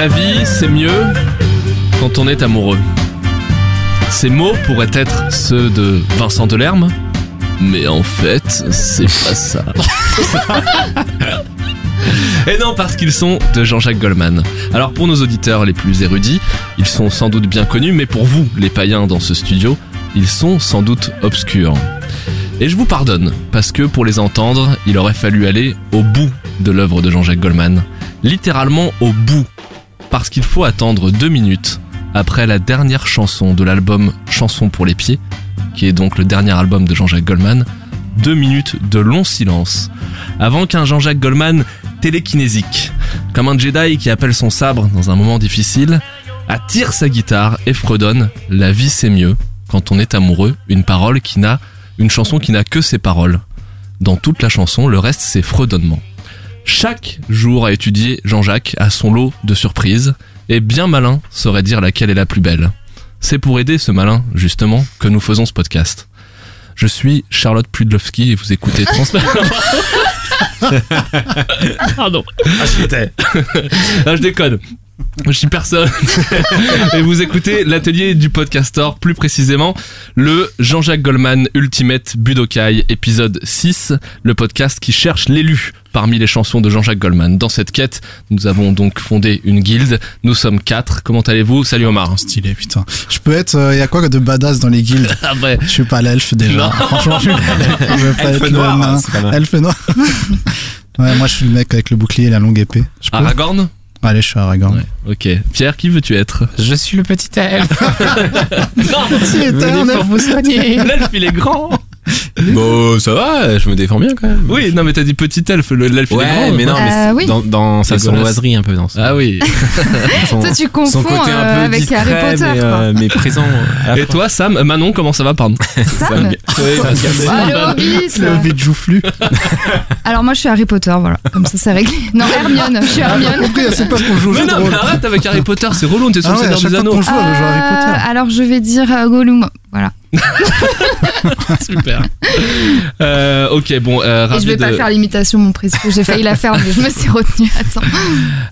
La vie, c'est mieux quand on est amoureux. Ces mots pourraient être ceux de Vincent Delerme, mais en fait, c'est pas ça. Et non, parce qu'ils sont de Jean-Jacques Goldman. Alors pour nos auditeurs les plus érudits, ils sont sans doute bien connus, mais pour vous, les païens dans ce studio, ils sont sans doute obscurs. Et je vous pardonne, parce que pour les entendre, il aurait fallu aller au bout de l'œuvre de Jean-Jacques Goldman. Littéralement au bout. Parce qu'il faut attendre deux minutes après la dernière chanson de l'album Chanson pour les pieds, qui est donc le dernier album de Jean-Jacques Goldman, deux minutes de long silence, avant qu'un Jean-Jacques Goldman télékinésique, comme un Jedi qui appelle son sabre dans un moment difficile, attire sa guitare et fredonne La vie c'est mieux quand on est amoureux, une parole qui n'a, une chanson qui n'a que ses paroles. Dans toute la chanson, le reste c'est fredonnement. Chaque jour à étudier, Jean-Jacques a son lot de surprises, et bien malin saurait dire laquelle est la plus belle. C'est pour aider ce malin, justement, que nous faisons ce podcast. Je suis Charlotte Pudlowski et vous écoutez Transfert. Pardon. Ah, étais. Ah, je déconne. Je suis personne. et vous écoutez l'atelier du podcastor, plus précisément le Jean-Jacques Goldman Ultimate Budokai épisode 6, le podcast qui cherche l'élu parmi les chansons de Jean-Jacques Goldman. Dans cette quête, nous avons donc fondé une guilde. Nous sommes quatre. Comment allez-vous? Salut Omar. Stylé, putain. Je peux être. Il y a quoi de badass dans les guildes? Ah ouais. Je suis pas l'elfe déjà. Non. Franchement, je, je veux pas Elfe être noir, le nain. hein. Elfe noir. ouais, moi je suis le mec avec le bouclier et la longue épée. Je peux? Aragorn Allez, je suis Aragorn. Ouais. Ok. Pierre, qui veux-tu être? Je suis le petit elfe. Pour vous soigner. L'elfe, il est grand. Bon, ça va, je me défends bien quand même. Oui, non, mais t'as dit petit elfe. le- L'elfe, il est Ouais, grand. mais non, mais Euh, oui. dans, dans sa sournoiserie un peu dans son, Ah oui. son, Toi, tu son confonds euh, peu avec discret, Harry Potter. mais, euh, mais présent. la Et toi, Sam, euh, Manon, comment ça va, pardon Sam Ah, le Hobbit joufflu. Alors moi je suis Harry Potter, voilà. Comme ça c'est réglé. Non, Hermione, je suis Hermione. Compris, c'est pas qu'on joue Mais non, mais arrête avec Harry Potter, c'est relou, on était sur Ah le ouais, à Seigneur chaque des fois Anneaux. qu'on joue, on joue à Harry Euh, Potter. alors je vais dire euh, Gollum. Voilà. Super. Euh, ok, bon, euh, Et je ravi vais pas de, faire l'imitation, mon président. J'ai failli la faire, mais je me suis retenue. Attends.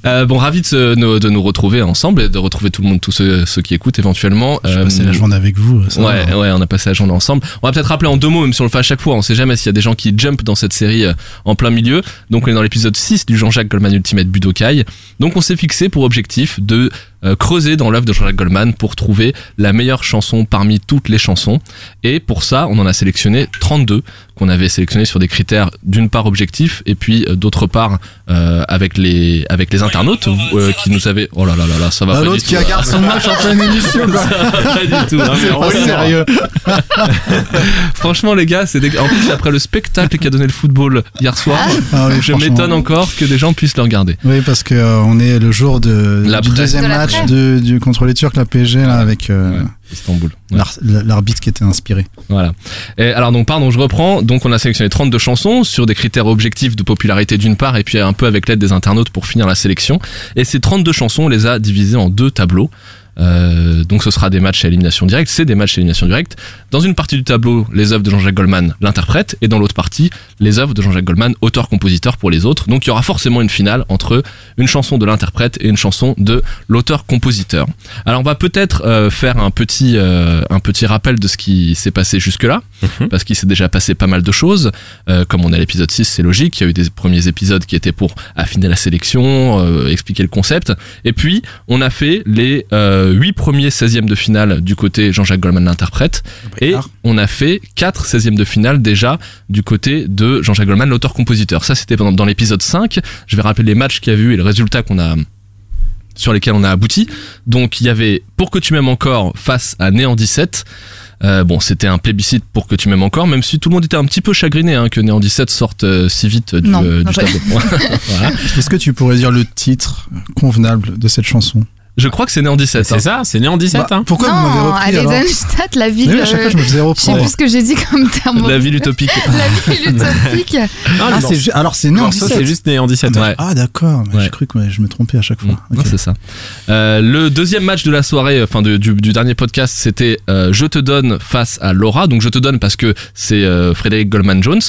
euh, bon, ravi de, de nous retrouver ensemble et de retrouver tout le monde, tous ceux, ceux qui écoutent éventuellement. Euh, passer la journée avec vous. ça Ouais, va. ouais, on a passé la journée ensemble. On va peut-être rappeler en deux mots, même si on le fait à chaque fois. On sait jamais s'il y a des gens qui jump dans cette série euh, en plein milieu. Donc on est dans l'épisode 6 du Jean-Jacques Goldman Ultimate Budokai. Donc on s'est fixé pour objectif de euh, creuser dans l'œuvre de Jean-Jacques Goldman pour trouver la meilleure chanson parmi toutes les chansons. Et pour ça, on en a sélectionné 32 qu'on avait sélectionné sur des critères d'une part objectifs et puis euh, d'autre part euh, avec les avec les internautes euh, qui nous avaient oh là là là là ça va Ah, pas du L'autre tout qui regarde son match en pleine émission, quoi. pas du tout hein, c'est Pas sérieux. Franchement, les gars, c'est en plus après le spectacle qu'a donné le football hier soir, Ah oui, je m'étonne encore que des gens puissent le regarder. Oui, parce que euh, on est le jour de, La du deuxième De la match de, du contre les Turcs, la PSG, là, avec euh, Ouais. Istanbul. Ouais, l'arbitre qui était inspiré. Voilà. Et alors donc pardon, je reprends. Donc on a sélectionné 32 chansons sur des critères objectifs de popularité d'une part et puis un peu avec l'aide des internautes pour finir la sélection. Et ces 32 chansons, on les a divisées en deux tableaux. Euh, donc ce sera des matchs à élimination directe, c'est des matchs à élimination directe. Dans une partie du tableau, les œuvres de Jean-Jacques Goldman, l'interprète, et dans l'autre partie, les œuvres de Jean-Jacques Goldman, auteur-compositeur pour les autres. Donc il y aura forcément une finale entre une chanson de l'interprète et une chanson de l'auteur-compositeur. Alors on va peut-être euh, faire un petit euh, un petit rappel de ce qui s'est passé jusque-là, Mhm. parce qu'il s'est déjà passé pas mal de choses. Euh, comme on est à l'épisode 6, c'est logique. Il y a eu des premiers épisodes qui étaient pour affiner la sélection, euh, expliquer le concept. Et puis on a fait les euh, 8 premiers 16e de finale du côté Jean-Jacques Goldman l'interprète. Et on a fait 4 16e de finale déjà du côté de Jean-Jacques Goldman, l'auteur-compositeur. Ça, c'était dans, dans l'épisode 5. Je vais rappeler les matchs qu'il y a eu et le résultat qu'on a sur lesquels on a abouti. Donc il y avait Pour que tu m'aimes encore face à Néant 17. Euh, bon, c'était un plébiscite pour que tu m'aimes encore, même si tout le monde était un petit peu chagriné hein, que Néant 17 sorte euh, si vite du, Non, euh, du tableau. Voilà. Est-ce que tu pourrais dire le titre convenable de cette chanson? Je crois que c'est né en 17. C'est hein. ça, c'est né en 17. Bah, hein. pourquoi vous m'avez non, repris allez, alors Eisenstadt, la ville. Oui, à chaque fois, je me faisais euh, je sais plus ce que j'ai dit comme terme. La ville utopique. La ville utopique. Ah, ju- alors c'est né en Non, ça, 17. c'est juste né en 17. Ouais. Ah d'accord, mais Ouais. j'ai cru que je me trompais à chaque fois. Mm. Non, c'est ça. Euh, le deuxième match de la soirée, enfin du, du dernier podcast, c'était euh, Je te donne face à Laura. Donc je te donne parce que c'est euh, Frédéric Goldman Jones,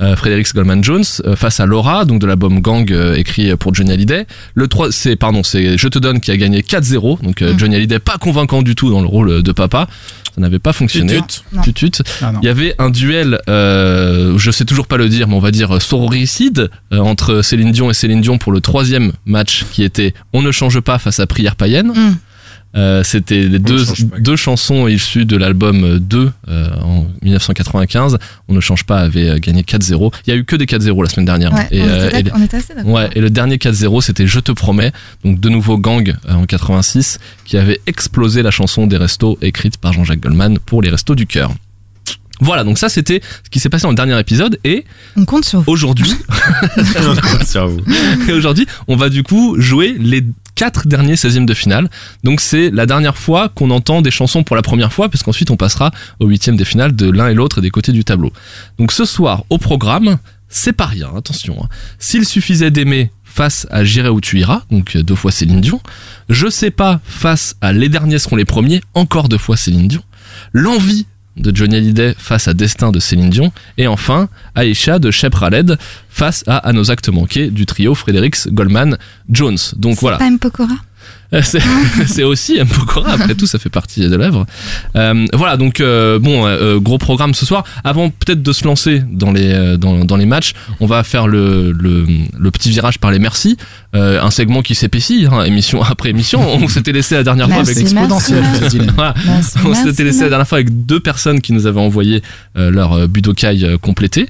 euh, Frédéric Goldman Jones euh, face à Laura, donc de l'album Gang euh, écrit pour Johnny Hallyday. Le 3, c'est pardon, c'est Je te donne qui a gagné 4-0. Donc euh, Mm. Johnny Hallyday pas convaincant du tout dans le rôle de papa. Ça n'avait pas fonctionné. Tutut. Ah, non. Il y avait un duel, euh, je sais toujours pas le dire, mais on va dire sororicide euh, entre Céline Dion et Céline Dion pour le troisième match qui était On ne change pas face à Prière païenne. Mm. Euh, C'était les deux, deux chansons issues de l'album 2 euh, en 1995. On ne change pas avait euh, gagné 4-0. Il y a eu que des 4-0 la semaine dernière. Ouais, et, on, euh, était et- on était assez d'accord. Ouais, et le dernier 4-0, c'était Je te promets, donc de nouveau Gang euh, en 86, qui avait explosé la chanson des restos écrite par Jean-Jacques Goldman pour les restos du cœur. Voilà, donc ça c'était ce qui s'est passé dans le dernier épisode et On compte sur vous. aujourd'hui, Sur vous. et aujourd'hui, on va du coup jouer les quatre derniers 16e de finale. Donc c'est la dernière fois qu'on entend des chansons pour la première fois, parce qu'ensuite on passera au huitième des finales de l'un et l'autre des côtés du tableau. Donc ce soir, au programme, c'est pas rien, attention. hein. S'il suffisait d'aimer face à J'irai où tu iras, donc euh, deux fois Céline Dion, Je sais pas face à Les derniers seront les premiers, encore deux fois Céline Dion, L'envie de Johnny Hallyday face à Destin de Céline Dion, et enfin Aïcha de Shep Khaled face à À nos actes manqués du trio Fredericks Goldman Jones. Donc voilà. Pas M. Pokora? C'est c'est aussi. Pokora, après tout, ça fait partie de l'œuvre. Euh, voilà, donc euh, bon, euh, gros programme ce soir. Avant peut-être de se lancer dans les, euh, dans, dans les matchs, on va faire le, le, le petit virage par les merci. Euh, un segment qui s'épaissit, hein, émission après émission. On s'était laissé la dernière fois Merci, avec... Exponentiel. Voilà. Merci, On s'était laissé la dernière fois avec deux personnes qui nous avaient envoyé euh, leur euh, budokai euh, complété.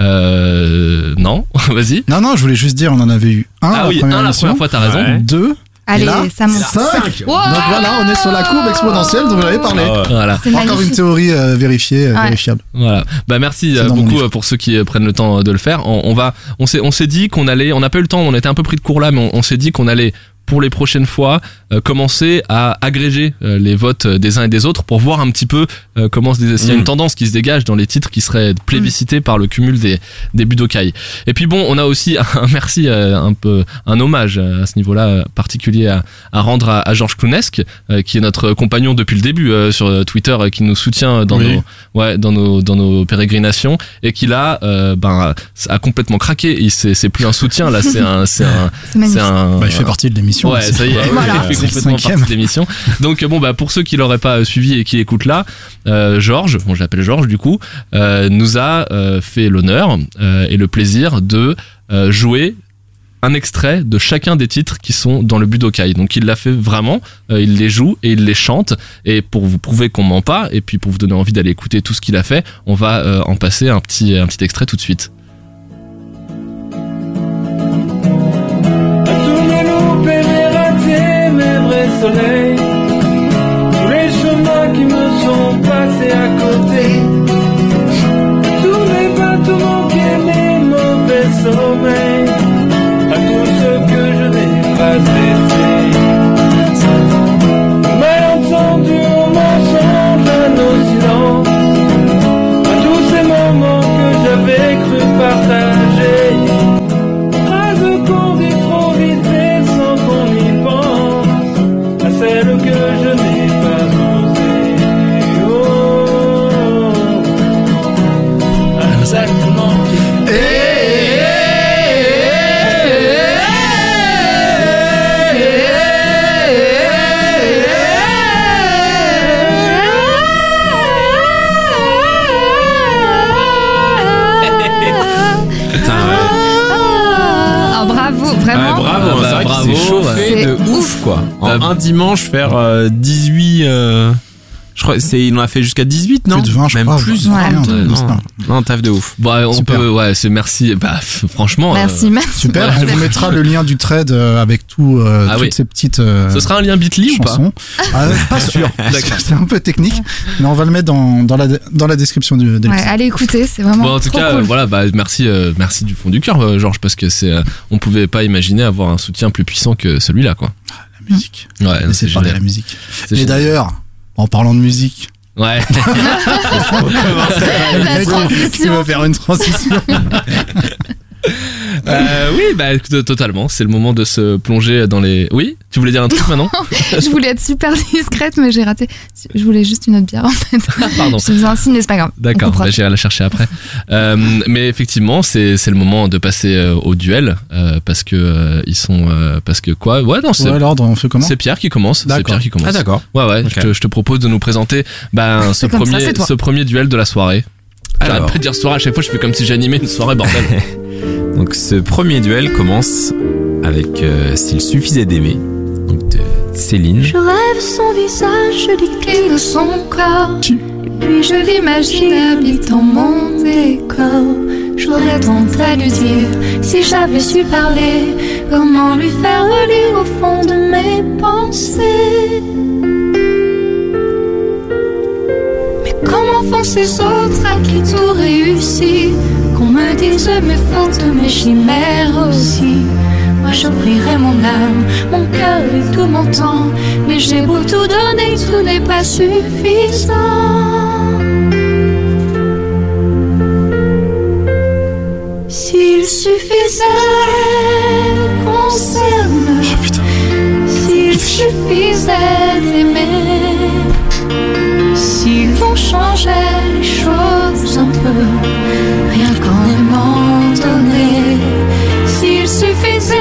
Euh, non, vas-y. Non, non, je voulais juste dire, on en avait eu un Ah la oui, première un la première fois, t'as raison. Ouais. deux, Allez, là, ça monte. cinq. Wow Donc voilà, on est sur la courbe exponentielle dont vous avez parlé. Ah ouais. Voilà. Encore une théorie euh, vérifiée, euh, Ouais. vérifiable. Voilà. Bah merci euh, beaucoup pour ceux qui prennent le temps de le faire. On, on va, on s'est, on s'est dit qu'on allait, on n'a pas eu le temps, on était un peu pris de court là, mais on, on s'est dit qu'on allait pour les prochaines fois euh, commencer à agréger euh, les votes euh, des uns et des autres pour voir un petit peu euh, comment s'il y a Mm. une tendance qui se dégage dans les titres qui seraient plébiscités par le cumul des des budokai. Et puis bon, on a aussi un merci euh, un peu un hommage euh, à ce niveau-là euh, particulier à, à rendre à, à Georges Clounesque euh, qui est notre compagnon depuis le début euh, sur Twitter euh, qui nous soutient dans Oui. nos ouais dans nos dans nos pérégrinations et qui là euh, ben a complètement craqué il c'est c'est plus un soutien là c'est un c'est un un Bah, il fait partie de l'émission. Ouais, ça y est, Voilà. il fait complètement partie de l'émission. Donc bon bah pour ceux qui l'auraient pas suivi et qui écoutent là, euh, Georges, bon je l'appelle Georges du coup, euh, nous a euh, fait l'honneur euh, et le plaisir de euh, jouer un extrait de chacun des titres qui sont dans le Budokai. Donc il l'a fait vraiment, euh, il les joue et il les chante. Et pour vous prouver qu'on ment pas, et puis pour vous donner envie d'aller écouter tout ce qu'il a fait, on va euh, en passer un petit, un petit extrait tout de suite. Mes quoi. En Bah, un dimanche faire euh, 18 euh, je crois c'est il en a fait jusqu'à 18 non? Plus de 20, je Même crois. plus Ouais. 20, Ouais, non, taf de ouf. Bah, on Super. peut, ouais, c'est merci. Bah, franchement. euh, Merci, merci. Super, Voilà. on vous mettra le lien du trade euh, avec tout, euh, Ah toutes oui. ces petites euh, ce sera un lien Bitly ou pas? Ah, pas sûr, D'accord. c'est un peu technique, mais on va le mettre dans, dans, la, dans la description du, de Ouais, allez écouter, c'est vraiment Bon, en tout trop cas, cool. euh, voilà, bah, merci, euh, merci du fond du cœur, euh, Georges, parce que c'est, euh, on pouvait pas imaginer avoir un soutien plus puissant que celui-là, quoi. Musique. Ouais, c'est parler génial. la musique. Et d'ailleurs, en parlant de musique, Ouais. La tu transition. veux faire une transition Euh, oui, bah écoute, totalement. C'est le moment de se plonger dans les. Oui, tu voulais dire un truc maintenant Je voulais être super discrète, mais j'ai raté. Je voulais juste une autre bière en fait. Pardon. Je faisais un signe, mais c'est pas grave. D'accord, bah, j'irai la chercher après. Euh, mais effectivement, c'est c'est le moment de passer euh, au duel euh, parce que euh, ils sont euh, parce que quoi? Ouais, non, c'est Ouais, l'ordre, on fait comment? c'est Pierre qui commence. C'est D'accord. Pierre qui commence. Ah d'accord. Ouais, ouais. Je, te, je te propose de nous présenter ben, ce ça, premier ce premier duel de la soirée. J'arrête Alors, pas de dire soirée à chaque fois. Je fais comme si j'animais une soirée bordel. donc ce premier duel commence avec euh, S'il suffisait d'aimer, donc de Céline. Je rêve son visage, je de son corps. Tu. Et puis je l'imagine habitant mon décor. J'aurais tant à lui dire si j'avais su parler. Comment lui faire relire au fond de mes pensées? Mais comment font ces autres à qui tout réussit? Qu'on me dise mes fautes, mes chimères aussi. Moi j'offrirai mon âme, mon cœur et tout mon temps. Mais j'ai beau tout donner, tout n'est pas suffisant. S'il suffisait qu'on s'aime, Oh putain. s'il suffisait d'aimer, si l'on changeait les choses un peu, donner, s'il suffisait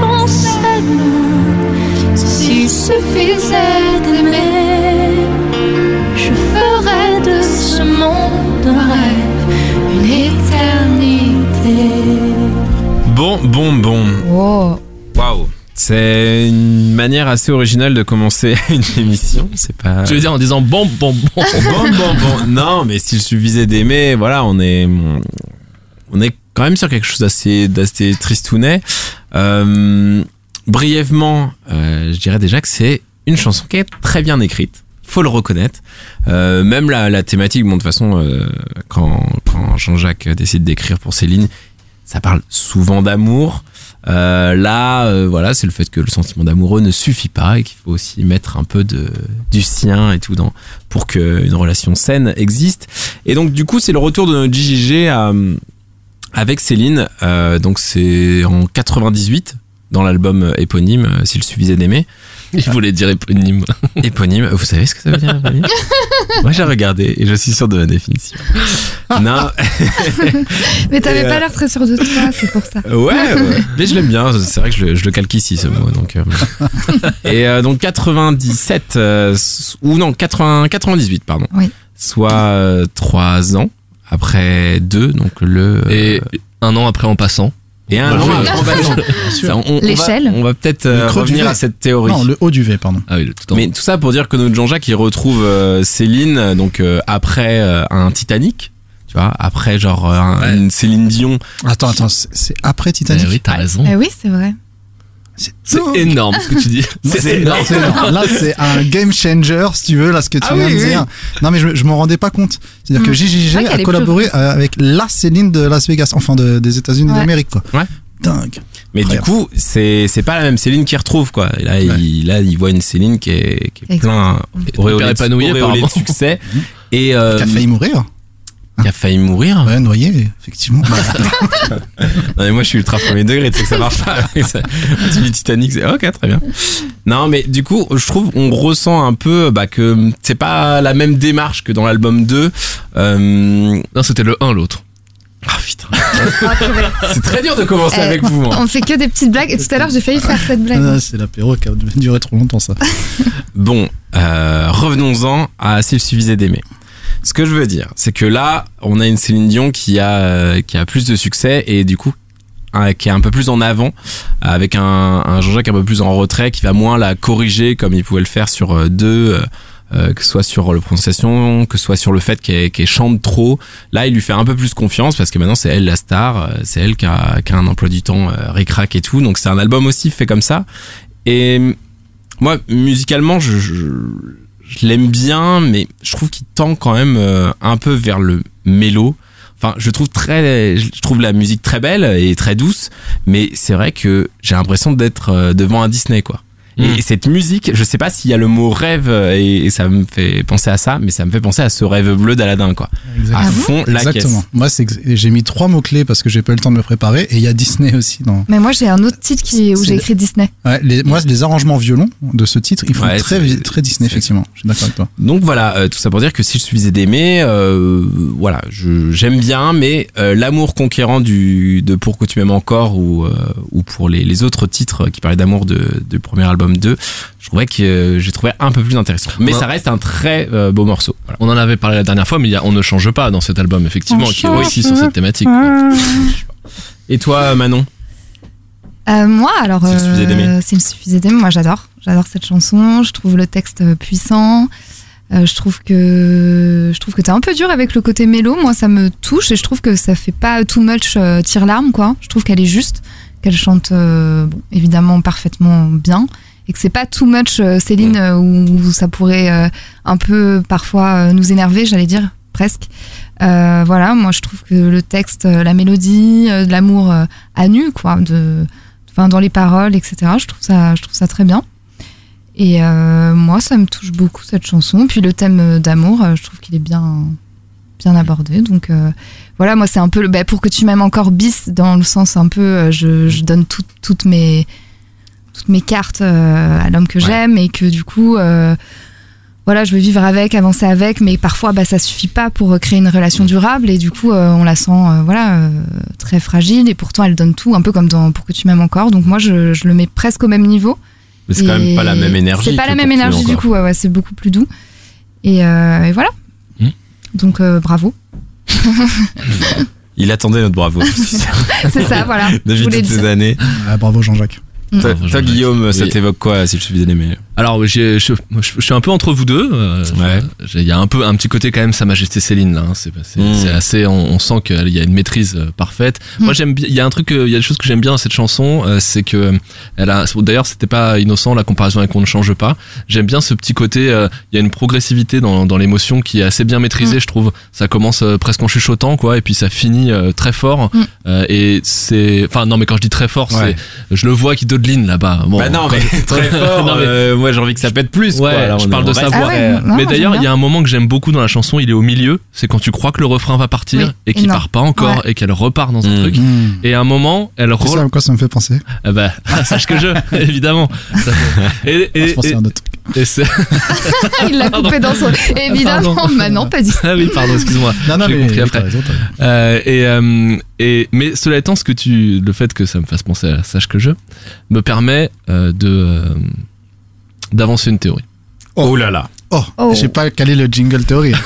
qu'on s'aime, s'il suffisait d'aimer, je ferais de ce monde un rêve, une éternité. Bon, bon, bon. Oh. Waouh. C'est une manière assez originale de commencer une émission. C'est pas. tu veux dire en disant bon, bon, bon. bon, bon, bon. Non, mais s'il suffisait d'aimer, voilà, on est, on est quand même sur quelque chose d'assez, d'assez tristounet. Euh, brièvement, euh, je dirais déjà que c'est une chanson qui est très bien écrite. Faut le reconnaître. Euh, même la, la thématique, bon, de toute façon, quand, quand Jean-Jacques décide d'écrire pour Céline, ça parle souvent d'amour. Euh, là, euh, voilà, c'est le fait que le sentiment d'amoureux ne suffit pas et qu'il faut aussi mettre un peu de du sien et tout dans pour qu'une relation saine existe. Et donc, du coup, c'est le retour de notre à- avec Céline. Euh, donc, c'est en 98 dans l'album éponyme, euh, S'il suffisait d'aimer. Il voulait dire éponyme. Éponyme, vous savez ce que ça veut dire éponyme? Moi j'ai regardé et je suis sûr de la définition. non, Mais t'avais Et, euh, pas l'air très sûr de toi, c'est pour ça. ouais, ouais. mais je l'aime bien, c'est vrai que je, le- je le calque ici ce mot. Donc, euh. Et euh, donc 97, euh, ou non, 80, 98, pardon. Oui. Soit 3 ans après 2, donc le... Et un an après en passant. Et un on va- L'échelle. On va peut-être euh, revenir à cette théorie. Non, le haut du V, pardon. Ah oui, le tout en Mais tout ça pour dire que notre Jean-Jacques il retrouve euh, Céline euh, donc euh, après euh, un Titanic, tu vois, après genre euh, un- Ouais. une Céline Dion. Attends, attends, c'est c'est après Eh Titanic oui, t'as raison. Eh oui, c'est vrai. C'est énorme ce que tu dis. C'est énorme, énorme. Là, c'est un game changer, si tu veux, là, ce que tu Ah viens oui, de oui. dire. Non, mais je, je m'en rendais pas compte. C'est-à-dire que Mm. JJG qu'elle a collaboré euh, avec la Céline de Las Vegas, enfin de- des États-Unis Ouais. d'Amérique, quoi. Ouais. Dingue. Mais Incroyable. du coup, c'est c'est pas la même Céline qu'il retrouve quoi. Et là, il, là, il voit une Céline qui est, qui est plein auréolée de, succès et euh, Qui a failli mourir. Qui a failli mourir. Ouais, noyé, effectivement. Non, mais moi, je suis ultra premier degré, tu sais que ça marche pas. Tu dis Titanic, c'est ok, très bien. Non, mais du coup, je trouve, on ressent un peu bah, que c'est pas la même démarche que dans l'album 2. Euh, Non, c'était le 1 l'autre. Ah putain. c'est très dur de commencer Eh, avec vous. hein. On fait que des petites blagues et tout à l'heure j'ai failli faire cette blague. Ah, c'est l'apéro qui a duré trop longtemps, ça. Bon, euh, revenons-en à S'il suffisait d'aimer. Ce que je veux dire, c'est que là, on a une Céline Dion qui a, euh, qui a plus de succès et du coup, qui est un peu plus en avant, avec un, Jean-Jacques un peu plus en retrait, qui va moins la corriger comme il pouvait le faire sur euh, deux, euh, euh, que ce soit sur la prononciation, que ce soit sur le fait qu'elle chante trop. Là, il lui fait un peu plus confiance parce que maintenant c'est elle la star, euh, c'est elle qui a, qui a un emploi du temps euh, et tout. Donc c'est un album aussi fait comme ça. Et moi, musicalement, je, je, je l'aime bien, mais je trouve qu'il tend quand même euh, un peu vers le mélo. enfin, je trouve très, je trouve la musique très belle et très douce, mais c'est vrai que j'ai l'impression d'être euh, devant un Disney, quoi. Et cette musique, je sais pas s'il y a le mot rêve euh, et, et ça me fait penser à ça, mais ça me fait penser à ce rêve bleu d'Aladin, quoi. À Exactement. fond la Exactement. caisse. Moi, j'ai mis trois mots clés parce que j'ai pas eu le temps de me préparer et il y a Disney aussi dans. Mais moi, j'ai un autre titre qui, où j'ai écrit Disney. Ouais, les, moi, les arrangements violon de ce titre, ils font Ouais, très, Disney, effectivement. Je suis d'accord avec toi. Donc voilà, euh, tout ça pour dire que si je suffisais d'aimer, euh, voilà, j'aime bien, mais euh, l'amour conquérant du de Pour que tu m'aimes encore ou euh, ou pour les, les autres titres qui parlaient d'amour de du premier album 2, je trouvais que euh, j'ai trouvé un peu plus intéressant. Mais Ouais. ça reste un très euh, beau morceau. Voilà. On en avait parlé la dernière fois, mais il y a On ne change pas dans cet album, effectivement, On qui est aussi sur cette thématique. Et toi, Manon? Euh, moi, alors, S'il suffisait d'aimer. s'il suffisait d'aimer, moi j'adore. J'adore cette chanson. Je trouve le texte puissant. Euh, je trouve que je trouve que t'es un peu dur avec le côté mélo. Moi, ça me touche et je trouve que ça fait pas too much euh, tire-larme, quoi. Je trouve qu'elle est juste, qu'elle chante euh, bon, évidemment parfaitement bien et que c'est pas too much euh, Céline euh, où, ça pourrait euh, un peu parfois nous énerver, j'allais dire presque. Euh, voilà, moi je trouve que le texte, la mélodie, de l'amour à nu, quoi, de, enfin dans les paroles, etc. Je trouve ça, je trouve ça très bien. Et euh, moi, ça me touche beaucoup cette chanson. Puis le thème d'amour, je trouve qu'il est bien, bien abordé. Donc euh, voilà, moi c'est un peu le, bah, pour que tu m'aimes encore bis dans le sens un peu, je, je donne tout- toutes mes toutes mes cartes euh, à l'homme que Ouais. j'aime et que du coup. euh, voilà, je veux vivre avec, avancer avec, mais parfois bah, ça suffit pas pour créer une relation durable et du coup euh, on la sent euh, voilà euh, très fragile et pourtant elle donne tout, un peu comme dans Pour que tu m'aimes encore. Donc moi je, je le mets presque au même niveau. Mais c'est quand même pas la même énergie. C'est pas la même énergie du coup, ouais, ouais, c'est beaucoup plus doux. Et, euh, et voilà. Hmm. Donc euh, bravo. Il attendait notre bravo. C'est ça, voilà. Depuis toutes ces années. Ah, bravo Jean-Jacques. Toi. Guillaume, ça t'évoque quoi si je suffisais d'aimer Alors, je, je, je suis un peu entre vous deux. euh, Ouais. Il y a un peu un petit côté quand même Sa Majesté Céline là. hein, C'est c'est- Mm. c'est assez. On, on sent qu'il y a une maîtrise euh, parfaite. Mm. Moi, j'aime bien. Il y a un truc. Il y a des choses que j'aime bien dans cette chanson. euh, c'est que elle a. D'ailleurs, c'était pas innocent la comparaison avec On ne change pas. J'aime bien ce petit côté. euh, Il y a une progressivité dans, dans l'émotion qui est assez bien maîtrisée. Mm. Je trouve. Ça commence euh, presque en chuchotant quoi, et puis ça finit euh, très fort. Et c'est. Enfin non, mais quand je dis très fort, Ouais. c'est. Je le vois qui dodeline là-bas. Bon, Bah non, quand- mais très fort. Non, mais- moi, j'ai envie que ça pète plus. quoi. Ouais, Là, je parle de sa voix. Ah ouais, mais d'ailleurs, il y a un moment que j'aime beaucoup dans la chanson, il est au milieu, c'est quand tu crois que le refrain va partir Oui, et qu'il et part pas encore et qu'elle repart dans un Mm. truc. Mmh. Et à un moment, elle roule. à quoi ça me fait penser Ah bah, sache que je, évidemment. Ça fait- Et, Je et, pensais et- à un autre truc. et c'est- Il l'a coupé dans son. Évidemment, Pardon. bah non, pas dit. ah oui, pardon, excuse-moi. Non, non, J'ai mais compris après. raison. Euh, et, euh, et mais cela étant, ce que tu, le fait que ça me fasse penser à sache que je, me permet euh, de euh, d'avancer une théorie. Oh là là. Oh, Oh. j'ai pas calé le jingle théorie.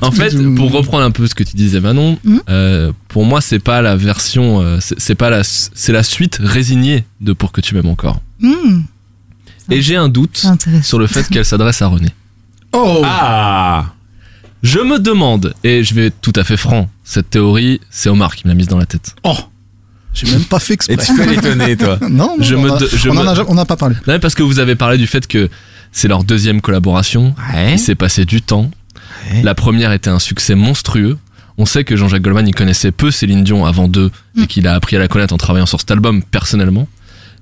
En fait, pour reprendre un peu ce que tu disais Manon, Mhm. euh, pour moi c'est pas la version, euh, c'est pas la, c'est la suite résignée de Pour que tu m'aimes encore. Hmm, Et j'ai un doute sur le fait qu'elle s'adresse à René. Oh Ah Je me demande, et je vais être tout à fait franc, cette théorie, c'est Omar qui me l'a mise dans la tête. Oh J'ai même pas fait Et exprès. tu peux l'étonner, toi. Non, non, Je on me n'a pas parlé. Non, parce que vous avez parlé du fait que c'est leur deuxième collaboration, Ouais. il s'est passé du temps. Ouais. La première était un succès monstrueux. On sait que Jean-Jacques Goldman, il connaissait peu Céline Dion avant d'eux et Mm. qu'il a appris à la connaître en travaillant sur cet album personnellement.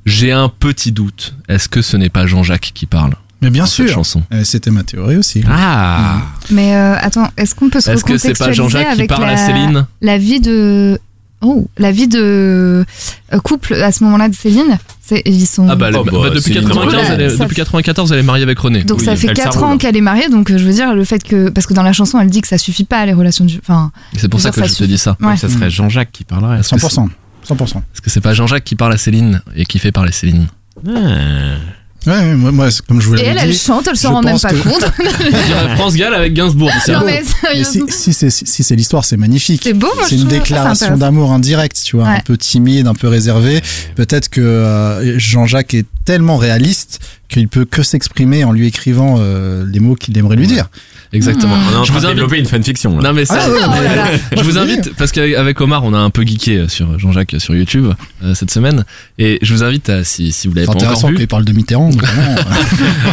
J'ai un petit doute. Est-ce que ce n'est pas Jean-Jacques qui parle Mais bien sûr. chanson Euh, C'était ma théorie aussi. Ah Mais euh, attends, est-ce qu'on peut se Est-ce que c'est pas Jean-Jacques qui parle la, à Céline? la vie de oh la vie de euh, couple à ce moment-là de Céline C'est- ils sont Ah bah, Oh, bah, bah, depuis, Céline 95, Dion. elle est, Ça depuis fait- 94, elle est mariée avec René. donc Oui, ça fait elle 4 s'arroule. ans qu'elle est mariée donc euh, je veux dire le fait que parce que dans la chanson elle dit que ça suffit pas les relations du enfin C'est pour ça que ça je te dis ça. ouais. Ça serait Jean-Jacques qui parlerait. Est-ce que 100%. 100%. Est-ce que c'est pas Jean-Jacques qui parle à Céline et qui fait parler Céline Ah. Ouais, ouais, moi, comme je vous et l'avais elle elle dit. chante elle se je rend même pense pas que- compte France Gall avec Gainsbourg. c'est non mais Mais si, si c'est si, c'est l'histoire, c'est magnifique. c'est beau moi C'est une déclaration d'amour indirect, tu vois, un peu timide, un peu réservé. Peut-être que euh, Jean-Jacques est tellement réaliste qu'il peut que s'exprimer en lui écrivant euh, les mots qu'il aimerait lui dire. Exactement. On est en Je vous de invite. développer une fanfiction. là. Non mais ça, Ah là je vous invite parce qu'avec Omar on a un peu geeké sur Jean-Jacques sur YouTube euh, cette semaine et je vous invite à si si vous l'avez pas encore intéressant vu. qu'il parle de Mitterrand.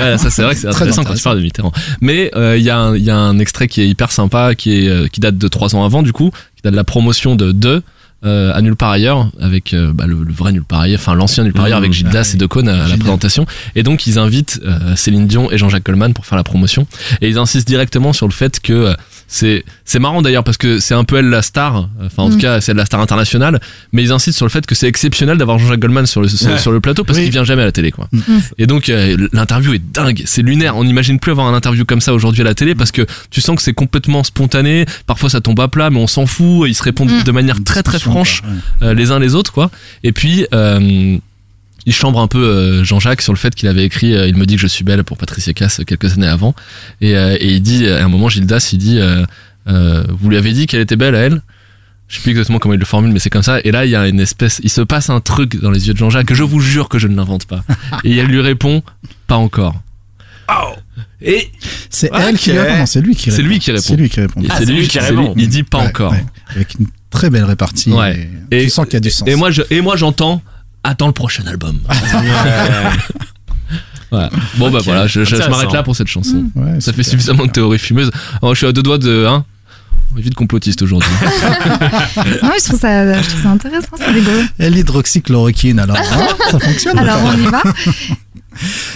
Ouais, ça c'est vrai que c'est Très intéressant quand tu intéressant. parles de Mitterrand. Mais euh, il y, a un- il y a un extrait qui est hyper sympa, qui, est, euh, qui date de trois ans avant du coup, qui date de la promotion de 2 euh, à Nulle part ailleurs, avec euh, bah, le, le vrai Nulle part ailleurs, enfin l'ancien Nulle part ailleurs Mmh, avec Gildas ah oui. et Decaune à, à la présentation. Et donc ils invitent euh, Céline Dion et Jean-Jacques Goldman pour faire la promotion. Et ils insistent directement sur le fait que euh, c'est c'est marrant d'ailleurs parce que c'est un peu elle la star, enfin en tout Mm. cas c'est elle la star internationale, mais ils insistent sur le fait que c'est exceptionnel d'avoir Jean-Jacques Goldman sur le, sur, Ouais. sur le plateau parce Oui. qu'il vient jamais à la télé quoi. Mm. Et donc euh, l'interview est dingue, c'est lunaire. On n'imagine plus avoir un interview comme ça aujourd'hui à la télé parce que tu sens que c'est complètement spontané. Parfois ça tombe à plat, mais on s'en fout. Ils se répondent Mm. de manière très très franche euh, les uns les autres quoi. Et puis euh, il chambre un peu euh, Jean-Jacques sur le fait qu'il avait écrit euh, Il me dit que je suis belle pour Patricia Cass euh, quelques années avant. Et, euh, et il dit à un moment Gildas il dit euh, euh, vous lui avez dit qu'elle était belle à elle? Je sais plus exactement comment il le formule, mais c'est comme ça. Et là, il y a une espèce, il se passe un truc dans les yeux de Jean-Jacques que je vous jure que je ne l'invente pas. Et elle lui répond, pas encore. Et C'est elle qui répond. C'est lui qui répond. C'est lui qui répond. C'est lui qui répond. Ah, c'est lui lui qui répond. lui, Il dit pas Ouais, encore. ouais. Avec une très belle répartie. Ouais. Et Et- tu sens qu'il y a du sens. Et moi, je, et moi, j'entends. Attends le prochain album. Bon bah Ok. voilà, je, je- je Intéressant. m'arrête là pour cette chanson. Ouais, Ça fait suffisamment de théories fumeuses. Alors, je suis à deux doigts de hein. Vite complotiste aujourd'hui. Non, mais je trouve ça, je trouve ça intéressant, c'est rigolo. Et l'hydroxychloroquine, alors, hein, ça fonctionne. Alors on y va.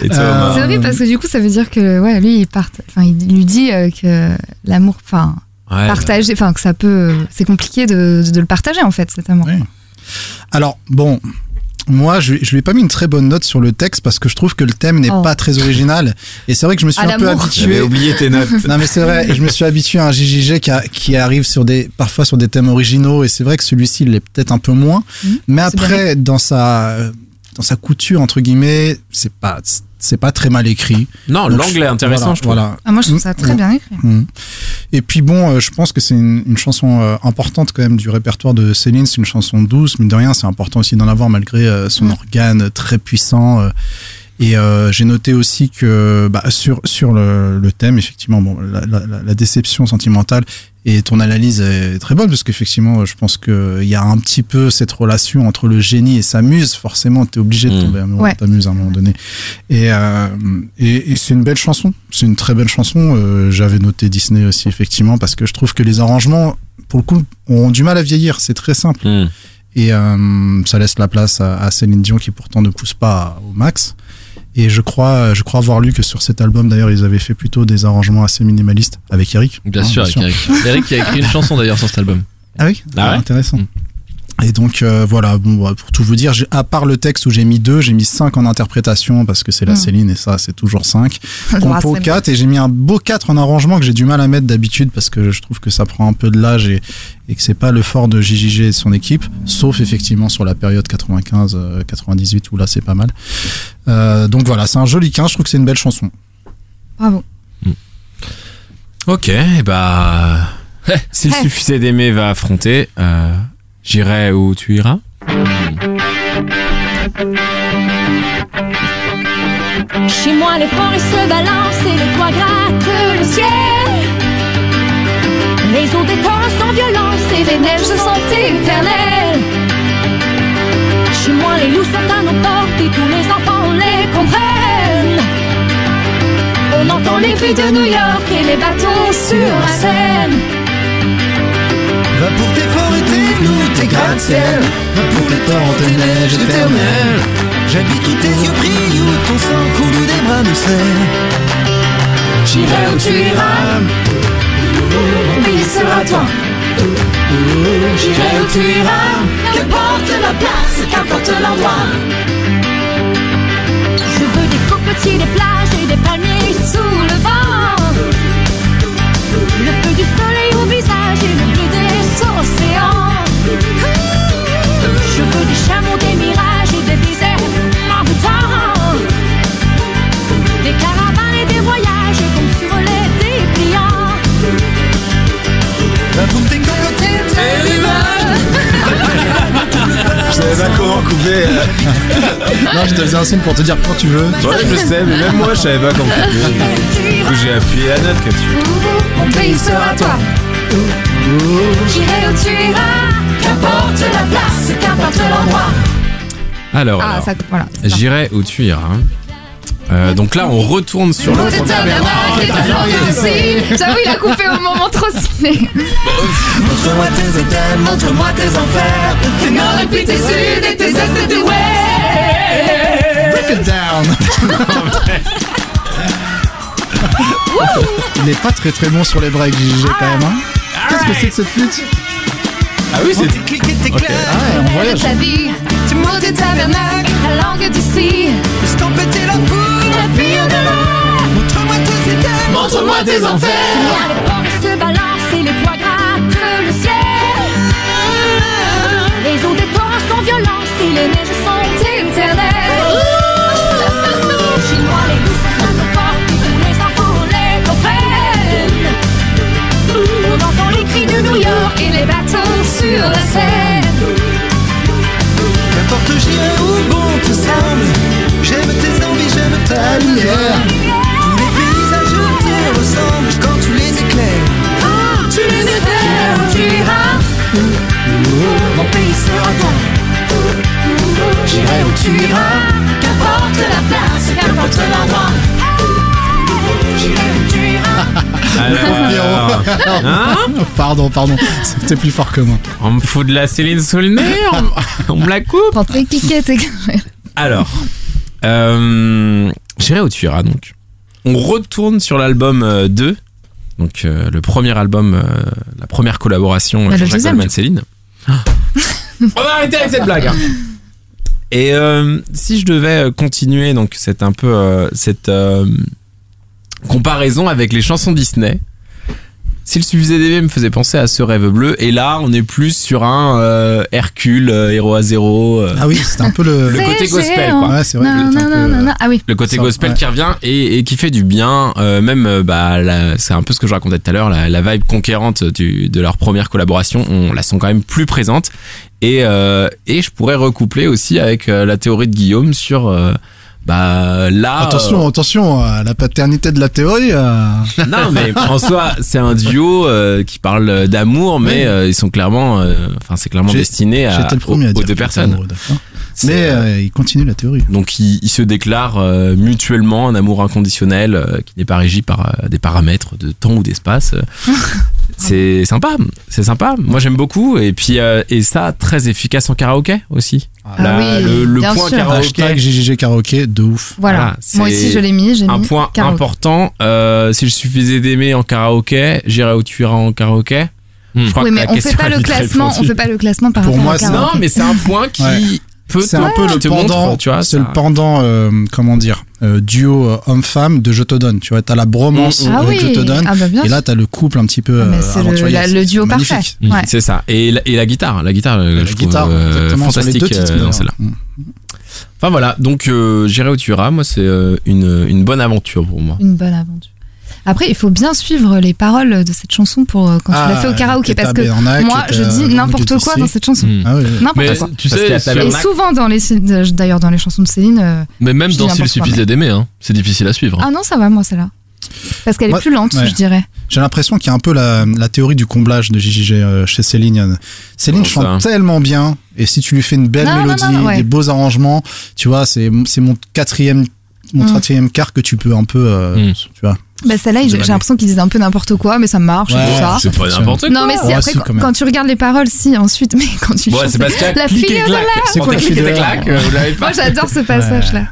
Euh, C'est horrible parce que du coup ça veut dire que ouais lui il part, enfin il lui dit euh, que l'amour, enfin Ouais, partager, enfin que ça peut, c'est compliqué de, de le partager en fait cet amour. Ouais. Alors, bon, moi, je, je lui ai pas mis une très bonne note sur le texte parce que je trouve que le thème n'est Oh. pas très original. Et c'est vrai que je me suis À un peu l'amour. J'avais habitué. oublié tes notes. Non mais c'est vrai, et je me suis habitué à un JJG qui, a- qui arrive sur des, parfois sur des thèmes originaux, et c'est vrai que celui-ci il l'est peut-être un peu moins, Mhm, mais après dans sa, dans sa couture entre guillemets, c'est pas, c'est pas très mal écrit. Non, l'anglais est intéressant, voilà, je trouve. Voilà. Ah, moi je trouve ça très Mm. bien écrit. Mhm. Et puis bon, euh, je pense que c'est une, une chanson euh, importante quand même du répertoire de Céline. C'est une chanson douce, mine de rien, c'est important aussi d'en avoir malgré euh, son Mm. organe très puissant. Et euh, j'ai noté aussi que bah, sur sur le, le thème, effectivement, bon, la, la- la- la déception sentimentale et ton analyse est très bonne parce qu'effectivement, je pense qu'il y a un petit peu cette relation entre le génie et sa muse. Forcément, tu es obligé de Mm. tomber amoureux Ouais. de ta muse à un moment donné. Et, euh, et, et c'est une belle chanson. C'est une très belle chanson. Euh, J'avais noté Disney aussi, effectivement, parce que je trouve que les arrangements, pour le coup, ont du mal à vieillir. C'est très simple. Hmm. Et euh, ça laisse la place à, à Céline Dion qui pourtant ne pousse pas au max. Et je crois, je crois avoir lu que sur cet album, d'ailleurs, ils avaient fait plutôt des arrangements assez minimalistes avec Eric. Bien Hein, sûr, avec Eric. Eric qui a écrit une chanson d'ailleurs sur cet album. Ah oui? Ah ouais? Intéressant. Mm. Et donc euh, voilà, bon, bah, pour tout vous dire, à part le texte où j'ai mis deux, j'ai mis cinq en interprétation parce que c'est la Mm. Céline et ça c'est toujours cinq. Le Compo Racine. 4 et j'ai mis un beau 4 en arrangement que j'ai du mal à mettre d'habitude parce que je trouve que ça prend un peu de l'âge et, et que c'est pas le fort de JJG et son équipe, sauf effectivement sur la période 95-98 où là c'est pas mal. Euh, donc voilà, c'est un joli 15, je trouve que c'est une belle chanson. Bravo. Ok, et bah. S'il Eh. suffisait d'aimer va affronter, euh, j'irai où tu iras? Chez moi, les forêts se balancent et les toits grattent le ciel. Les eaux des torrents sans violence et les neiges sont éternelles. Chez moi, les loups sont à nos portes et tous les enfants les comprennent. On entend les cris de New York et les bateaux sur la Seine. Va pour tes forêts, loups, tes gratte-ciel. Pour les torrents, tes neiges éternelles. J'habite où tes yeux brillent, où ton sang coule, où des bras me serrent. J'irai où tu iras. Oui, sera toi. J'irai où tu iras. Qu'importe la place, qu'importe l'endroit. Je veux des cocotiers, des plages et des palmiers sous le vent. Le feu du soleil au visage et le bleu des océans. Je veux des chameaux, des mirages et des déserts envoûtants. Des caravanes et des voyages comme sur les dépliants. Tes cocotiers, tes rivages. Je savais pas comment couper. Non, je te faisais un signe pour te dire quand tu veux. Ouais, je sais, mais même moi, je savais pas quand. Du coup, j'ai appuyé la note que tu. Mon pays sera toi. J'irai où tu iras, qu'importe la place, qu'importe l'endroit. Alors, Ah, alors, ça, voilà. j'irai où tu iras. Euh, donc là, on retourne sur le aussi. J'avoue, il a coupé au moment trop stylé. Montre-moi tes états, montre-moi tes enfers. Tes nord et puis tes sud et tes est et tes ouest. Break it down. Il est pas très très bon sur les breaks, JG quand même. Hein. Qu'est-ce que c'est que cette flûte? Ah oui, c'est. Clairs, Ah on voyage. ta vie, tu montes des tabernacles, la langue d'ici. estamper la poudre. La vie au-delà, Montre-moi tes états, montre-moi tes enfers. Les portes se balancent et les poids grattent le ciel. Les ondes des torrents sont violentes et les neiges les bateaux sur la Seine. Qu'importe j'irai où bon te semble. J'aime tes envies, j'aime ta lumière. Tous les paysages te ressemblent quand tu les éclaires. Quand tu les éclaires, tu iras. Mon pays sera toi. J'irai où tu iras. Qu'importe la place, qu'importe l'endroit. Alors, hein Pardon, pardon, c'était plus fort que moi. On me fout de la Céline sous le nez, on, on me la coupe. Prends tes cliquettes Alors, euh, j'irai où tu iras donc. On retourne sur l'album euh, 2, donc euh, le premier album, euh, la première collaboration Bah, le Jean-Jacques Goldman Céline. On va arrêter avec cette blague. hein. Et euh, si je devais euh, continuer donc c'est un peu euh, cette euh, comparaison avec les chansons Disney. S'il suffisait d'aimer me faisait penser à ce rêve bleu et là on est plus sur un euh, Hercule euh, héros à zéro euh, Ah oui, c'était un peu le. le C'est côté gospel géant. quoi Ouais, c'est vrai. Non, il était un non, peu, non, non, euh, non. Ah oui. le côté Ça, gospel ouais. qui revient et, et qui fait du bien euh, même euh, bah la- c'est un peu ce que je racontais tout à l'heure la, la vibe conquérante du, de leur première collaboration on la sent quand même plus présente et euh, et je pourrais recoupler aussi avec euh, la théorie de Guillaume sur euh, bah là Attention, attention à la paternité de la théorie. euh, euh, non mais en soi c'est un duo euh, qui parle d'amour mais Oui. euh, ils sont clairement euh, enfin c'est clairement destiné à J'étais le premier aux, à aux deux personnes amoureux, Mais euh, euh, il continue la théorie. Donc ils, ils se déclarent euh, mutuellement un amour inconditionnel euh, qui n'est pas régi par euh, des paramètres de temps ou d'espace. Euh, c'est sympa, c'est sympa. Moi j'aime beaucoup et puis euh, et ça très efficace en karaoké aussi. Ah La- oui, le point sûr. karaoké, Hashtag JJG karaoké de ouf. Voilà. Voilà, Moi aussi, je l'ai mis. J'ai un mis point karaoké. important. euh, S'il suffisait d'aimer en karaoké, j'irais où tu iras en karaoké. Hmm. Je crois Oui, que mais on fait pas a le classement. On fait pas le classement par Pour rapport moi. Non, mais c'est un point qui Ouais. peut C'est un peu le te pendant, montre, tu vois. c'est le pendant, euh, comment dire, euh, duo euh, homme-femme de Je te donne. Tu vois, t'as la bromance Mm, mm. Ah avec oui. Je te donne. Ah bah Et là, t'as le couple un petit peu Ah, mais euh, c'est le, la- le duo parfait. Ouais. C'est ça. Et la, et la guitare, la guitare, La je trouve guitare, euh, exactement, sur les fantastique deux titres. euh, d'ailleurs. celle-là. Mm. Enfin voilà, donc euh, j'irai où tu iras. Moi, c'est euh, une, une bonne aventure pour moi. Une bonne aventure. Après, il faut bien suivre les paroles de cette chanson pour euh, quand tu l'as fait au karaoké parce que moi, je dis n'importe quoi dans cette chanson. Hmm. Ah oui, oui. N'importe quoi. tu sais, Et souvent dans les d'ailleurs dans les chansons de Céline. euh, mais même dans S'il suffisait d'aimer, hein, c'est difficile à suivre. Ah non, ça va moi celle-là. Parce qu'elle est plus lente, ouais. je dirais. J'ai l'impression qu'il y a un peu la, la théorie du comblage de JJG euh, chez Céline. Céline Comment chante ça tellement bien, et si tu lui fais une belle Non, mélodie, non, non, ouais. des beaux arrangements, tu vois, c'est c'est mon quatrième mon Mm. quatrième quart que tu peux un peu, euh, Mm. tu vois. Bah celle-là, j'ai l'importion qu'ils disent un peu n'importe quoi, mais ça marche Ouais, tout ça. C'est pas n'importe quoi. Non mais si Ouais, après quand, quand tu regardes les paroles, si ensuite, mais quand tu Ouais, chantes, c'est parce la fille de clac. C'est quoi la fille de euh. Moi j'adore ce passage là.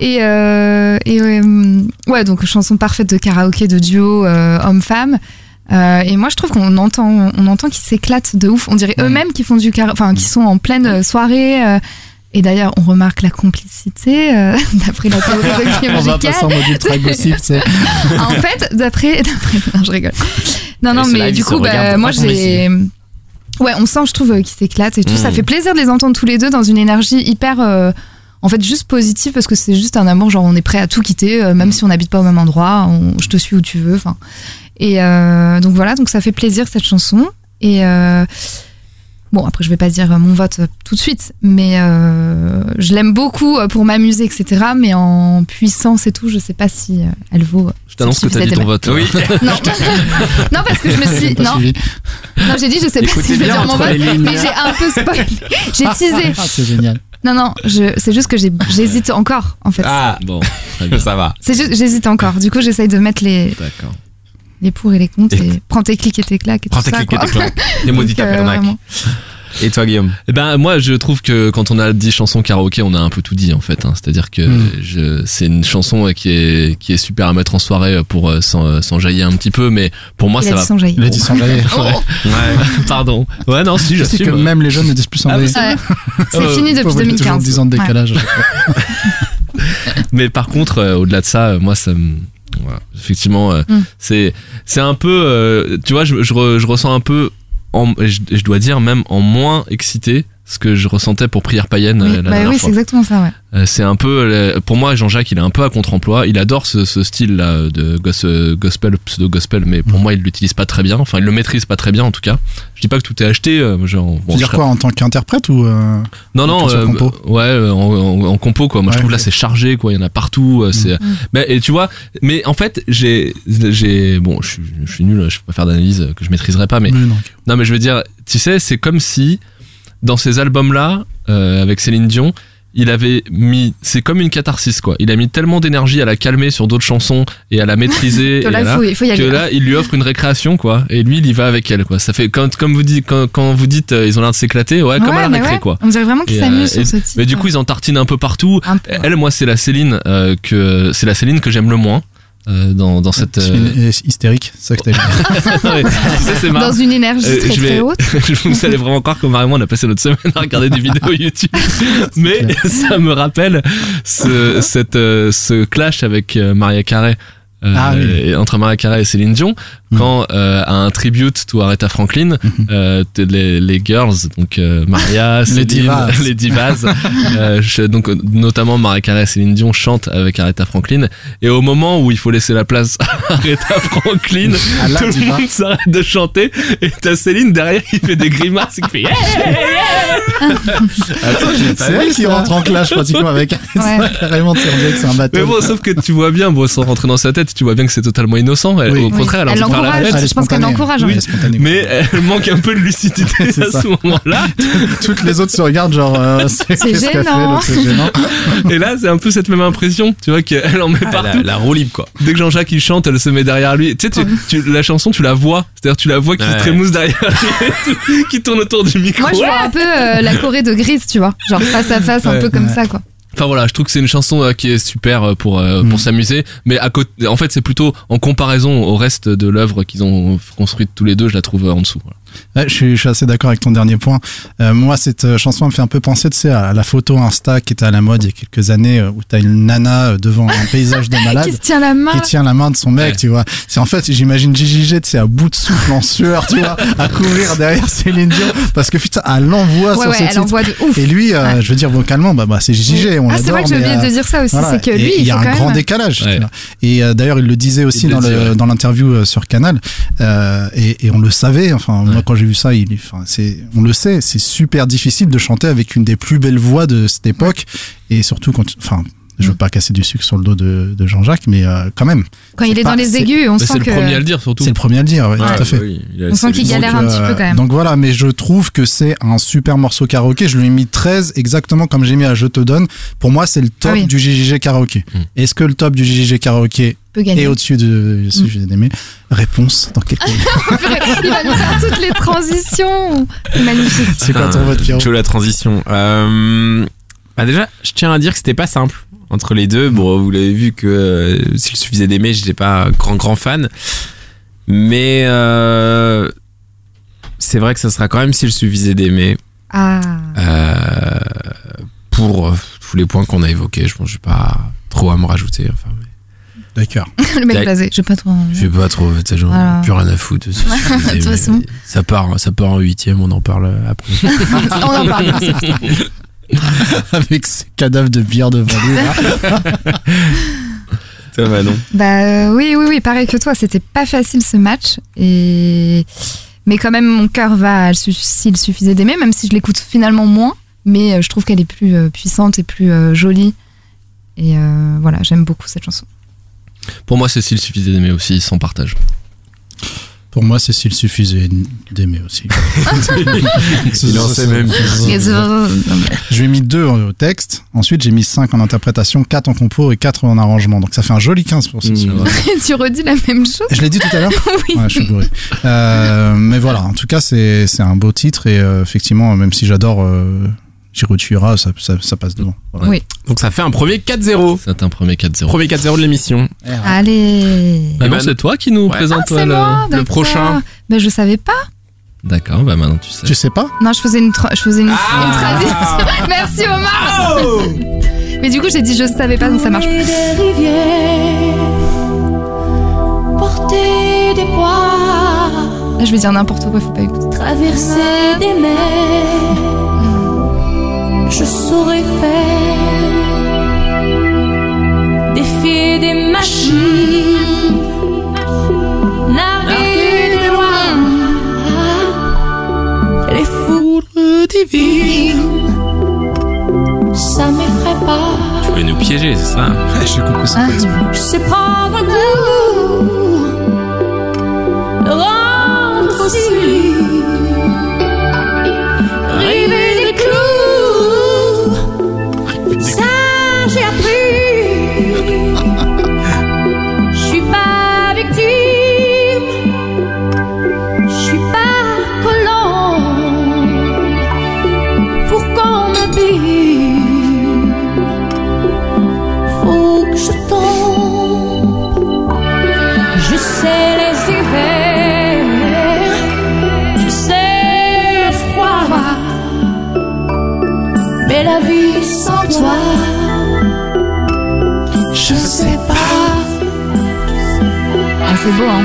Et, euh, et euh, ouais donc chanson parfaite de karaoké de duo euh, homme-femme. Euh, et moi je trouve qu'on entend on entend qu'ils s'éclatent de ouf. On dirait Mm. eux-mêmes qui font du enfin qui sont en pleine euh, soirée. Et d'ailleurs on remarque la complicité euh, d'après la théorie de On va passer en mode ultra gossip, sais. en fait, d'après, non, je rigole. Non, non, mais du coup, bah, moi, j'ai. Ouais, on sent, je trouve, euh, qu'ils s'éclatent et tout. Mm. Ça fait plaisir de les entendre tous les deux dans une énergie hyper. euh, en fait, juste positive parce que c'est juste un amour, genre on est prêt à tout quitter, euh, même si on n'habite pas au même endroit, on- je te suis où tu veux. Enfin, et donc voilà, donc ça fait plaisir cette chanson. Et Bon, après, je vais pas dire euh, mon vote euh, tout de suite, mais euh, je l'aime beaucoup pour m'amuser, etc. Mais en puissance et tout, je sais pas si elle vaut. Je t'annonce que t'as dit ton vote. Oui. Non, non parce que je me suis. Pas Non, non j'ai dit, je sais pas si je vais dire mon vote, mais j'ai un peu spoilé. J'ai teasé. Ah, c'est génial. Non, non, je- c'est juste que j'ai- j'hésite encore, en fait. Ah, Bon, très bien. ça va. C'est juste, j'hésite encore. Du coup, j'essaye de mettre les, D'accord. Les pour et les contre Et- et prends tes clics et tes claques et Prends tes clics et tes claques. Les maudits euh. Et toi, Guillaume? Eh ben moi je trouve que quand on a dit chanson karaoké on a un peu tout dit en fait hein. c'est-à-dire que Mm. je c'est une chanson euh, qui est qui est super à mettre en soirée euh, pour euh, s'en s'enjailler un petit peu mais pour moi Il ça va jaillir. Il a dit sans jaillir. Oh, Ouais. pardon ouais non si Je sais que même les jeunes ne disent plus Ah, mais jaillir. ouais. C'est Euh, fini depuis Faut voler toujours 2015. 10 ans de Ouais. décalage. mais par contre euh, au-delà de ça euh, moi ça me voilà, effectivement euh, Mm. c'est c'est un peu euh, tu vois je, je, re- je ressens un peu en, je, je dois dire même en moins excité ce que je ressentais pour prière païenne Oui, euh, la bah oui, c'est exactement ça, ouais. Euh, c'est un peu euh, pour moi Jean-Jacques il est un peu à contre-emploi il adore ce, ce style là de gos- gospel pseudo gospel mais pour Mhm. moi il l'utilise pas très bien enfin il le maîtrise pas très bien en tout cas je dis pas que tout est acheté genre bon, Tu veux dire serais- quoi en tant qu'interprète ou euh, non non euh, compo ouais en, en- en compo quoi moi je Ouais, trouve là c'est chargé quoi il y en a partout c'est Mhm. mais et tu vois mais en fait j'ai j'ai bon je suis je suis nul je peux pas faire d'analyse que je maîtriserai pas mais mais non. non, mais je veux dire, tu sais, c'est comme si dans ces albums-là, euh, avec Céline Dion, il avait mis, c'est comme une catharsis quoi. Il a mis tellement d'énergie à la calmer sur d'autres chansons et à la maîtriser Que et là, à il la- faut, il faut y que aller. là, il lui offre une récréation quoi. Et lui, il y va avec elle quoi. Ça fait quand, comme vous dites, quand, quand vous dites, euh, ils ont l'air de s'éclater, ouais, comme à la récré ouais. quoi. On dirait vraiment qu'il Et, s'amuse euh, sur ce titre. Mais du coup, ils en tartinent un peu partout. Un peu. Elle, moi, c'est la Céline euh, que c'est la Céline que j'aime le moins. Euh, dans, dans cette euh, hystérique, ça que t'as dit. ouais, marrant. Dans une énergie Euh, très je vais- très haute. vous allez vraiment croire que Marion on a passé notre semaine à regarder des vidéos YouTube mais ça me rappelle ce, cette, euh, ce clash avec euh, Maria Carey euh, Ah oui. et- entre Maria Carey et Céline Dion. Quand euh, à un tribute to Aretha Franklin Mhm. euh, les, les girls donc euh, Maria Céline, divas. les divas euh, je- donc euh, notamment Maria Carey et Céline Dion chantent avec Aretha Franklin et au moment où il faut laisser la place à Aretha Franklin là, tout le diva. monde s'arrête de chanter et t'as Céline derrière qui fait des grimaces et qui fait yeah, yeah. Attends, C'est elle qui rentre en clash pratiquement avec. Ouais. Carrément, c'est un bateau. Mais bon, sauf que tu vois bien, bon, sans rentrer dans sa tête, tu vois bien que c'est totalement innocent. Elle- Oui. Au Oui. contraire, elle a Elle fête. Je pense qu'elle Oui, hein. Mais elle manque un peu de lucidité à ça. ce moment-là. toutes les autres se regardent genre euh, c'est qu'est-ce qu'elle fait gênant. gênant. Et là, c'est un peu cette même impression. Tu vois qu'elle en met Ah, partout. la, la roue libre, quoi. Dès que Jean-Jacques il chante, elle se met derrière lui. Tu sais, tu, tu- la chanson, tu la vois. C'est-à-dire, tu la vois qui Ouais. se trémousse derrière lui, qui tourne autour du micro. Moi, je vois un peu euh, la Corée de Grise, tu vois. Genre face à face, un Ouais. peu comme Ouais. ça, quoi. Enfin voilà, je trouve que c'est une chanson euh, qui est super euh, pour euh, Mm. pour s'amuser, mais à côté, en fait, c'est plutôt en comparaison au reste de l'œuvre qu'ils ont construite tous les deux, je la trouve en dessous. voilà. Ouais, je, suis, je suis assez d'accord avec ton dernier point. Euh, moi, cette euh, chanson me fait un peu penser, tu sais, à la photo Insta qui était à la mode il y a quelques années, euh, où t'as une nana devant un paysage de malade. Qui se tient la main. qui tient la main de son mec, Ouais. tu vois. C'est en fait, j'imagine Gigi G, tu sais, à bout de souffle, en sueur, tu vois, à courir derrière Céline Dion, parce que putain, elle l'envoie Ouais, sur ouais, ce elle titre. envoie de ouf. Et lui, euh, Ouais. je veux dire, vocalement, bah, bah c'est Gigi G, on ah, c'est l'adore. vrai que j'ai oublié euh, de dire ça aussi, voilà. c'est que Et lui, il y a un grand même- décalage. Ouais. tu vois. Et euh, d'ailleurs, il le disait aussi Il dans l'interview sur Canal. Et, et on le savait. Enfin, moi, Quand j'ai vu ça, il, enfin, c'est, on le sait, c'est super difficile de chanter avec une des plus belles voix de cette époque. Et surtout quand, enfin, je veux Mm. pas casser du sucre sur le dos de, de Jean-Jacques, mais euh, quand même, Quand il est pas- dans les aigus, on sent c'est le que. premier à le dire surtout. c'est le premier à le dire. Ouais, tout à fait. On sent qu'il galère un Donc, petit peu euh, quand même. Donc voilà, mais je trouve que c'est un super morceau karaoké. Je lui ai mis 13 exactement comme j'ai mis à Je te donne. Pour moi, c'est le top Ah oui. du JJG karaoké. Mm. Est-ce que le top du JJG karaoké peut gagner. est au-dessus de que j'ai aimé Réponse dans quelques minutes. il va nous faire toutes les transitions. C'est magnifique. C'est quoi ton vote, Pierrot la transition. Euh, bah déjà, je tiens à dire que c'était pas simple entre les deux. Bon, vous l'avez vu que euh, s'il suffisait d'aimer, j'étais pas grand grand fan. Mais euh, c'est vrai que ça sera quand même s'il suffisait d'aimer. Ah. Euh, pour euh, tous les points qu'on a évoqués, je pense que j'ai pas trop à me rajouter. Enfin, mais D'accord. Le mec blasé, je vais pas trop. je sais pas trop, tu sais, genre, Voilà. plus rien à foutre. de toute façon. Ça part, ça part en huitième, on en parle après. On en parle. Avec ces cadavres de bière devant lui. là. Ça va, non Bah euh, oui, oui, oui, pareil que toi, c'était pas facile ce match. Et... Mais quand même, mon cœur va s'il suffisait d'aimer, même si je l'écoute finalement moins. Mais euh, je trouve qu'elle est plus euh, puissante et plus jolie. Et euh, voilà, j'aime beaucoup cette chanson. Pour moi, c'est s'il suffisait d'aimer aussi, sans partage. Pour moi, c'est s'il suffisait d'aimer aussi. Il en sait même plus. Je lui ai mis deux au texte. Ensuite, j'ai mis 5 en interprétation, 4 en compo et 4 en arrangement. Donc ça fait un joli 15 pour ce Mmh, soir. ouais. tu redis la même chose Je l'ai dit tout à l'heure Oui. Ouais, je suis bourré. Euh, mais voilà, en tout cas, c'est c'est un beau titre et euh, effectivement, même si j'adore euh, Jiro Tuira, ça, ça, ça passe devant. Voilà. Oui. Donc ça fait un premier 4-0. C'est un premier 4-0. Premier 4-0 de l'émission. Allez Bah ben, c'est toi qui nous Ouais. présente Ah, toi, le- moi, le d'accord. prochain. Ben, je savais pas. D'accord, bah maintenant tu sais. Tu sais pas Non, je faisais une, tra- je faisais une, Ah. une tradition. Merci Omar. Mais du coup, j'ai dit je savais pas, donc ça marche. Des rivières, porter des poids, Là, je vais dire n'importe quoi, faut pas écouter. traverser des mers. Je saurais faire défier des machines, narguer des lois, les foudres divines. Ça m'effraie pas. Tu veux nous piéger, c'est ça Je coucou, c'est Ah. Je sais prendre un coup, le rendre possible, la vie sans toi, je sais pas. Ah, c'est beau, hein.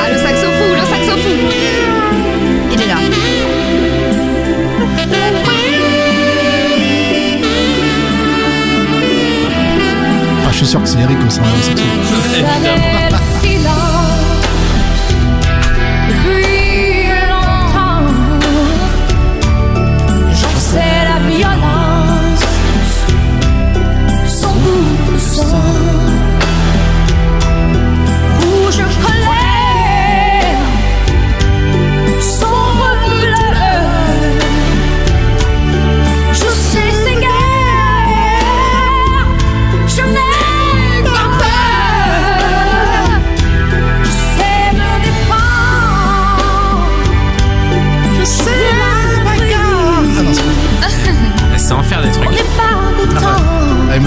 Ah, le saxo fou, le saxo fou. Il est là. Ah, je suis sûr que c'est Eric au sein de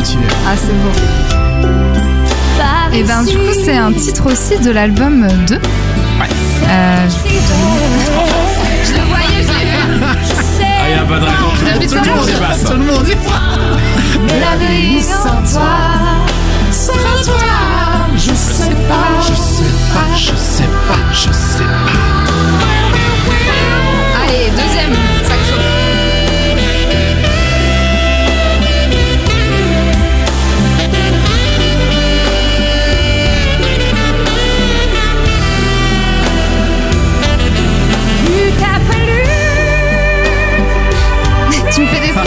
Est motivée. Ah, c'est beau. Et ben, du coup, c'est un titre aussi de l'album 2. Euh, je le voyais, je l'ai vu. Ah, il y a pas de réponse. Tout C'est pas ça. le monde dit Mais la vie sans toi, sans toi, je sais pas, je sais pas, je sais pas, je sais pas.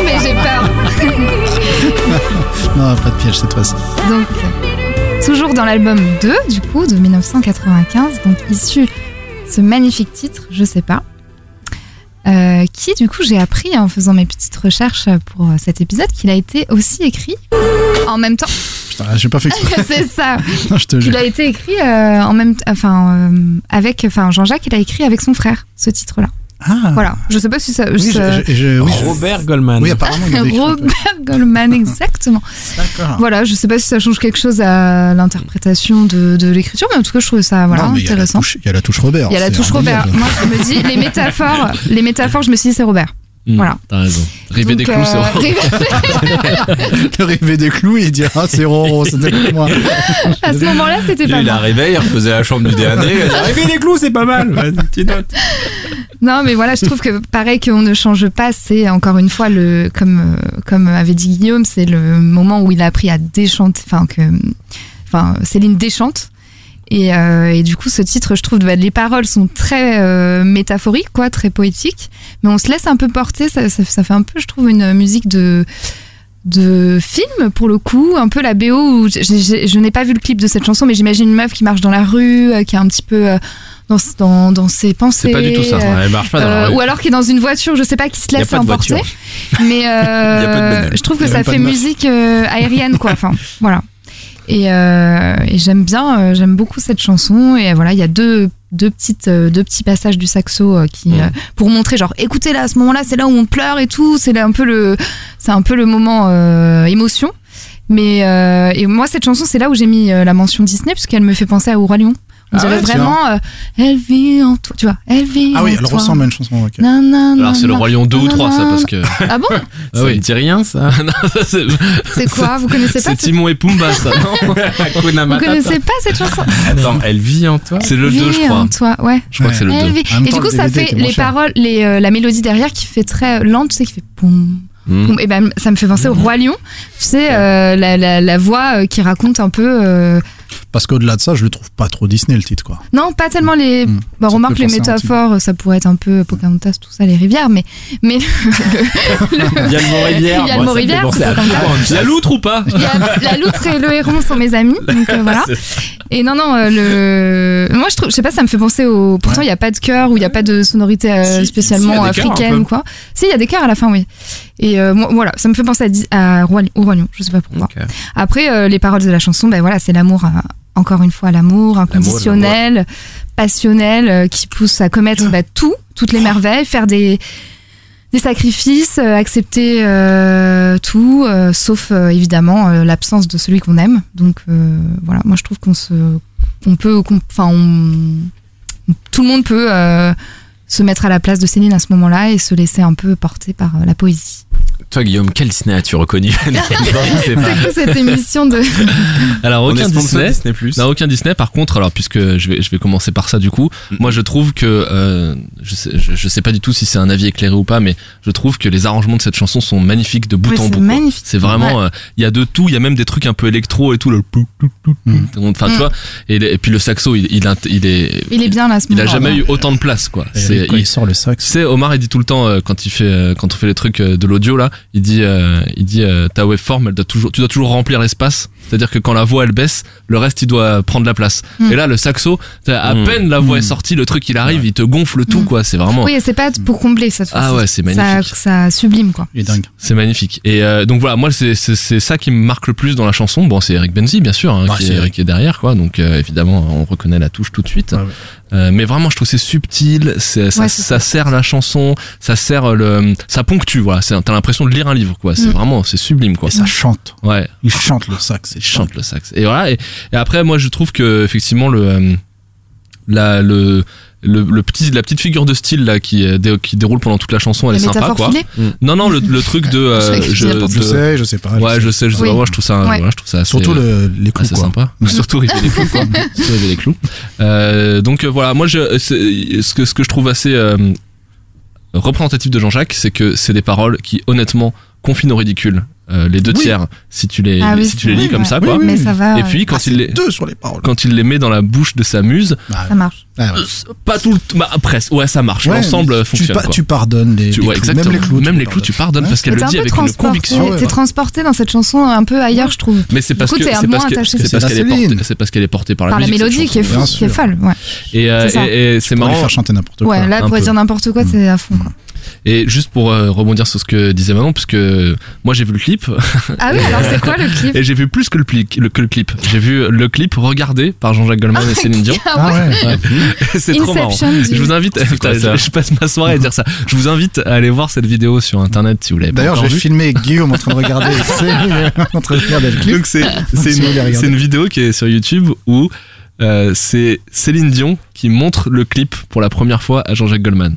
Mais j'ai peur. Non, pas de piège cette fois-ci. Donc, toujours dans l'album 2, du coup, de 1995, donc issu ce magnifique titre, je sais pas, euh, qui, du coup, j'ai appris en faisant mes petites recherches pour cet épisode qu'il a été aussi écrit en même temps. Putain, j'ai pas fait exprès. C'est ça. Non, je te jure. Il a été écrit euh, en même, enfin, euh, avec, enfin, Jean-Jacques, il a écrit avec son frère ce titre-là. Ah. Voilà. Je sais pas si ça. Oui, ça- je- je- je- oui, je- Robert Goldman. Oui, apparemment, il. Robert Goldman, exactement. D'accord. Voilà, je sais pas si ça change quelque chose à l'interprétation de, de l'écriture, mais en tout cas, je trouvais ça voilà, non, mais il y, a la intéressant. il y a la touche Robert. Il y a la touche Robert. Moi, je me dis, les métaphores, les métaphores, je me suis dit, c'est Robert. Hmm, Voilà. T'as raison. River des clous, c'est euh, horrible. Le rêver des clous, il dit Ah, c'est Roro, c'était pour moi. à ce moment-là, c'était pas il moi. arrivait, il refaisait la chambre du dernier. A Arrivé des clous, c'est pas mal. Tu notes. Non, mais voilà, je trouve que pareil qu'on ne change pas, c'est encore une fois le, comme euh, comme avait dit Guillaume, c'est le moment où il a appris à déchanter, enfin que, Céline déchante. Et, euh, et du coup, ce titre, je trouve, bah, les paroles sont très euh, métaphoriques, quoi, très poétiques, mais on se laisse un peu porter. Ça, fait un peu, je trouve, une musique de de film pour le coup, un peu la BO où je n'ai pas vu le clip de cette chanson, mais j'imagine une meuf qui marche dans la rue, qui est un petit peu dans, dans, dans ses pensées. C'est pas du tout ça. euh, Elle marche pas dans la euh, rue. ou alors qui est dans une voiture, je sais pas, qui se laisse emporter. Mais euh, je trouve que ça fait musique aérienne, quoi. Enfin, voilà. Et, euh, et j'aime bien, euh, j'aime beaucoup cette chanson. Et voilà, il y a deux, deux, petites, euh, deux petits passages du saxo qui, euh, pour montrer, genre, écoutez là, à ce moment-là, c'est là où on pleure et tout. C'est un peu le, c'est un peu le moment émotion. Mais et moi, cette chanson, c'est là où j'ai mis la mention Disney, puisqu'elle me fait penser à Au Roi Lion. On Ah dirait ouais, vraiment, euh, elle vit en toi, tu vois, elle vit Ah oui, en elle toi. ressemble à une chanson. ok. Nan, nan, Alors c'est le nan, Roi Lion 2 ou 3 ça parce que Ah bon ah Ça oui. me dit rien, ça. Non, ça, c'est C'est quoi Vous connaissez pas c'est Timon et Pumba ça non Hakuna Vous Matata. connaissez pas cette chanson Attends, elle vit en toi C'est le 2 je crois. en toi, ouais. Je crois que c'est le Elle 2. vit. En même Et temps, du coup, le ça DVD fait était moins les cher. paroles, les, euh, la mélodie derrière qui fait très lente, tu sais, qui fait poum, Hmm. poum. Et ben, ça me fait penser au Roi Lion. Tu sais, euh, la, la, la voix euh, qui raconte un peu. euh, Parce qu'au-delà de ça, je le trouve pas trop Disney le titre, quoi. Non, pas tellement les. Bah, Ça remarque les à métaphores, ça pourrait être un peu Pocahontas, tout ça, les rivières, mais. mais Il y a le Mont-Rivière. Il y a le Moi, c'est à Pocahontas. La loutre ou pas la loutre et le héron sont mes amis, donc euh, voilà. Et non, non, euh, le. Moi, je trouve, je sais pas, ça me fait penser au. Pourtant, il y a pas de chœur ou il y a pas de sonorité euh, Si, si, spécialement un africaine, quoi. Si, il y a des chœurs à la fin, oui. Et euh, voilà, ça me fait penser à, à Roi, au Roi Lion, je sais pas pourquoi. Après, euh, les paroles de la chanson, ben voilà, c'est l'amour, euh, encore une fois, l'amour inconditionnel, passionnel, euh, qui pousse à commettre bah, tout, toutes les merveilles, faire des, des sacrifices, euh, accepter euh, tout, euh, sauf évidemment l'absence de celui qu'on aime. Donc voilà, moi je trouve qu'on se, on peut, enfin, tout le monde peut se mettre à la place de Céline à ce moment-là et se laisser un peu porter par la poésie. Toi, Guillaume, quel Disney as-tu reconnu. C'est quoi cette émission de Alors aucun Disney. Disney Plus. Non, aucun Disney. Par contre, alors puisque je vais, je vais commencer par ça du coup, Mm. moi je trouve que euh, je, sais, je, je sais pas du tout si c'est un avis éclairé ou pas, mais je trouve que les arrangements de cette chanson sont magnifiques de bout Ouais, en c'est bout. C'est vraiment, euh, il y a de tout. Il y a même des trucs un peu électro et tout le. Mm. Enfin, tu Mm. vois. Et, et puis le saxo, il, il, il est. Il est bien là ce Il a jamais eu autant de place, quoi. Et C'est, quand il- il sort le tu sax. sais, Omar, il dit tout le temps euh, quand il fait, euh, quand on fait les trucs euh, de l'audio là, il dit, euh, il dit, euh, ta waveform, elle doit tu dois toujours remplir l'espace. C'est-à-dire que quand la voix elle baisse, le reste il doit prendre la place. Mm. Et là, le saxo, à Mm. peine la voix Mm. est sortie, le truc il arrive, il te gonfle tout, Mm. quoi. C'est vraiment, Oui, et c'est pas pour combler cette fois-ci. ah ouais, c'est magnifique. ça sublime quoi. Il est dingue. C'est magnifique. Et euh, donc voilà, moi c'est ça qui me marque le plus dans la chanson. Bon, c'est Eric Benzi bien sûr, hein, Ah, qui, est, Eric. qui est derrière quoi. Donc euh, évidemment, on reconnaît la touche tout de suite. Ouais, ouais. Euh, mais vraiment, je trouve c'est subtil, ça, ça sert la chanson, ça sert le, ça ponctue voilà. T'as l'impression de lire un livre quoi. C'est Mm. vraiment, c'est sublime quoi. Et ça chante. Ouais, Il chante le sax. C'est il chante le sax. Et voilà. Et, et après, moi, je trouve que effectivement le euh, la le le, le petit la petite figure de style là qui euh, dé- qui déroule pendant toute la chanson, elle La est sympa quoi. filée. Non non, le, le truc de euh, Je je- de sais, je sais pas. Ouais, je sais, je sais. Oui. Moi, je trouve ça, Ouais. voilà, je trouve ça assez, Surtout le, les coups, assez quoi. sympa. Mm. Surtout les clous, quoi. Surtout les clous. Euh, donc euh, voilà, moi, je, ce que ce que je trouve assez euh, représentatif de Jean-Jacques, c'est que c'est des paroles qui, honnêtement, confinent au ridicule. Euh, les deux Oui. tiers, si tu les, Ah oui, si tu les lis vrai, comme ouais. ça, quoi. Oui, Mais ça va. Et puis quand Ah, il les deux sur les paroles. quand il les met dans la bouche de sa muse, ça marche. euh, pas tout le bah, presque, ouais, ça marche. Ouais, L'ensemble tu, fonctionne. pa- quoi. tu pardonnes les, Tu- les ouais, clous. Même les clous. Même tu les clous, tu pardonnes. parce qu'elle le dit avec une conviction. t'es transporté dans cette chanson un peu ailleurs, je trouve. Mais c'est parce que c'est qu'elle est portée, Céline. c'est parce qu'elle est portée par la mélodie qui est, folle. Et, euh, C'est marrant. faire chanter n'importe quoi. ouais là, pour dire n'importe quoi, Mm. c'est à fond. Et juste pour euh, rebondir sur ce que disait Manon, puisque moi j'ai vu le clip Ah oui, alors c'est quoi le clip et j'ai vu plus que le, pli- le- que le clip. J'ai vu le clip regardé par Jean-Jacques Goldman et Céline Dion. Ah ouais. Ah ouais. C'est trop marrant. Du- Je vous invite, quoi, putain, ça je, je passe ma soirée à dire ça. Je vous invite à aller voir cette vidéo sur internet si vous l'avez pas D'ailleurs, j'ai filmé Guillaume en train de regarder Céline en train de regarder le clip. Donc une, c'est une vidéo qui est sur YouTube où euh, c'est Céline Dion qui montre le clip pour la première fois à Jean-Jacques Goldman.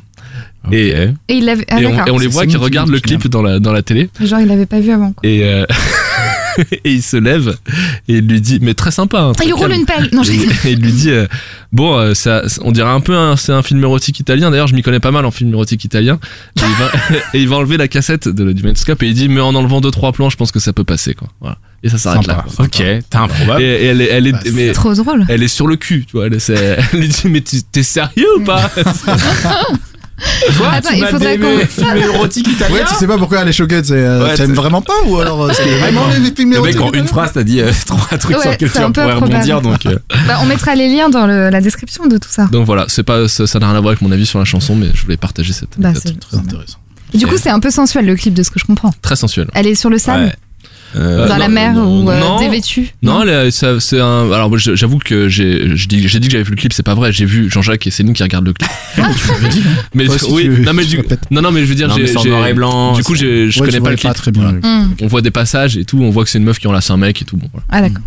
Et, Ok. Et il l'avait. Ah, et, on, d'accord. et on les voit qui regardent le clip dans la, dans la télé. Genre, il l'avait pas vu avant. Quoi. Et, euh, et il se lève et il lui dit, mais très sympa. hein, Ah, très il roule calme. une pelle. Non, Et il- lui dit euh, bon euh, ça on dirait un peu c'est un film érotique italien d'ailleurs je m'y connais pas mal en film érotique italien et il va, et il va enlever la cassette de, du Metascope et il dit mais en enlevant deux trois plans je pense que ça peut passer quoi voilà et ça s'arrête là quoi. Ok, t'es improbable. et, et elle est elle est Bah, c'est mais Trop drôle. elle est sur le cul tu vois elle, est- elle lui dit mais t'es sérieux ou pas? Toi, Attends, tu il m'as faudrait qu'on- les italiens Ouais, tu sais pas pourquoi elle est choquée. tu sais, euh, Ouais, T'aimes c'est- vraiment pas ou alors euh, c'est vraiment les films Le mec, érotiques en une phrase, t'as dit euh, trois trucs Ouais, sur lesquels c'est tu un peu pourrais rebondir, donc. euh, Bah, on mettra les liens dans le- la description de tout ça. donc voilà c'est pas ça ça n'a rien à voir avec mon avis sur la chanson mais je voulais partager cette Bah, anecdote c'est Très intéressant. Et du coup, c'est un peu sensuel le clip de ce que je comprends. très sensuel Elle est sur le sable, ouais. Euh, dans la mer non, ou euh, non. c'est un. Alors, j'avoue que j'ai, dit que j'avais vu le clip, c'est pas vrai. J'ai vu Jean-Jacques et Céline qui regardent le clip. Hein Mais oui, non mais non non mais je veux dire, j'ai, noir et blanc. du coup, je Ouais, connais pas le clip. très bien. Hmm. On voit des passages et tout. On voit que c'est une meuf qui enlace un mec et tout. Bon, voilà. Ah, d'accord.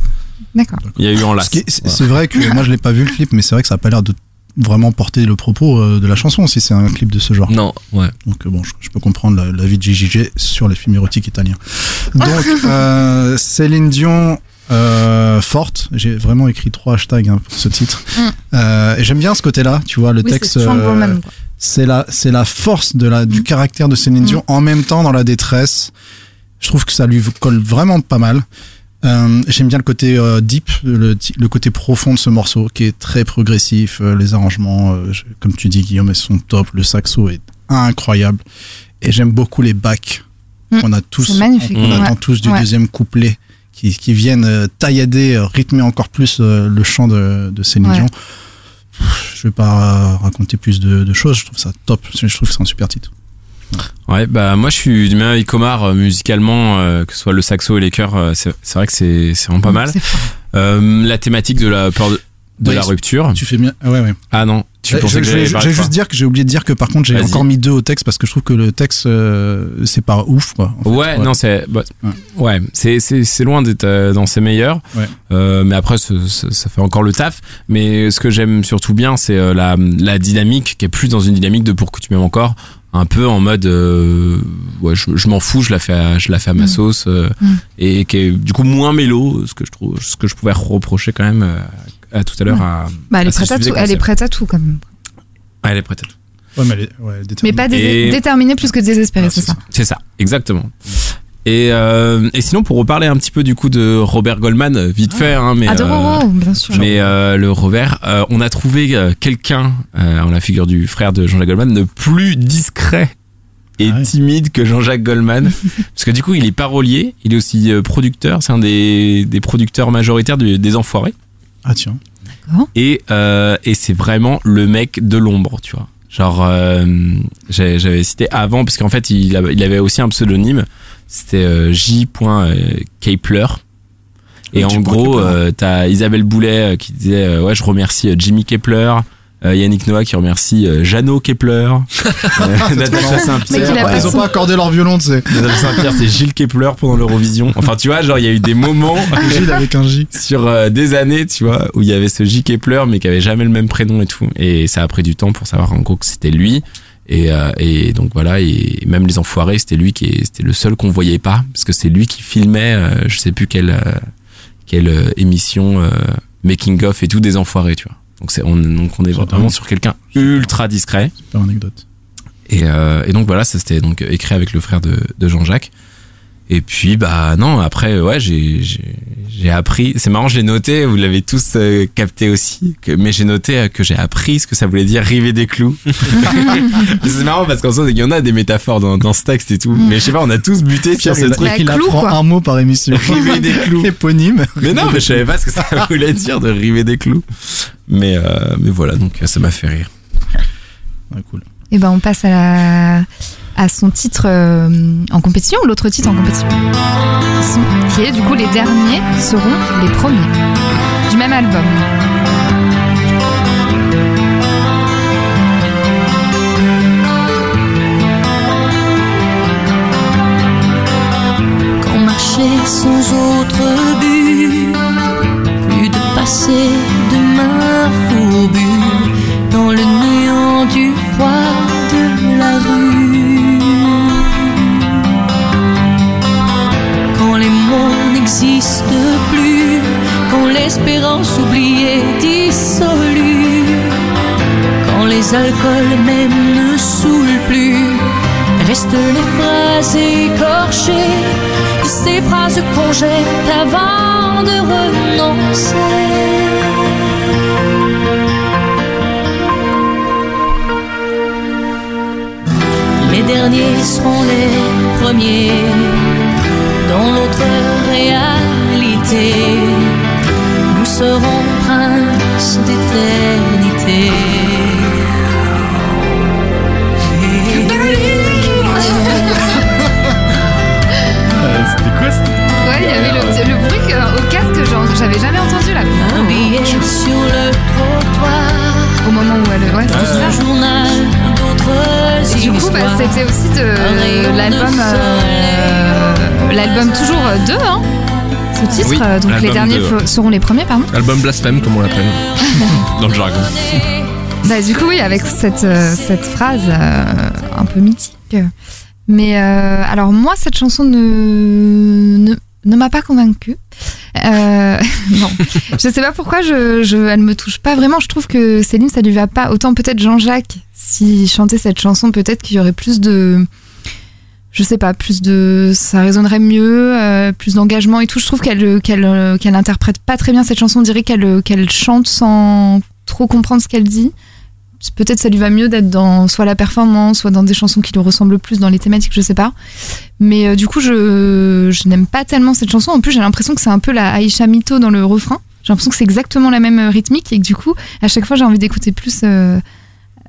D'accord. Il y a eu en c'est vrai que moi je l'ai pas vu le clip, mais c'est vrai que ça a pas l'air de vraiment porter le propos euh, de la chanson si c'est un clip de ce genre. Non, ouais. Donc euh, bon, je, je peux comprendre la- l'avis de JJG sur les films érotiques italiens. Donc euh, Céline Dion euh, forte. J'ai vraiment écrit trois hashtags hein, pour ce titre. Mm. Euh, et j'aime bien ce côté-là. Tu vois, le Oui, texte. Euh, c'est la c'est la force de la du caractère de Céline Dion en même temps dans la détresse. Je trouve que ça lui colle vraiment pas mal. Euh, J'aime bien le côté euh, deep, le, le côté profond de ce morceau qui est très progressif. euh, les arrangements, comme tu dis Guillaume, ils sont top. Le saxo est incroyable et j'aime beaucoup les backs. Mm. On a tous, magnifique. on, on Ouais. attend tous du Ouais. deuxième couplet qui, qui viennent taillader, rythmer encore plus le chant de, de Céline Ouais. Dion. Je vais pas raconter plus de, de choses. Je trouve ça top. Je trouve que c'est un super titre. Ouais, bah moi je suis du même avec Comar euh, musicalement, euh, que ce soit le saxo et les chœurs, euh, c'est c'est vrai que c'est c'est vraiment pas mal. Euh, la thématique de la peur de, de Ouais, la rupture. Tu fais bien. Ah ouais, ouais. Ah non, tu pensais je, que de juste dire que j'ai oublié de dire que par contre j'ai encore mis deux au texte parce que je trouve que le texte euh, c'est pas ouf quoi. en fait. Ouais, non, c'est bah, Ouais. ouais, c'est loin d'être euh, dans ses meilleurs. Ouais. Euh, mais après, ça fait encore le taf. Mais ce que j'aime surtout bien, c'est euh, la la dynamique qui est plus dans une dynamique de pour que tu m'aimes encore, un peu en mode euh, ouais, je, je m'en fous, je la fais à, je la fais à ma Mm. sauce euh, Mm. et qui est du coup moins mélo, ce que je trouve, ce que je pouvais reprocher quand même euh, à tout à l'heure. À, Bah, elle, est prête à tout. elle est prête à tout, quand même. Elle est prête. à tout. Ouais, mais elle est, ouais, elle est Mais déterminée. pas Et- déterminée plus que désespérée, c'est c'est ça. C'est ça, exactement. Et, euh, et sinon, pour reparler un petit peu du coup de Robert Goldman, vite fait, hein, mais, euh, bien sûr. mais euh, le Robert, euh, on a trouvé quelqu'un euh, en la figure du frère de Jean-Jacques Goldman de plus discret et Ah ouais. timide que Jean-Jacques Goldman, parce que du coup, il est parolier, il est aussi producteur, c'est un des, des producteurs majoritaires du- des Enfoirés, Ah tiens. et, euh, et c'est vraiment le mec de l'ombre, tu vois. Genre, euh, j'avais cité avant, parce qu'en fait, il, a- il avait aussi un pseudonyme, c'était euh, J. Kepler. Et Ah, en gros, euh, t'as Isabelle Boulet euh, qui disait euh, Ouais, je remercie euh, Jimmy Kepler. euh, Yannick Noah qui remercie euh, Jeannot Kepler. euh, Natacha Mec, il Saint-Pierre. Ouais, ils ont pas accordé leur violon, tu sais. Natacha Saint-Pierre, c'est Gilles Kepler pendant l'Eurovision. Enfin, tu vois, genre, il y a eu des moments Gilles avec un J. sur euh, des années, tu vois, où il y avait ce J Kepler, mais qui avait jamais le même prénom et tout. Et ça a pris du temps pour savoir en gros que c'était lui. Et, euh, et donc voilà, et même les enfoirés, c'était lui qui c'était le seul qu'on voyait pas, parce que c'est lui qui filmait, euh, je sais plus quelle euh, quelle euh, émission euh, making of et tout des enfoirés, tu vois. Donc c'est on donc on est vraiment sur quelqu'un ultra discret. Super anecdote. Et, euh, et donc voilà, ça c'était donc écrit avec le frère de, de Jean-Jacques. Et puis bah non, après ouais, j'ai j'ai j'ai appris. C'est marrant, je l'ai noté. Vous l'avez tous euh, capté aussi. Que, mais j'ai noté euh, que j'ai appris ce que ça voulait dire river des clous. c'est marrant parce qu'en soi, il y en a des métaphores dans, dans ce texte et tout. Mais je sais pas, on a tous buté sur ce truc. Il clou, apprend quoi. un mot par émission. River des clous. Éponyme. Mais non, mais je savais pas ce que ça voulait dire de river des clous. Mais euh, mais voilà, donc ça m'a fait rire. Ouais, cool. Et ben, on passe à, la- à son titre euh, en compétition, l'autre titre en compétition. Qui est, du coup, les derniers seront les premiers. Du même album. Quand marcher sans autre but, espérance oubliée, dissolue. Quand les alcools même ne saoulent plus, restent les phrases écorchées, ces phrases qu'on jette avant de renoncer. Les derniers seront les premiers dans notre réalité. Nous serons princes d'éternité. C'était quoi Ouais, il y avait le, le bruit que- au casque, genre, j'avais jamais entendu là. Un billet sur le trottoir. Au moment où elle. Ouais, c'était Un ça. journal d'autres Du coup, bah, c'était aussi de l'album. euh, l'album toujours 2, hein ce titre. Oui, euh, donc les derniers seront les premiers, pardon. Album blasphème, comme on l'appelle dans le jargon. Bah, du coup, oui, avec cette, euh, cette phrase euh, un peu mythique. Mais alors, moi, cette chanson ne, ne, ne m'a pas convaincue. Euh, non, je sais pas pourquoi je, je, elle me touche pas vraiment. Je trouve que Céline, ça lui va pas. Autant peut-être Jean-Jacques, s'il chantait cette chanson, peut-être qu'il y aurait plus de. Je sais pas, plus de. Ça résonnerait mieux, euh, plus d'engagement et tout. Je trouve qu'elle qu'elle qu'elle interprète pas très bien cette chanson. On dirait qu'elle qu'elle chante sans trop comprendre ce qu'elle dit peut-être ça lui va mieux d'être dans soit la performance, soit dans des chansons qui lui ressemblent plus dans les thématiques, je sais pas. Mais euh, du coup, je, je n'aime pas tellement cette chanson. En plus, j'ai l'impression que c'est un peu la Aïcha Mito dans le refrain. J'ai l'impression que c'est exactement la même euh, rythmique et que du coup, à chaque fois, j'ai envie d'écouter plus.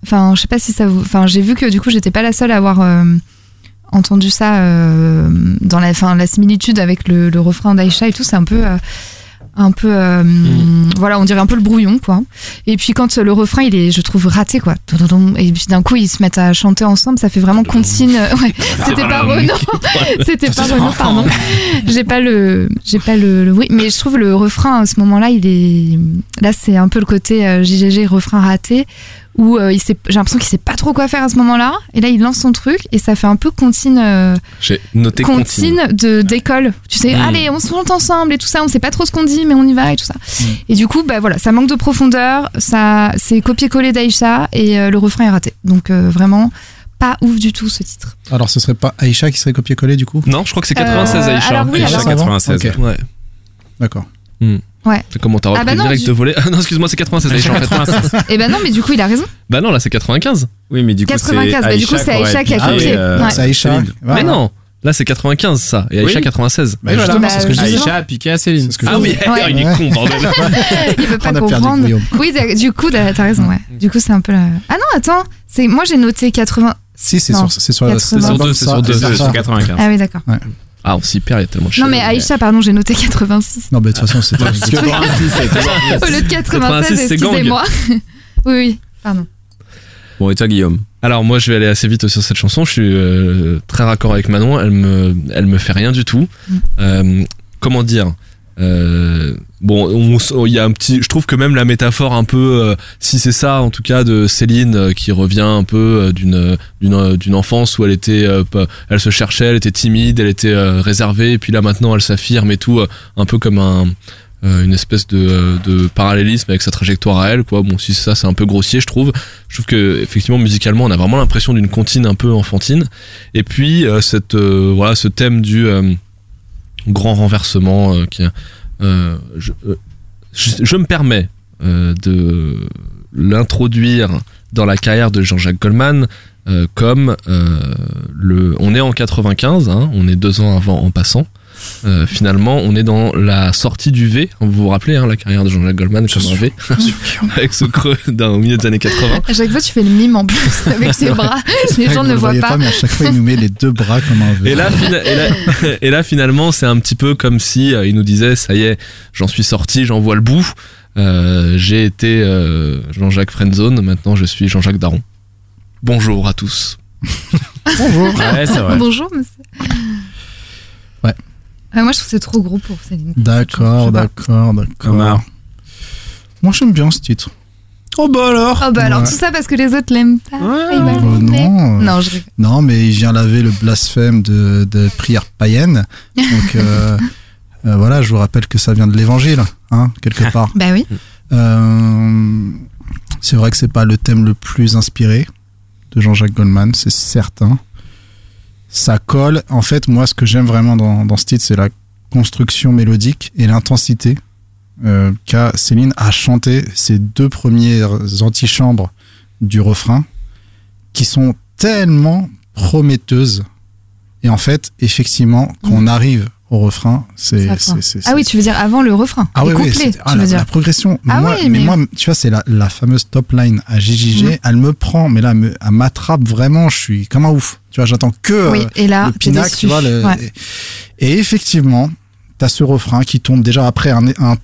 Enfin, je sais pas si ça vous. Enfin, j'ai vu que du coup, j'étais pas la seule à avoir entendu ça euh, dans la, enfin, la similitude avec le, le refrain d'Aïcha et tout. C'est un peu. euh, un peu euh, voilà on dirait un peu le brouillon quoi. Et puis quand le refrain il est je trouve raté quoi. Et puis d'un coup ils se mettent à chanter ensemble ça fait vraiment comptine ouais. C'était pas Renaud. C'était pas Renaud pardon. J'ai pas le j'ai pas le, le oui mais je trouve le refrain à ce moment-là il est là c'est un peu le côté JGG refrain raté où euh, il sait j'ai l'impression qu'il sait pas trop quoi faire à ce moment-là et là il lance son truc et ça fait un peu comptine euh, J'ai noté comptine de d'école. Tu sais, Mm. allez, on se chante ensemble et tout ça. On sait pas trop ce qu'on dit, mais on y va et tout ça. Et du coup, bah voilà, ça manque de profondeur. Ça, c'est copier-coller d'Aïcha et euh, le refrain est raté. Donc euh, vraiment pas ouf du tout ce titre. Alors ce serait pas Aïcha qui serait copié-collé du coup? Non, je crois que c'est 96 Euh, Aïcha. alors oui, Aïcha alors- 96. Ok. Ouais. D'accord. C'est comment t'as Ah repris bah non, direct du- de voler Ah non, excuse-moi, c'est 96 Aïcha en fait. Et ben non, mais du coup, il a raison. Bah non, là c'est 95. Oui, mais du coup, c'est 95, bah, du coup, c'est Aïcha qui a aurait copié. euh, Ouais. C'est Aïcha. Mais non, là c'est 95 ça. Et Aïcha Oui. 96. Bah, justement, c'est ce que je Bah, disais. Aïcha a piqué à Céline. Ce que je Ah oui. Ouais. il est con, bordel. Il veut pas comprendre. Oui, du coup, t'as raison, ouais. Du coup, c'est un peu la... Ah non, attends. Moi, j'ai noté 80. Si, c'est sur, sur, 80. c'est sur deux, c'est deux, sur 95. Ah oui, d'accord. Ah, on s'y perd, il y a tellement de Non, choses. mais Aïcha, pardon, j'ai noté 86. Non, mais de toute façon, c'était. Au lieu de 96, 86, c'est gang. excusez-moi. oui, oui, pardon. Bon, et toi, Guillaume? Alors moi je vais aller assez vite sur cette chanson. Je suis euh, très raccord avec Manon. Elle me, elle me fait rien du tout. Mm. Euh, comment dire? Euh, Bon, il y a un petit. Je trouve que même la métaphore un peu, euh, si c'est ça en tout cas de Céline euh, qui revient un peu euh, d'une d'une d'une enfance où elle était, elle se cherchait, elle était timide, elle était réservée, et puis là maintenant elle s'affirme et tout, un peu comme un une espèce de, de parallélisme avec sa trajectoire à elle quoi bon si ça c'est un peu grossier je trouve je trouve que effectivement musicalement on a vraiment l'impression d'une comptine un peu enfantine et puis cette voilà ce thème du grand renversement euh, qui euh, je, euh, je, je me permets de l'introduire dans la carrière de Jean-Jacques Goldman comme le on est en 95 hein, on est deux ans avant en passant euh, finalement, on est dans la sortie du V. Vous vous rappelez hein, la carrière de Jean-Jacques Goldman comme un V, avec ce creux au milieu des années 80. À chaque fois, tu fais le mime en plus avec ses bras. Les gens Vous ne le voient pas. mais à chaque fois, il nous met les deux bras comme un V. Et là, fina- et là, et là, finalement, c'est un petit peu comme si euh, il nous disait ça y est, j'en suis sorti, j'en vois le bout. Euh, J'ai été euh, Jean-Jacques Friendzone, maintenant je suis Jean-Jacques Daron. Bonjour à tous. Bonjour. Ouais, c'est vrai. Bonjour, monsieur. Ouais. Ah, moi, je trouve que c'est trop gros pour Céline. D'accord, d'accord, d'accord. Moi, j'aime bien ce titre. Oh bah alors Oh bah alors Ouais. tout ça parce que les autres l'aiment pas. Ouais, bah l'aimer. non. Non, je. Non, mais il vient laver le blasphème de, de prière païenne. Donc euh, euh, voilà, je vous rappelle que ça vient de l'évangile, hein, quelque part. Bah oui. Euh, c'est vrai que c'est pas le thème le plus inspiré de Jean-Jacques Goldman, c'est certain. Ça colle. En fait, moi, ce que j'aime vraiment dans, dans ce titre, c'est la construction mélodique et l'intensité euh, qu'a Céline à chanter ces deux premières antichambres du refrain qui sont tellement prometteuses. Et en fait, effectivement, quand on arrive au refrain, c'est. Ah oui, tu veux dire avant le refrain. ah oui, ah, veux la, dire. la progression. Ah moi, oui, mais, mais- moi, tu vois, c'est la, la fameuse top line à JJG. Elle me prend, mais là, elle me- elle m'attrape vraiment. Je suis comme un ouf. Tu vois, j'attends que Oui, euh, et là, le t'es pinac, déçu. tu vois. Le, Ouais. et, et effectivement, t'as ce refrain qui tombe déjà après un, un-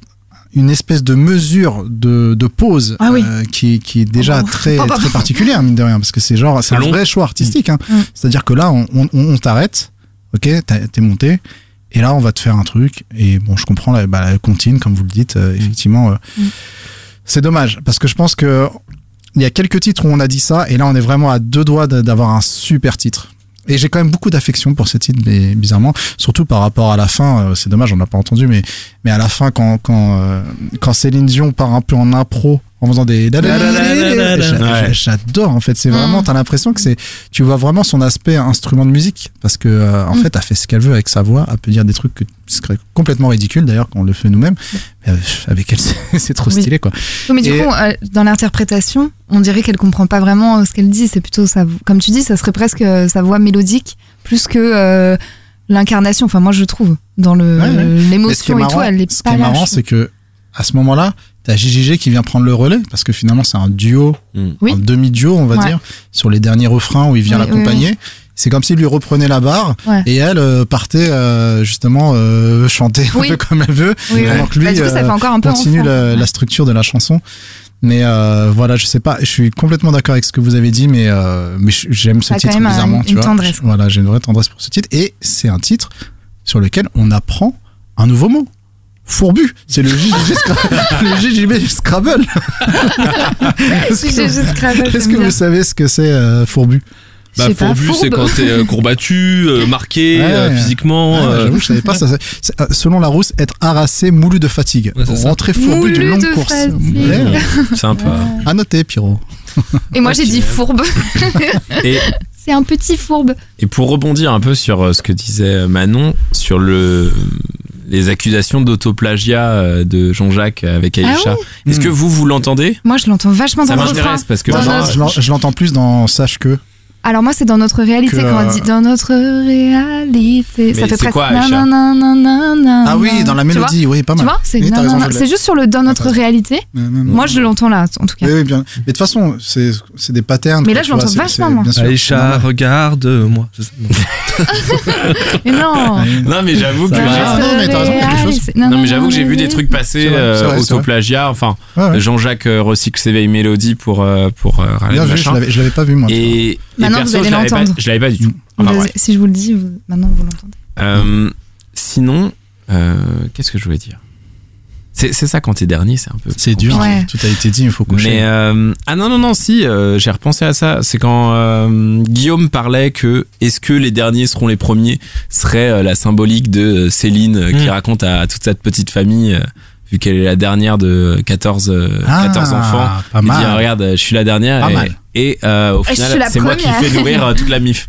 une espèce de mesure de, de pause Ah oui. euh, qui, qui est déjà Oh, très, très particulière, mine de rien, parce que c'est genre, c'est un long. vrai choix artistique. Hein. Mm. C'est-à-dire que là, on, on, on t'arrête, ok, t'es monté, et là, on va te faire un truc, et bon, je comprends la, bah, la comptine, comme vous le dites, euh, effectivement. euh, Mm. C'est dommage, parce que je pense que il y a quelques titres où on a dit ça, et là, on est vraiment à deux doigts d'avoir un super titre. Et j'ai quand même beaucoup d'affection pour ce titre, mais bizarrement, surtout par rapport à la fin. euh, c'est dommage, on n'a pas entendu, mais mais à la fin, quand quand euh, quand Céline Dion part un peu en impro en faisant des j'adore en fait. C'est vraiment, Mm. t'as l'impression que c'est, tu vois vraiment son aspect instrument de musique parce que euh, en Mm. fait, elle fait ce qu'elle veut avec sa voix. Elle peut dire des trucs que seraient complètement ridicules d'ailleurs quand on le fait nous-mêmes. Mais euh, avec elle, c'est- trop stylé quoi. Oui, mais du Et- coup, euh, dans l'interprétation, on dirait qu'elle comprend pas vraiment ce qu'elle dit. C'est plutôt sa, comme tu dis, ça serait presque sa voix mélodique plus que euh, l'incarnation. Enfin, moi, je trouve dans le Ouais, ouais. L'émotion et tout, elle est ce qui est marrant, c'est que à ce moment-là, t'as JJG qui vient prendre le relais parce que finalement, c'est un duo, Mm. Oui. un demi-duo, on va Ouais. dire, sur les derniers refrains où il vient Oui, oui, l'accompagner. C'est comme s'il lui reprenait la barre Ouais. et elle euh, partait euh, justement euh, chanter un peu comme elle veut. Oui, oui. pendant que lui, Bah, du coup, ça fait encore un peu continue la, la structure de la chanson. Mais euh, voilà, je sais pas, je suis complètement d'accord avec ce que vous avez dit, mais, euh, mais j'aime ce titre bizarrement. tu une vois. tendresse. Voilà, j'ai une vraie tendresse pour ce titre. Et c'est un titre sur lequel on apprend un nouveau mot. Fourbu, c'est le JJB Scrabble. Est-ce que, Scrabble, est-ce que vous savez ce que c'est euh, fourbu? Bah, fourbu, c'est quand t'es euh, courbattu, euh, marqué Ouais. euh, physiquement. Euh, J'avoue, je savais pas. Ça, c'est- c'est, selon la rousse, être harassé, moulu de fatigue. Ouais, c'est ça. Rentrer fourbu d'une longue de course. Ouais. Sympa. À noter, Pierrot. Et moi, j'ai dit fourbe. Et, c'est un petit fourbe. et pour rebondir un peu sur ce que disait Manon, sur le les accusations d'autoplagiat euh, de Jean-Jacques avec Ah Aïcha. oui Est-ce que vous, vous l'entendez? Moi, je l'entends vachement Ça dans le refrain. m'intéresse parce que moi, je l'entends plus dans Sache que. Alors moi, c'est dans notre réalité Que, quand on euh, dit dans notre réalité. ça fait presque quoi. Ah oui, dans la Tu mélodie, oui, pas Tu mal. vois, c'est Oui, juste sur le dans notre réalité. Moi, je l'entends là, en tout cas. Oui, oui, bien. Mais de toute façon, c'est c'est des patterns. Mais là, tu je l'entends vachement, moi. Aïcha, regarde-moi. Non. Mais non. Mais j'avoue que j'ai- non, mais j'avoue que vu des trucs passer euh, autoplagiat. Enfin. Jean-Jacques euh, recycle ses vieilles mélodies pour Bien vu, je l'avais- pas vu, moi. Et Maintenant, perso, vous allez je l'avais pas- l'entendre. Je l'avais pas du tout. Enfin, le-. Si je vous le dis, vous- maintenant vous l'entendez. Euh, sinon, euh, qu'est-ce que je voulais dire? C'est ça quand t'es dernier, c'est un peu. C'est dur, Ouais. tout a été dit, il faut coucher. Mais euh, ah non non non si euh, j'ai repensé à ça c'est quand euh, Guillaume parlait que est-ce que les derniers seront les premiers serait euh, la symbolique de Céline euh, qui Mm. raconte à, toute cette petite famille euh, vu qu'elle est la dernière de 14 euh, Ah, 14 enfants pas il dit mal. ah, regarde je suis la dernière Pas et, mal. et, euh, au final c'est moi qui fais nourrir euh, toute la mif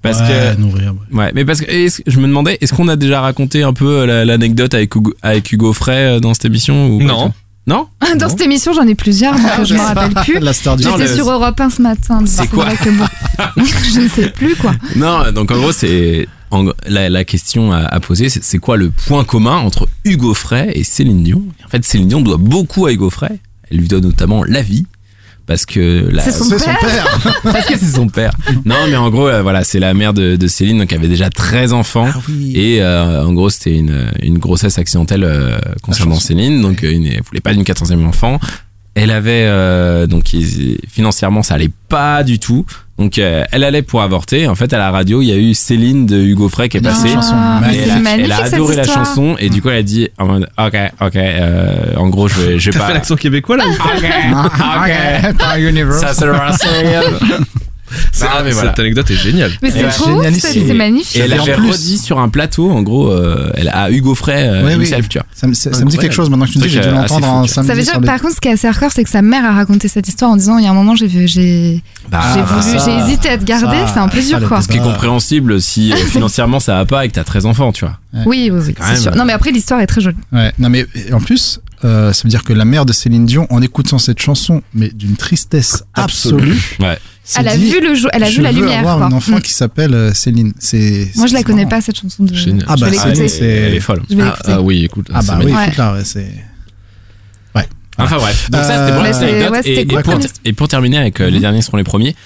parce Ouais, que nourrir, ouais. Ouais, mais parce que je me demandais, est-ce qu'on a déjà raconté un peu euh, la- l'anecdote avec Hugo, avec Hugo Frey dans cette émission ou pas Non. Non Dans cette émission, j'en ai plusieurs, donc euh, je me rappelle plus. La star du Non, J'étais le- sur Europe 1 ce matin. donc C'est quoi que Je ne sais plus quoi. Non, donc en gros, c'est en- la, la question à, à poser, c'est quoi le point commun entre Hugo Frey et Céline Dion? En fait, Céline Dion doit beaucoup à Hugo Frey. Elle lui donne notamment la vie. Parce que la- C'est son C'est son père. parce que c'est son père. Non, mais en gros, euh, voilà, c'est la mère de, de Céline, donc elle avait déjà 13 enfants. Ah oui. Et euh, en gros, c'était une, une grossesse accidentelle euh, concernant chanson. Céline. Donc, euh, une, elle voulait pas d'une 14e enfant. Elle avait euh, donc financièrement, ça allait pas du tout. Donc, euh, elle allait pour avorter. En fait, à la radio, il y a eu Céline de Hugo Frey qui est Ah, passée. elle, a, elle a cette adoré la chanson. Et du coup elle a dit en mode, ok ok euh, en gros je vais je vais T'as fait pas l'accent québécois là ok. Ok. Ça C'est- Ah, mais voilà. Cette anecdote est géniale. Mais c'est trop ouf, c'est c'est magnifique. Et elle en avait plus- redit sur un plateau, en gros, euh, elle a Hugo Frey euh, Oui, oui. himself, tu vois. Ça me, ça me dit quelque chose maintenant que tu me dis, j'ai dû euh, assez l'entendre tu vois. samedi. Ça veut dire, par contre, ce qui est assez hardcore, c'est que sa mère a raconté cette histoire en disant il y a un moment, j'ai Bah, bah, hésité à te garder, c'est un peu dur, quoi. Ce qui est compréhensible si financièrement ça va pas et que t'as 13 enfants, tu vois. Oui, oui, oui, sûr. Non, mais après, l'histoire est très jolie. Ouais, non mais en plus, euh, ça veut dire que la mère de Céline Dion, en écoutant cette chanson, mais d'une tristesse absolue, Ouais. Elle a dit, vu le jour, elle a je vu la veux lumière, avoir quoi. un enfant Mm. qui s'appelle euh, Céline. C'est. Moi, je la connais marrant. pas, cette chanson de. Génial. Ah je bah vais c'est- l'écouter. c'est. Elle est folle. Je vais Ah, ah oui, écoute. Ah bah oui. Ouais. écoute là, ouais, c'est. Enfin bref. Donc ça Euh, c'était pour Mais la c'est- anecdote. ouais, c'était et, cool et pour, comme et pour terminer avec euh, les Mhm. derniers seront les premiers.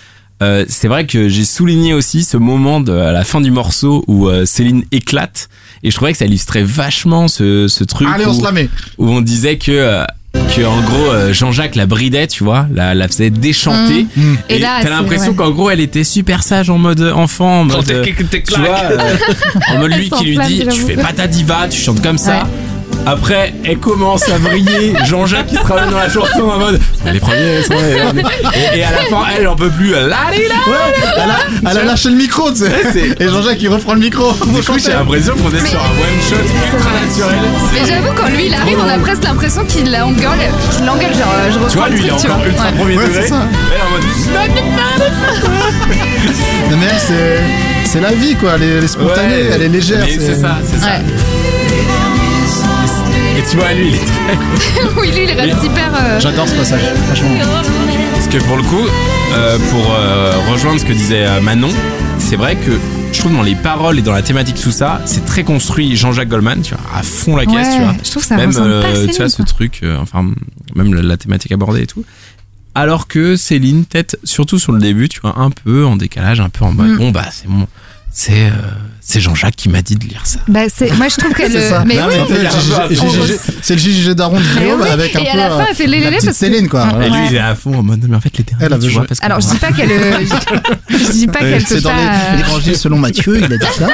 euh, c'est vrai que j'ai souligné aussi ce moment de, à la fin du morceau où euh, Céline éclate et je trouvais que ça illustrait vachement ce, ce truc Allez, on où, se la met. où on disait que euh, que en gros euh, Jean-Jacques la bridait tu vois la, la faisait déchanter Mm. Et et, là, t'as l'impression ouais. qu'en gros elle était super sage en mode enfant en mode t'es- euh, que t'es tu vois euh, en mode lui qui lui dit tu fais pas ta diva tu chantes comme ça Ouais. Après, elle commence à vriller. Jean-Jacques qui se ramène dans la chanson en mode les premiers sont et, et à la fin, elle en peut plus. La, la, la. Ouais, elle a, elle a lâché le micro, tu sais. Et Jean-Jacques il reprend le micro. Du coup, j'ai l'impression qu'on est sur un one shot ultra naturel. Mais j'avoue, quand lui il arrive, on a presque l'impression qu'il l'engueule, qu'il l'engueule, genre euh, je reprends Tu vois, lui, il est encore vois. ultra premier degré. c'est ça. Elle en mode. Non, mais elle, c'est. C'est la vie quoi, elle est, elle est spontanée, Ouais. elle est légère. C'est ça, c'est ça. Ouais. Tu vois, lui, il est oui, lui il reste hyper. euh, J'adore ce passage, franchement. Parce que pour le coup, euh, pour euh, rejoindre ce que disait euh, Manon, c'est vrai que je trouve dans les paroles et dans la thématique tout ça, c'est très construit Jean-Jacques Goldman, tu vois, à fond la caisse, tu vois. je trouve que ça même ressemble pas euh, tu vois ce truc, euh, enfin même la, la thématique abordée et tout. Alors que Céline, peut-être surtout sur le début, tu vois, un peu en décalage, un peu en mode Mm. bon bah c'est mon, c'est euh, c'est Jean-Jacques qui m'a dit de lire ça. Bah, c'est, moi je trouve qu'elle. C'est ça. Mais Non, oui, mais En fait, il y a un JJJ, peu- JJJ, c'est le JJJ Daron de Guillaume oui, avec un et peu. à la fin, euh, elle fait parce que- Céline quoi. Et lui il est à fond en mode mais en fait les derniers, Elle tu vois, parce que Alors je dis pas qu'elle. euh, je, dis pas qu'elle C'est dans l'évangile selon Matthieu, il a dit ça.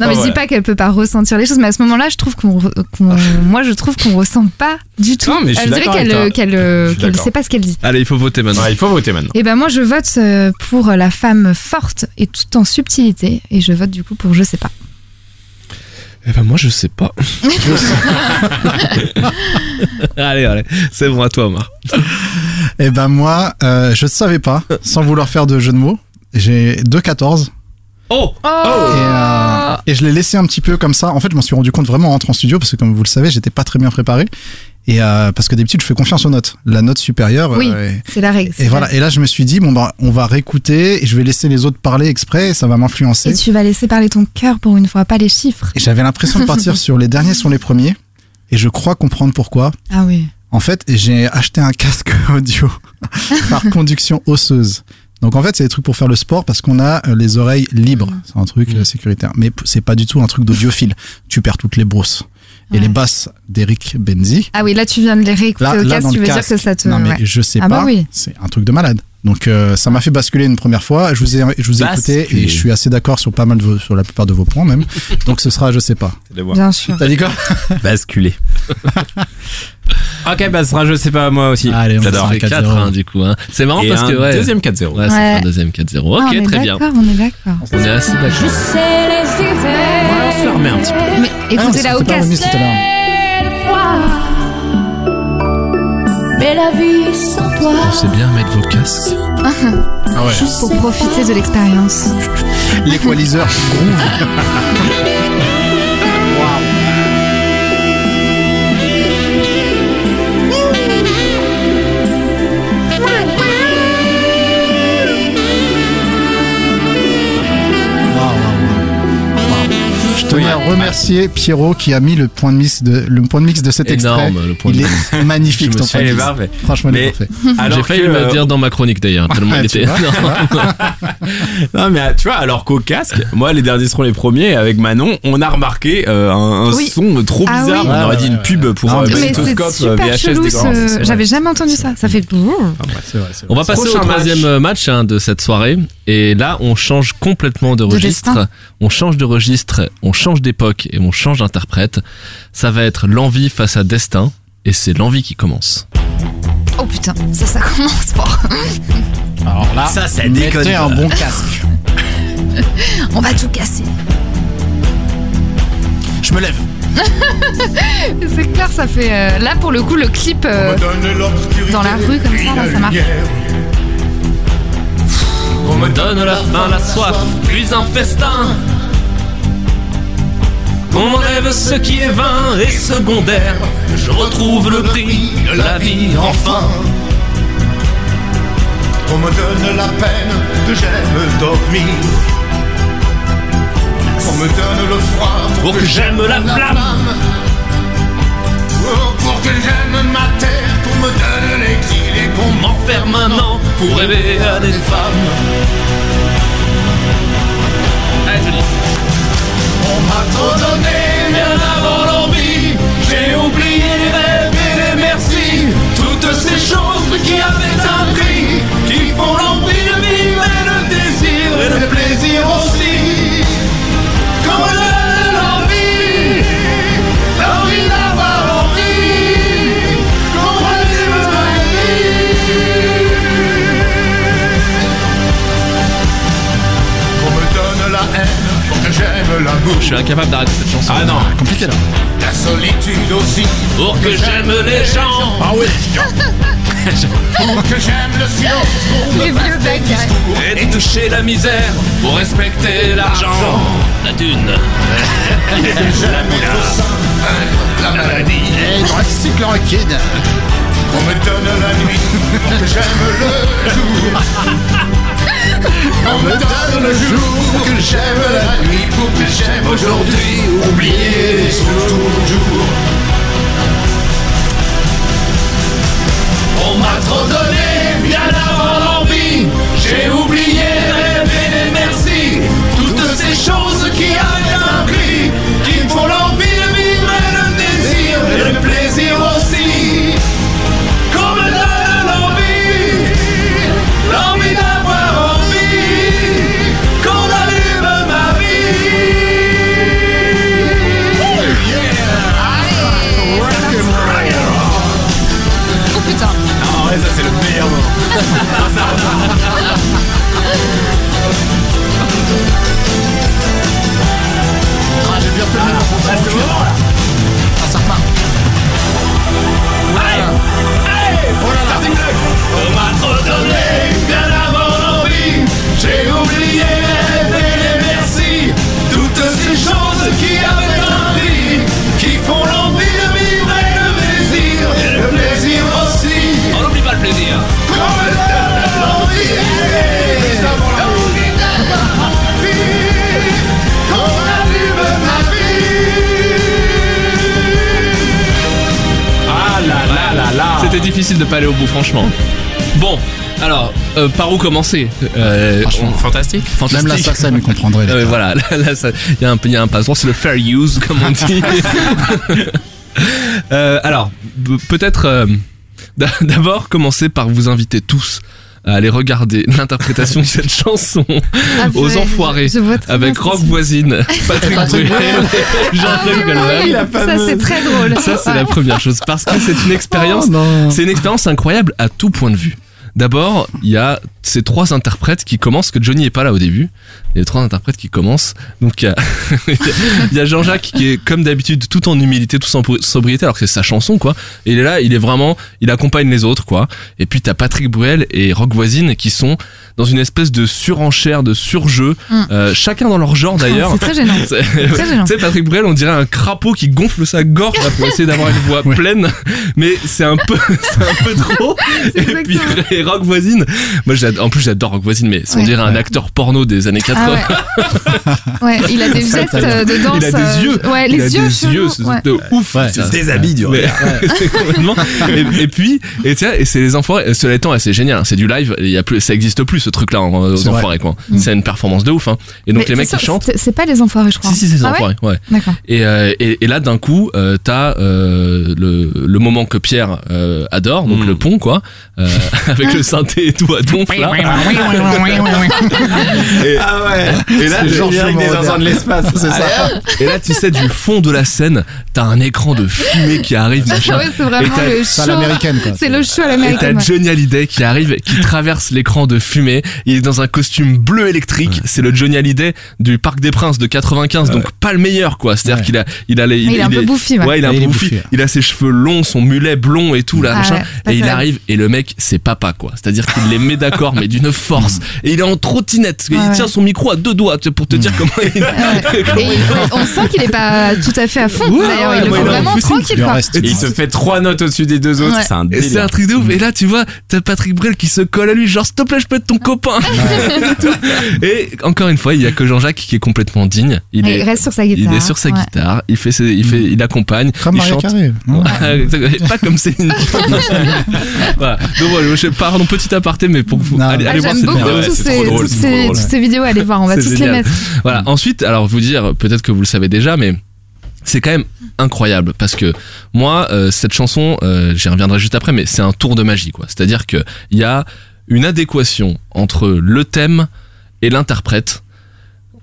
Non, mais je Ouais. dis pas qu'elle peut pas ressentir les choses, mais à ce moment-là, je trouve qu'on, moi, je trouve qu'on ressent pas du tout. Non, mais je suis elle dirait d'accord qu'elle, avec toi. qu'elle, Je suis qu'elle d'accord. sait pas ce qu'elle dit. Allez, il faut voter maintenant. Ouais, il faut voter maintenant. Et ben moi, je vote euh, pour la femme forte et tout en subtilité, et je vote du coup pour je sais pas. Eh ben moi je sais pas. allez, allez, c'est bon à toi Omar. Et ben moi, euh, je ne savais pas, sans vouloir faire de jeu de mots. J'ai 2,14 Oh et, euh, et je l'ai laissé un petit peu comme ça. En fait, je m'en suis rendu compte vraiment en rentrant en studio parce que, comme vous le savez, j'étais pas très bien préparé. Et euh, parce que d'habitude, je fais confiance aux notes. La note supérieure. Oui, euh, c'est la règle. et voilà. Et là, je me suis dit, bon, bah, on va réécouter et je vais laisser les autres parler exprès et ça va m'influencer. Et tu vas laisser parler ton cœur pour une fois, pas les chiffres. Et j'avais l'impression de partir sur les derniers sont les premiers. Et je crois comprendre pourquoi. Ah oui. En fait, j'ai acheté un casque audio par conduction osseuse. Donc en fait, c'est des trucs pour faire le sport parce qu'on a euh, les oreilles libres. C'est un truc euh, sécuritaire. Mais c'est pas du tout un truc d'audiophile. Tu perds toutes les brousses. Et Ouais. les basses d'Eric Benzi. Ah oui, là tu viens de les réécouter Là, au là, casque, tu veux casque. dire que ça te. Non mais ouais. je sais Ah bah pas. oui. C'est un truc de malade. Donc euh, ça m'a fait basculer une première fois. Je vous ai, je vous ai écouté et je suis assez d'accord sur pas mal de vos, sur la plupart de vos points même. Donc ce sera je sais pas. Bien sûr. T'as dit quoi? Basculer. ok, bah ce sera je sais pas moi aussi. Allez, on J'adore. C'est faire 4 4-0. hein, du coup. Hein. C'est marrant Et parce un que ouais. deuxième 4-0. Ouais, fait Ouais. un deuxième 4-0. Ok, Ah, on est très bien. d'accord, on est d'accord. On est assez d'accord. Je sais les hivers. On se la remet un petit peu. Mais Ah, écoutez-la au c'était pas revenu casque. tout à l'heure. le froid. Mais la vie sans toi. C'est bien mettre vos casques. Ah ouais. Pour profiter de l'expérience. L'équaliseur groove. tenais à remercier Pierrot qui a mis le point de mix de, le point de, mix de cet extrait. Énorme le point de Il mix. est magnifique ton point de mix. Franchement, il est parfait. J'ai failli que, le euh, dire dans ma chronique d'ailleurs, tellement Ah, il tu était. Non mais tu vois alors qu'au casque, moi les derniers seront les premiers avec Manon, on a remarqué euh, un, un Oui. son trop Ah bizarre. oui. On aurait dit une pub pour un magnétoscope euh, VHS. J'avais jamais entendu ça. Ça fait. On va passer au troisième match. match hein, de cette soirée. Et là, on change complètement de registre. on change de registre, on change d'époque et on change d'interprète. Ça va être l'envie face à destin. Et c'est l'envie qui commence. Oh putain, ça, ça commence fort. Alors là, Ça, ça mettez déconne un bon casque. On va tout casser. Je me lève. C'est clair, ça fait. euh, là, pour le coup, le clip euh, dans la rue comme ça, là, ça marche. On me donne la faim, la soif, puis un festin. On m'enlève ce qui est vain et secondaire. Je retrouve le prix de la vie enfin. On me donne la peine que j'aime dormir. On me donne le froid Pour que j'aime la flamme. Oh, pour que j'aime ma terre, qu'on me donne l'exil et qu'on On m'enferme maintenant pour rêver à des femmes. On m'a trop donné, Bien avant l'envie, j'ai oublié les rêves et les merci. Toutes ces choses qui avaient un prix, qui font l'envie de vivre et le désir et le plaisir aussi. J'aime l'amour. Je suis incapable d'arrêter cette chanson. Ah non. Compliqué là. La solitude aussi, Pour que j'aime les gens. Ah oui. pour que j'aime le silence, me Les vieux becs. Et toucher la misère pour respecter l'argent. La thune. J'aime être sain, vaincre la maladie. Hydroxychloroquine. On me donne la nuit pour que j'aime le jour. On me donne le jour que j'aime la nuit, pour que j'aime aujourd'hui, oublier toujours. On m'a trop donné, bien avant l'envie. J'ai Ah, j'ai bien fait le en Ah, ce moment là. Ah, ça repart. On m'a trop donné, C'était difficile de pas aller au bout, franchement. Bon, alors, euh, par où commencer euh, Franchement, on- fantastique. Fantastique. Même l'assassin me comprendrait. Euh, les gars. voilà, là, là, ça- il y a un peu, il y a un passeport, c'est le fair use, comme on dit. Euh, alors, peut-être euh, d'a- d'abord commencer par vous inviter tous à aller regarder l'interprétation de cette chanson Ah, aux enfoirés je- je avec Rock Voisine, Patrick Bruel et Jean-Jacques Goldman. Ça, c'est très drôle. Ça, c'est la première chose parce que c'est une expérience Oh non. c'est une expérience incroyable à tout point de vue. D'abord, il y a ces trois interprètes qui commencent, que Johnny est pas là au début. Les trois interprètes qui commencent. Donc, il y a, il y a Jean-Jacques qui est, comme d'habitude, tout en humilité, tout en sobriété, alors que c'est sa chanson, quoi. Et il est là, il est vraiment, il accompagne les autres, quoi. Et puis, t'as Patrick Bruel et Rock Voisine qui sont dans une espèce de surenchère, de surjeu, Mm. euh, chacun dans leur genre d'ailleurs. C'est très gênant. C'est- Très gênant. Tu sais, Patrick Bruel, on dirait un crapaud qui gonfle sa gorge là, pour essayer d'avoir une voix Ouais. pleine, mais c'est un peu, c'est un peu trop. Et puis et Rock Voisine, moi, j'adore- en plus, j'adore Rock Voisine, mais on Ouais. dirait un acteur porno des années 80. Ah ouais. ouais, il a des Ça, gestes euh, de danse. Il a des euh, yeux, Ouais, il les a yeux. des yeux, c'est ouais. de ouf. Ouais. ça. Tu te déshabilles du regard. Et, et puis, et et c'est les enfoirés. et Cela étant, c'est génial. hein, C'est du live. Il y a plus, ça existe plus ce truc-là en- aux enfoirés, quoi. Mm. C'est une performance de ouf. Hein. Et donc Mais les mecs c'est qui ça, chantent. c'est- pas les enfoirés, je crois. Si si, c'est les Ah enfoirés. Ouais. D'accord. Et, euh, et, là, d'un coup, euh, t'as euh, le, le moment que Pierre euh, adore, donc Mm. le pont, quoi, euh, avec le synthé et tout à donf. Là. Et, Ah ouais. et là, C'est genre, avec des de l'espace, c'est ça. et là, tu sais, du fond de la scène, t'as un écran de fumée qui arrive, machin. Ouais, c'est vraiment le show. l'américaine, quoi. C'est le show à Et t'as l'américaine. Johnny Hallyday qui arrive, qui traverse l'écran de fumée. Il est dans un costume bleu électrique. C'est le Johnny Hallyday du Parc des Princes de 95, donc pas le meilleur, quoi. C'est-à-dire Ouais. qu'il a, il a les, Il est un peu bouffi, ouais. Il a un Il bouffi. Il a ses cheveux longs, son mulet blond et tout là, Ah machin. et il arrive et le mec, c'est papa, quoi. C'est-à-dire qu'il les met d'accord, mais d'une force. Et il est en trottinette. il tient son micro à deux doigts pour te dire comment il. Ouais. comment Et il- il- on sent qu'il est pas tout à fait à fond. Ouais, D'ailleurs, ouais, il le fait il est vraiment tranquille, Il il se fait trois notes au-dessus des deux autres. Ouais. C'est un c'est un truc de ouf. Et là, tu vois, t'as Patrick Bruel qui se colle à lui, genre, s'il te plaît, je peux être ton copain. et, encore une fois, il y a que Jean-Jacques qui est complètement digne. Il Il est, reste sur sa il guitare. est sur sa ouais. guitare. Il fait, ses- il fait, il accompagne. Comme il chante. Pas comme Céline. voilà. Donc voilà, je pardon, petit aparté, mais pour que vous Allez, allez voir J'aime cette beaucoup vidéo. ouais, tous c'est ces, trop drôle, toutes ces- toutes vidéos. Allez voir, on va tous les mettre. Voilà. Ensuite, alors vous dire, peut-être que vous le savez déjà, mais c'est quand même incroyable parce que moi, euh, cette chanson, euh, j'y reviendrai juste après, mais c'est un tour de magie, quoi. C'est-à-dire que il y a une adéquation entre le thème et l'interprète.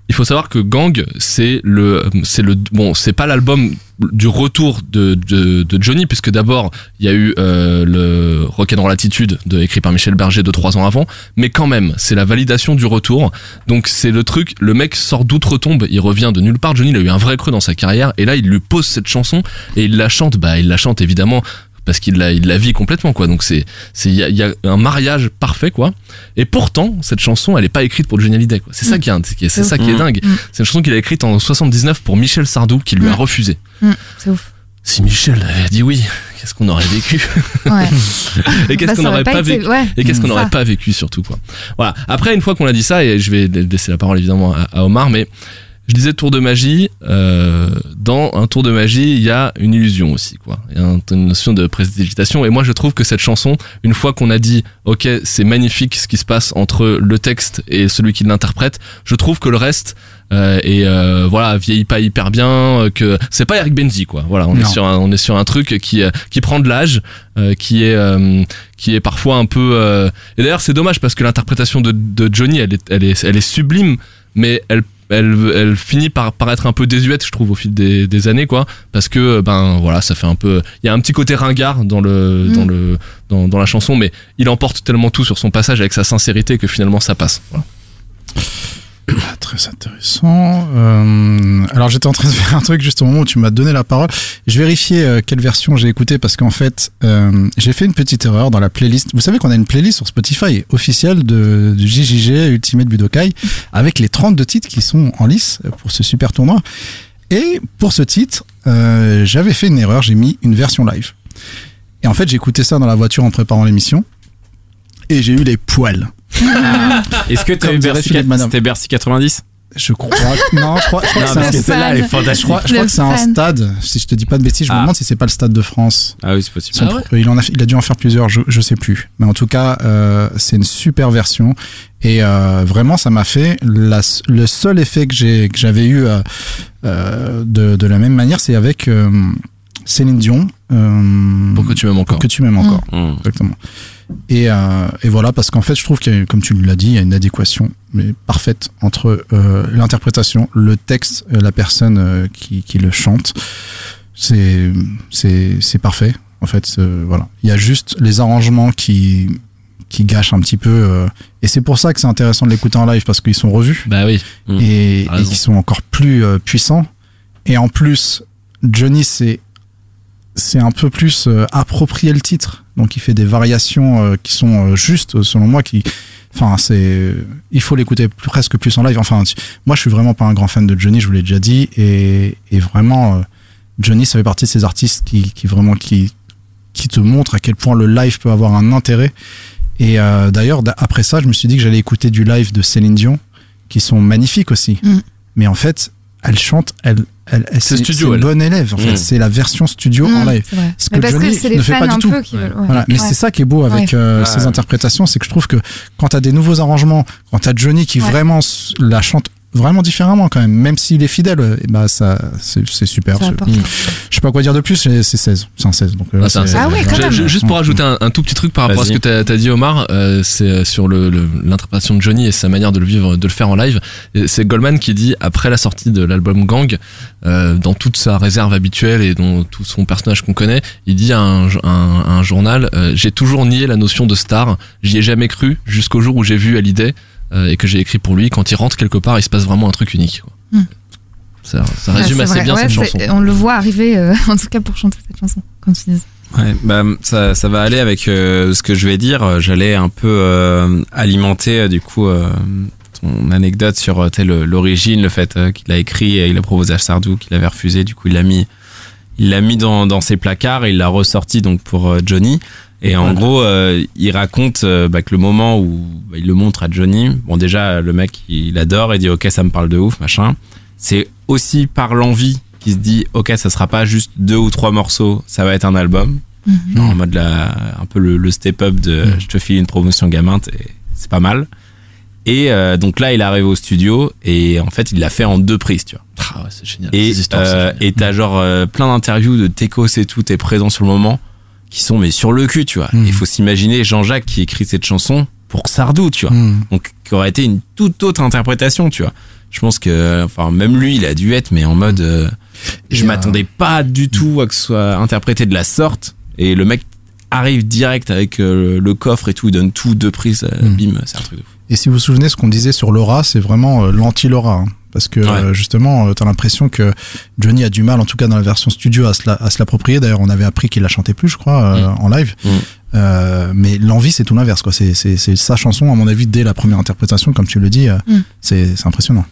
Il faut savoir que Gang, c'est le, c'est le, bon, c'est pas l'album du retour de, de, de Johnny, puisque d'abord il y a eu euh, le Rock'n'Roll Attitude, de, écrit par Michel Berger de trois ans avant, mais quand même, c'est la validation du retour. Donc c'est le truc, le mec sort d'outre-tombe, il revient de nulle part. Johnny, il a eu un vrai creux dans sa carrière, et là il lui pose cette chanson et il la chante. Bah, il la chante évidemment parce qu'il la, il la vit complètement quoi. Donc c'est, c'est, il y a, il y a un mariage parfait quoi. Et pourtant, cette chanson, elle est pas écrite pour Johnny Hallyday quoi. C'est ça qui est, c'est qui est- c'est ça qui est Mm. dingue. Mm. C'est une chanson qu'il a écrite en 79 pour Michel Sardou, qui lui a Mm. refusé. Mm, C'est ouf. Si Michel avait dit oui, qu'est-ce qu'on aurait vécu? Ouais. Et qu'est-ce Bah, qu'on n'aurait aurait pas, été- vécu? Ouais. Et qu'est-ce qu'on n'aurait pas vécu surtout quoi. Voilà. Après, une fois qu'on a dit ça, et je vais laisser la parole évidemment à, à Omar, mais je disais tour de magie. euh, dans un tour de magie, il y a une illusion aussi quoi. Il y a un- une notion de précipitation. Et moi, je trouve que cette chanson, une fois qu'on a dit, ok, c'est magnifique ce qui se passe entre le texte et celui qui l'interprète, je trouve que le reste euh, et euh, voilà vieillit pas hyper bien euh, que c'est pas Eric Benji quoi voilà on est sur un, on est sur un truc qui euh, qui prend de l'âge euh, qui est euh, qui est parfois un peu euh, et d'ailleurs c'est dommage parce que l'interprétation de, de Johnny elle est elle est elle est sublime mais elle elle, elle finit par paraître un peu désuète je trouve au fil des, des années quoi parce que ben voilà ça fait un peu il y a un petit côté ringard dans le Mm. dans le dans, dans la chanson mais il emporte tellement tout sur son passage avec sa sincérité que finalement ça passe voilà. Ah, Très intéressant. Euh, alors j'étais en train de faire un truc juste au moment où tu m'as donné la parole. Je vérifiais euh, quelle version j'ai écouté parce qu'en fait euh, j'ai fait une petite erreur dans la playlist. Vous savez qu'on a une playlist sur Spotify officielle de, du JJG Ultimate Budokai avec les 32 titres qui sont en lice pour ce super tournoi. Et pour ce titre, j'avais fait une erreur, j'ai mis une version live. Et en fait j'ai écouté ça dans la voiture en préparant l'émission et j'ai eu les poils. Est-ce que t'as Comme eu dirait Bercy, c'était Bercy 90 Je crois. que- Non, je crois, je crois que c'est un je crois, je crois que c'est stade. Si je te dis pas de bêtises, je me Ah. demande si c'est pas le stade de France. Ah oui, c'est possible. Son Ah ouais il, en a, il a dû en faire plusieurs, je, je sais plus. Mais en tout cas, euh, c'est une super version. Et euh, vraiment, ça m'a fait la, le seul effet que j'ai que j'avais eu euh, de, de la même manière, c'est avec euh, Céline Dion. Euh, pour que tu m'aimes encore pour que tu m'aimes encore. Mmh. Exactement. Et, euh, et voilà, parce qu'en fait, je trouve qu'il y a, comme tu l'as dit, il y a une adéquation mais parfaite entre euh, l'interprétation, le texte, euh, la personne euh, qui, qui le chante. C'est c'est c'est parfait. En fait, euh, voilà. Il y a juste les arrangements qui qui gâchent un petit peu. euh, et c'est pour ça que c'est intéressant de l'écouter en live parce qu'ils sont revus bah oui Mm. et, et qui sont encore plus euh, puissants. Et en plus, Johnny, c'est c'est un peu plus euh, approprié le titre. Donc il fait des variations euh, qui sont euh, justes, selon moi. Qui, enfin, c'est il faut l'écouter presque plus en live. Enfin, moi, je suis vraiment pas un grand fan de Johnny, je vous l'ai déjà dit. Et, et vraiment, euh, Johnny, ça fait partie de ces artistes qui, qui vraiment qui qui te montrent à quel point le live peut avoir un intérêt. Et euh, d'ailleurs, après ça, je me suis dit que j'allais écouter du live de Céline Dion, qui sont magnifiques aussi. Mm. Mais en fait, elle chante, elle, elle, elle- C'est c'est studio, c'est une bonne élève. En fait, Mm. c'est la version studio en Mmh, live. Ce que parce que Johnny c'est les ne fait fans pas du tout. peu qui veulent. ouais. Voilà, mais Ouais. c'est ça qui est beau avec euh, ces interprétations, c'est que je trouve que quand t'as des nouveaux arrangements, quand t'as Johnny qui Ouais. vraiment la chante vraiment différemment quand même. Même s'il est fidèle, et bah ça, c'est c'est super. Ça. Je sais pas quoi dire de plus. C'est c'est 16. C'est un 16. Donc, euh, Ah, c'est un c'est- Ah ouais, quand même. juste pour ajouter un, un tout petit truc par rapport à ce que t'as as dit Omar, euh, c'est euh, sur le- le- l'interprétation de Johnny et sa manière de le vivre, de le faire en live. Et C'est Goldman qui dit après la sortie de l'album Gang, euh, dans toute sa réserve habituelle et dans tout son personnage qu'on connaît, il dit à un, un- à un journal euh, j'ai toujours nié la notion de star, j'y ai jamais cru jusqu'au jour où j'ai vu Hallyday et que j'ai écrit pour lui. Quand il rentre quelque part, il se passe vraiment un truc unique. quoi. Hmm. Ça, résume assez vrai. bien Ouais, cette chanson. On le voit arriver, euh, en tout cas pour chanter cette chanson, quand tu dis. Ouais, bah, ça, ça va aller avec euh, ce que je vais dire. Euh, J'allais un peu euh, alimenter euh, du coup euh, ton anecdote sur euh, euh, l'origine, le fait euh, qu'il a écrit et il a proposé à Sardou, qu'il avait refusé. Du coup, il l'a mis, il l'a mis dans, dans ses placards et il l'a ressorti donc pour euh, Johnny. Et en Voilà. gros, euh, il raconte euh, bah, que le moment où bah, il le montre à Johnny, bon déjà le mec il adore et dit ok ça me parle de ouf machin. C'est aussi par l'envie qu'il se dit ok ça sera pas juste deux ou trois morceaux, ça va être un album. Mhm. Genre en mode la, un peu le, le step-up de Mm. je te file une promotion gamin, c'est pas mal. Et euh, donc là, il arrive au studio et en fait, il l'a fait en deux prises, tu vois. Ah ouais, c'est génial. Et euh, t'as genre euh, plein d'interviews de Tekos et tout, t'es présent sur le moment, qui sont mais sur le cul, tu vois. Mm. Il faut s'imaginer Jean-Jacques qui écrit cette chanson pour Sardou, tu vois. Hmm. Donc qui aurait été une toute autre interprétation, tu vois. Je pense que, enfin, même lui, il a dû être, mais en mode, euh, je Et, m'attendais pas du tout à que ce soit interprété de la sorte. Et le mec arrive direct avec euh, le coffre et tout, il donne tout, deux prises, euh, Mm. bim, c'est un truc de fou. Et si vous vous souvenez, ce qu'on disait sur Laura, c'est vraiment euh, l'anti-Laura. hein. Parce que Ouais. euh, justement, euh, t'as l'impression que Johnny a du mal, en tout cas dans la version studio, à se la- à se l'approprier. D'ailleurs, on avait appris qu'il la chantait plus, je crois, euh, en live. Mm. Euh, mais l'envie, c'est tout l'inverse. quoi. C'est c'est- c'est sa chanson, à mon avis, dès la première interprétation, comme tu le dis. euh, Mm. C'est c'est impressionnant.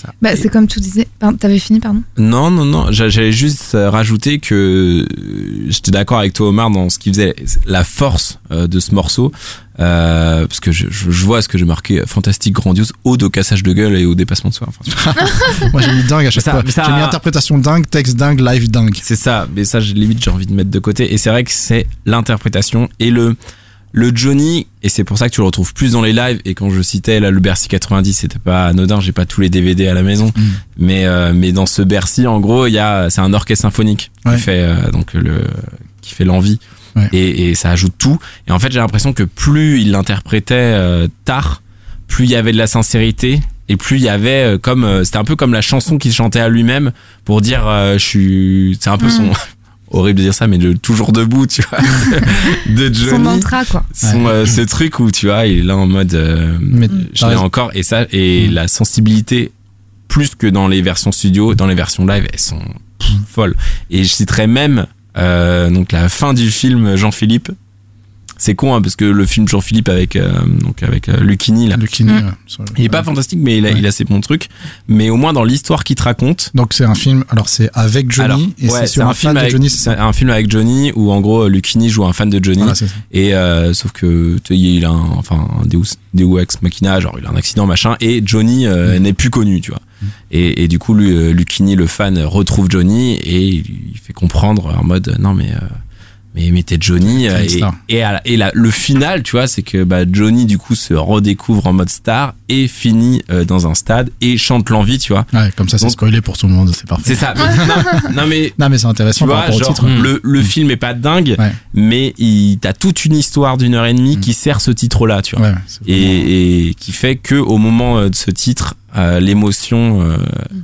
Ça. Bah, c'est comme tu disais. T'avais fini, pardon Non, non, non. j'a- J'allais juste rajouter que euh, j'étais d'accord avec toi, Omar, dans ce qui faisait la force euh, de ce morceau. Euh, parce que je, vois ce que j'ai marqué fantastique, grandiose, ode au cassage de gueule et au dépassement de soi. Enfin, Moi, j'ai mis dingue à chaque Ça- fois. ça- J'ai mis interprétation dingue, texte dingue, live dingue. c'est ça. Mais ça, j'ai- limite, j'ai envie de mettre de côté. Et c'est vrai que c'est l'interprétation et le le Johnny. Et c'est pour ça que tu le retrouves plus dans les lives. Et quand je citais là le Bercy 90, c'était pas anodin. J'ai pas tous les DVD à la maison. Mm. Mais euh, mais dans ce Bercy, en gros, il y a c'est un orchestre symphonique Ouais. qui fait euh, donc le qui fait l'envie. Ouais. Et, et ça ajoute tout. Et en fait, j'ai l'impression que plus il l'interprétait euh, tard, plus il y avait de la sincérité et plus il y avait comme c'était un peu comme la chanson qu'il chantait à lui-même pour dire euh, je suis c'est un peu Mm. son horrible de dire ça mais de toujours debout tu vois de Son Johnny mantra, quoi. son euh, ce truc où tu vois il est là en mode euh, Mais je l'ai encore et ça et Mm. la sensibilité plus que dans les versions studio dans les versions live elles sont pff, folles et je citerai même euh, donc la fin du film Jean-Philippe c'est con hein, parce que le film Jean-Philippe avec euh, donc avec euh, Lucchini là Lucchini, Mm. ouais, sur le- il est pas fantastique mais il a, Ouais. il a ses bons trucs mais au moins dans l'histoire qu'il te raconte Donc c'est un film. Alors c'est avec Johnny alors, et ouais, c'est sur un, fan avec, de Johnny. c'est un film avec Johnny où en gros Lucchini joue un fan de Johnny Voilà, c'est ça. et euh, sauf que tu sais, il a un, enfin un Deus, Deus ex machina genre il a un accident machin et Johnny euh, Mm. n'est plus connu tu vois et, et du coup lui euh, Lucchini le fan retrouve Johnny et il lui fait comprendre en mode non mais euh, mais mais t'es Johnny euh, et, et, à la- et la- le final tu vois c'est que bah, Johnny du coup se redécouvre en mode star et finit euh, dans un stade et chante l'envie tu vois Ouais, comme ça, c'est spoilé pour tout le monde. C'est parfait. c'est ça Mais- non, non, mais Non, mais c'est tu intéressant par vois, au titre. Mm. le, le film est pas dingue, Ouais. mais il t'as toute une histoire d'une heure et demie Mm. qui sert ce titre-là, tu vois. Ouais, Et, et qui fait que au moment euh, de ce titre, euh, l'émotion, euh,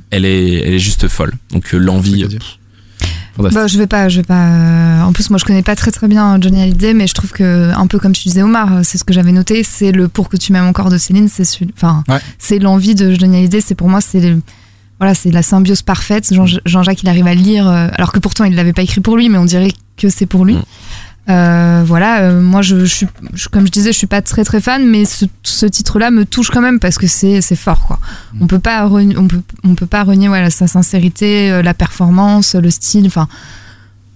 elle est, elle est juste folle. Donc euh, l'envie, Truc à dire. fantastique. Bah, je vais pas, je vais pas. euh, En plus, moi, je connais pas très très bien Johnny Hallyday, mais je trouve que un peu comme tu disais Omar, euh, c'est ce que j'avais noté, c'est le pour que tu m'aimes encore de Céline, c'est enfin, Ouais. c'est l'envie de Johnny Hallyday. C'est pour moi, c'est le- voilà, c'est la symbiose parfaite. Jean- Jean-Jacques, il arrive à lire, euh, alors que pourtant il l'avait pas écrit pour lui, mais on dirait que c'est pour lui. Mm. Euh, voilà, euh, moi je, je suis, je- comme je disais, je suis pas très très fan, mais ce, ce titre-là me touche quand même parce que c'est c'est fort quoi. On peut pas on peut on peut pas renier voilà sa sincérité, euh, la performance, le style, enfin.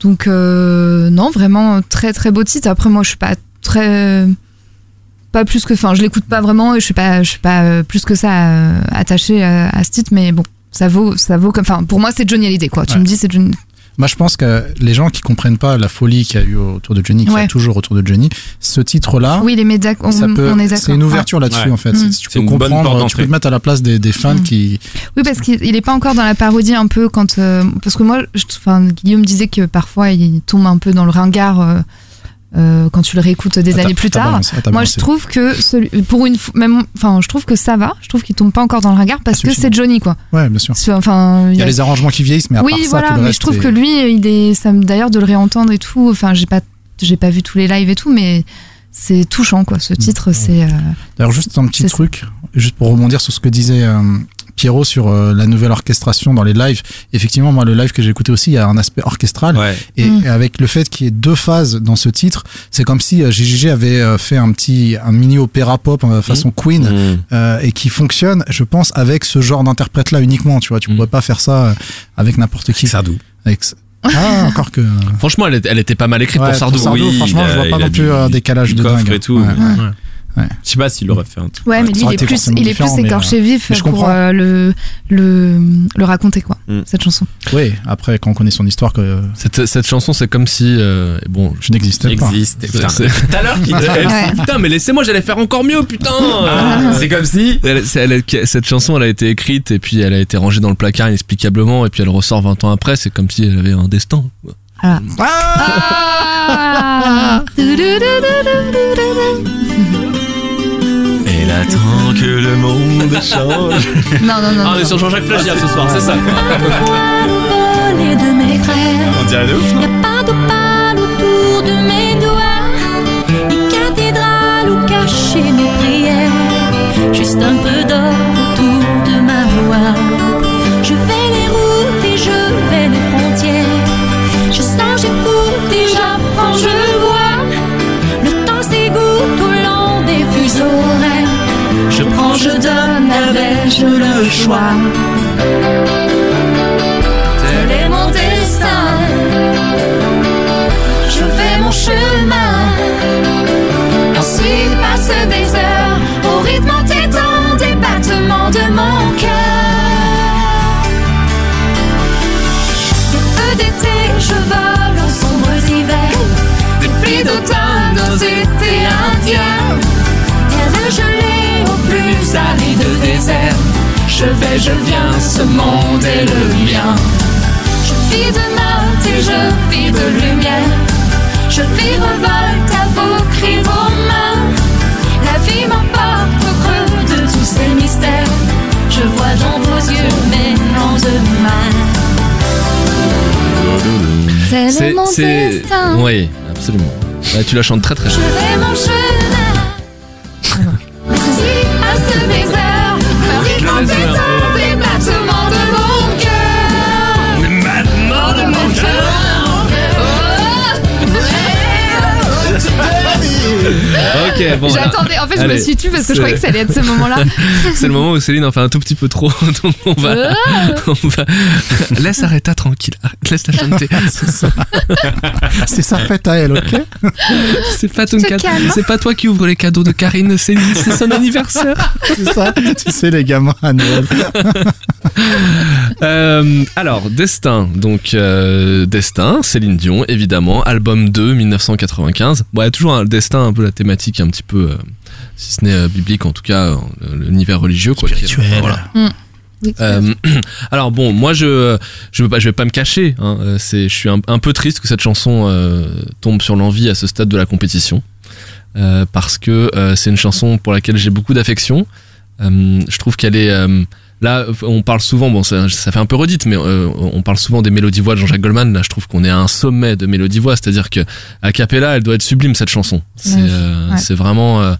Donc euh, non, vraiment très très beau titre. Après moi je suis pas très pas plus que enfin je l'écoute pas vraiment et je suis pas je suis pas plus que ça euh, attachée à, à ce titre mais bon ça vaut ça vaut comme enfin pour moi c'est Johnny Hallyday quoi. Tu me dis c'est Johnny Moi, je pense que les gens qui comprennent pas la folie qu'il y a eu autour de Johnny, qu'il y a Ouais. toujours autour de Johnny, ce titre-là, Oui, les médias, on, ça peut, on est d'accord. c'est une ouverture là-dessus Ouais. en fait. Mm. Si tu C'est peux comprendre, tu peux te mettre à la place des, des fans Mm. qui. Oui, parce qu'il il est pas encore dans la parodie un peu quand. euh, parce que moi, je- enfin, Guillaume disait que parfois il tombe un peu dans le ringard euh, euh, quand tu le réécoutes des Ah, années plus tard. ah, Moi, je trouve que celui- pour une, même, enfin, je trouve que ça va. Je trouve qu'il tombe pas encore dans le ringard parce que c'est Johnny, quoi. Ouais, bien sûr. C'est- Enfin, Il y a les arrangements qui vieillissent, mais à oui, part ça, voilà. tout le Mais je trouve est- que lui, il est, ça me d'ailleurs de le réentendre et tout. Enfin, j'ai pas, j'ai pas vu tous les lives et tout, mais c'est touchant, quoi. Ce titre, c'est. euh, D'ailleurs, juste un petit ça. truc, juste pour rebondir sur ce que disait euh, Pierrot sur euh, la nouvelle orchestration dans les lives. Effectivement, moi, le live que j'ai écouté aussi, il y a un aspect orchestral. Ouais. Et Mm. avec le fait qu'il y ait deux phases dans ce titre, c'est comme si euh, GGG avait euh, fait un petit, un mini opéra pop euh, façon Queen. Mmh. euh, et qui fonctionne, je pense, avec ce genre d'interprète-là uniquement. Tu vois, tu Mm. pourrais pas faire ça euh, avec n'importe qui. Sardou. Avec... Ah, encore que. Franchement, elle, était- elle était pas mal écrite Ouais, pour Sardou. Sardou, oui, franchement, a- je vois pas non plus un décalage du de dingue. et tout. Ouais. Ouais. Ouais. Je sais pas s'il aurait fait un truc. Ouais, mais lui, il est plus, il est plus écorché vif mais je pour euh, le, le, le raconter, quoi, Mm. cette chanson. Oui, après, quand on connaît son histoire, que euh, Cette, cette chanson, c'est comme si, euh, bon, je n'existais pas. Existe. Tout à l'heure qu'il Ouais. putain, mais laissez-moi, j'allais faire encore mieux, putain. Ah, C'est comme si. Elle- c'est- elle- cette chanson, elle a été écrite et puis elle a été rangée dans le placard inexplicablement et puis elle ressort 20 ans après. C'est comme si elle avait un destin. Ah. Elle attend que le monde change. Non, non, non. Ah, on non. est sur Jean-Jacques Plagiat ce soir, c'est ça. de. On dirait de ouf. A pas d'opale autour de mes doigts, ni cathédrale où cacher mes prières. Juste un peu d'or autour de ma voix. Prends, je donne, avais-je le choix? Tel est mon destin. Je fais mon chemin. Ainsi passent des heures au rythme entêtant des battements de mon cœur. Des feux d'été, je vole aux sombres hivers. Des pluies d'automne aux étés indiens. Je vais, je viens, ce monde est le mien. Je vis de notes et je vis de lumière. Je vis revolte à vos cris, vos mains. La vie m'emporte au creux de tous ces mystères. Je vois dans vos yeux mes lendemains. C'est, mon destin. oui, absolument. Ouais, tu la chantes très très Je bien. vais mon chemin. Si Ok, bon. J'attendais, en fait, je me suis tue parce que je croyais que ça allait être ce moment-là. C'est le moment où Céline en fait un tout petit peu trop. Donc on va, on va. Laisse Aretha tranquille. Laisse-la chanter. C'est ça. c'est sa fête à elle, ok C'est pas ton calmes. C'est pas toi qui ouvre les cadeaux de Karine. Céline, c'est son anniversaire. C'est ça. tu sais, les gamins à Noël. Euh, alors, Destin. Donc, euh, Destin, Céline Dion, évidemment. Album 2, 1995. Bon, il y a toujours un Destin, un peu la thématique, un petit peu, euh, si ce n'est euh, biblique, en tout cas, euh, l'univers religieux. Quoi, Spirituel. voilà. Euh, alors bon, moi je je veux pas je vais pas me cacher. Hein, c'est je suis un, un peu triste que cette chanson euh, tombe sur l'envie à ce stade de la compétition euh, parce que euh, c'est une chanson pour laquelle j'ai beaucoup d'affection. Euh, je trouve qu'elle est euh, là on parle souvent bon ça, ça fait un peu redite mais euh, on parle souvent des mélodies voix de Jean-Jacques Goldman. Là je trouve qu'on est à un sommet de mélodie voix, c'est-à-dire que a cappella elle doit être sublime cette chanson. C'est euh, Ouais. vraiment euh,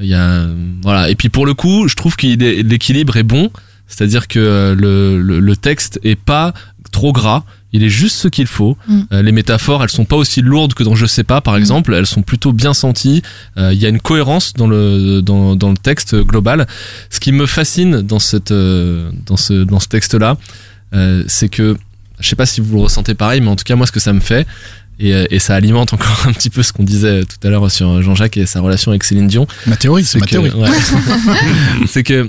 il y a voilà et puis pour le coup je trouve que l'équilibre est bon c'est-à-dire que euh, le, le, le texte est pas trop gras, il est juste ce qu'il faut. Mm. Euh, les métaphores, elles sont pas aussi lourdes que dans Je sais pas, par Mm. exemple, elles sont plutôt bien senties. Euh, Il y a une cohérence dans le dans, dans le texte global. Ce qui me fascine dans cette euh, dans ce dans ce texte-là, euh, c'est que je sais pas si vous le ressentez pareil, mais en tout cas moi ce que ça me fait. Et, et ça alimente encore un petit peu ce qu'on disait tout à l'heure sur Jean-Jacques et sa relation avec Céline Dion Ma théorie, c'est ma que- théorie. ouais. c'est que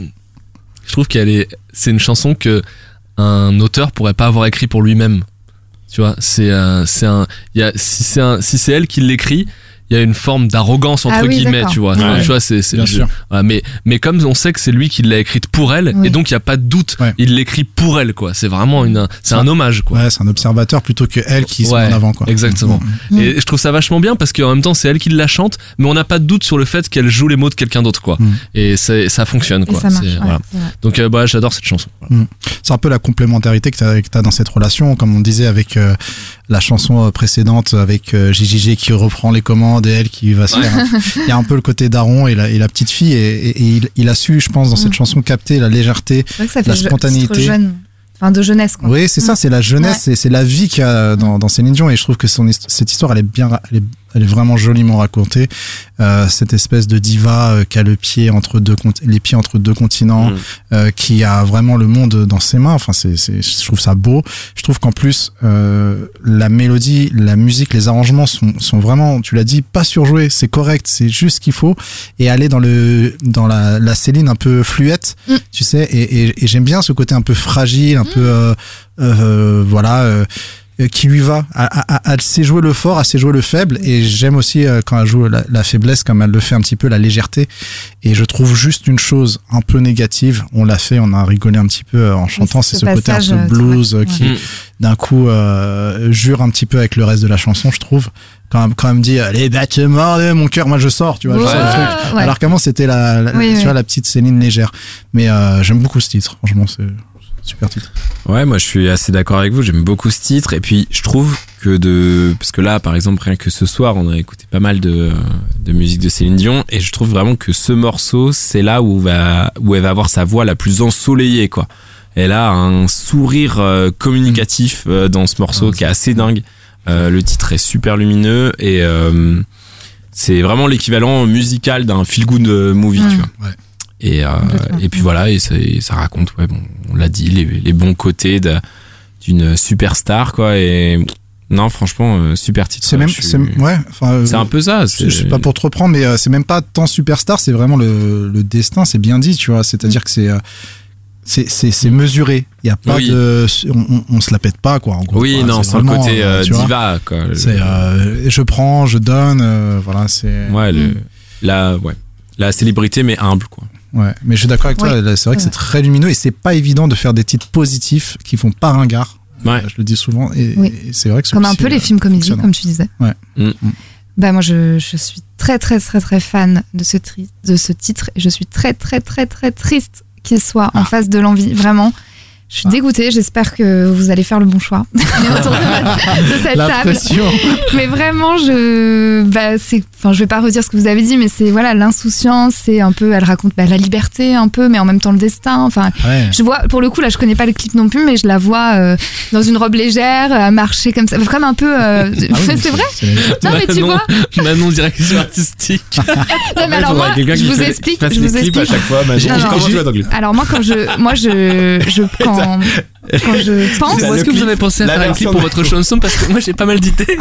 je trouve qu'elle est c'est une chanson que un auteur pourrait pas avoir écrit pour lui-même. Tu vois, c'est euh, c'est un, y a si c'est un, si c'est elle qui l'écrit, il y a une forme d'arrogance entre Ah oui, guillemets, tu vois. Ouais. Tu vois, c'est c'est Bien je- sûr. voilà, mais mais comme on sait que c'est lui qui l'a écrite pour elle, Oui. et donc il y a pas de doute, Ouais. il l'écrit pour elle, quoi. C'est vraiment une, c'est un hommage, quoi. Ouais, c'est un observateur plutôt que elle qui se met en avant, quoi. exactement. Mm. Et je trouve ça vachement bien parce qu'en même temps c'est elle qui la chante, mais on n'a pas de doute sur le fait qu'elle joue les mots de quelqu'un d'autre, quoi. Mm. Et c'est- ça fonctionne, quoi. ça marche. Voilà. Mm. Donc euh, bah, j'adore cette chanson. Voilà. C'est un peu la complémentarité que tu as, dans cette relation, comme on disait avec euh, la chanson euh, précédente avec euh, JJG qui reprend les commandes elle qui va se faire. un- Il y a un peu le côté daron et la, et la petite fille et, et- et il, il a su, je pense, dans cette Mm. chanson capter la légèreté. Ça La spontanéité. jeune. Enfin, de jeunesse, quoi. Oui, c'est ça, c'est la jeunesse, c'est c'est la vie qu'il y a dans, dans Céline Dion et je trouve que son, cette histoire, elle est bien, ra- elle est, elle est vraiment joliment racontée. Euh, cette espèce de diva euh, qui a le pied entre deux, les pieds entre deux continents, Mm. euh, qui a vraiment le monde dans ses mains. Enfin, c'est, c'est, je trouve ça beau. Je trouve qu'en plus, euh, la mélodie, la musique, les arrangements sont, sont vraiment, tu l'as dit, pas surjoués. C'est correct, c'est juste ce qu'il faut. Et aller dans le, dans la, la Céline un peu fluette, Mm. tu sais. Et, et, et j'aime bien ce côté un peu fragile, un peu, euh, euh, voilà. Euh, qui lui va. Elle, sait jouer le fort, elle sait jouer le faible. Et j'aime aussi euh, quand elle joue la, la faiblesse, comme elle le fait un petit peu, la légèreté. Et je trouve juste une chose un peu négative. On l'a fait, on a rigolé un petit peu euh, en chantant. ce C'est ce côté un peu blues ouais. qui, d'un coup, euh, jure un petit peu avec le reste de la chanson, je trouve. Quand elle, quand elle me dit les bâtiments de mon cœur, moi je sors, tu vois. je sors le truc. ouais. Alors qu'avant c'était la, la- Oui, tu vois la petite Céline légère. Mais euh, j'aime beaucoup ce titre. Franchement, c'est super titre. Ouais, moi je suis assez d'accord avec vous. J'aime beaucoup ce titre. Et puis je trouve que de. Parce que là, par exemple, rien que ce soir, on a écouté pas mal de, de musique de Céline Dion. Et je trouve vraiment que ce morceau, c'est là où, va, où elle va avoir sa voix la plus ensoleillée, quoi. Elle a un sourire euh, communicatif euh, dans ce morceau qui est assez dingue. Euh, le titre est super lumineux et c'est vraiment l'équivalent musical d'un feel good movie, tu vois. Ouais. Et, euh, et puis voilà, et ça, et ça raconte, ouais, bon, on l'a dit, les, les bons côtés d'une superstar, quoi. Et non, franchement, euh, super titre. C'est même, c'est ouais. Enfin, euh, c'est un peu ça. Je, je suis pas pour te reprendre, mais euh, c'est même pas tant superstar, c'est vraiment le, le destin, c'est bien dit, tu vois. C'est-à-dire que c'est euh, c'est c'est c'est mesuré. Il y a pas Oui. de, on, on, on se la pète pas quoi. En gros, Oui, quoi. non, C'est sans le côté diva, quoi. C'est euh, je prends, je donne, euh, voilà, c'est. ouais, le, Mm. la, ouais, la célébrité, mais humble, quoi. Ouais, mais je suis d'accord avec toi. C'est vrai que Ouais. c'est très lumineux et c'est pas évident de faire des titres positifs qui font pas ringard. Ouais. Je le dis souvent et, Oui. et c'est vrai que Comme un peu les euh, films comédies, comme tu disais. Ouais. Mm. Bah moi, je, je suis très très très très fan de ce, tri- de ce titre et je suis très très très très triste qu'il soit en Ah. face de l'envie. Vraiment, je suis Ah. dégoûtée. J'espère que vous allez faire le bon choix autour de, de cette La table. pression. Mais vraiment, je, bah, c'est, enfin, je vais pas redire ce que vous avez dit, mais c'est voilà l'insouciance, c'est un peu, elle raconte bah, la liberté un peu, mais en même temps le destin. Enfin, Ouais. je vois, pour le coup, là, je connais pas le clip non plus, mais je la vois euh, dans une robe légère, à marcher comme ça, comme un peu. euh, Ah oui, c'est vrai. Non, mais tu Manon- vois. Manon, direction artistique. Non, mais alors moi, je vous explique, je vous explique. fois. Non, non. Comment tu vas dans le clip Alors moi, quand je, moi, je, je quand, quand je pense, est-ce que vous avez pensé à faire un clip pour votre chanson? Parce que moi j'ai pas mal d'idées.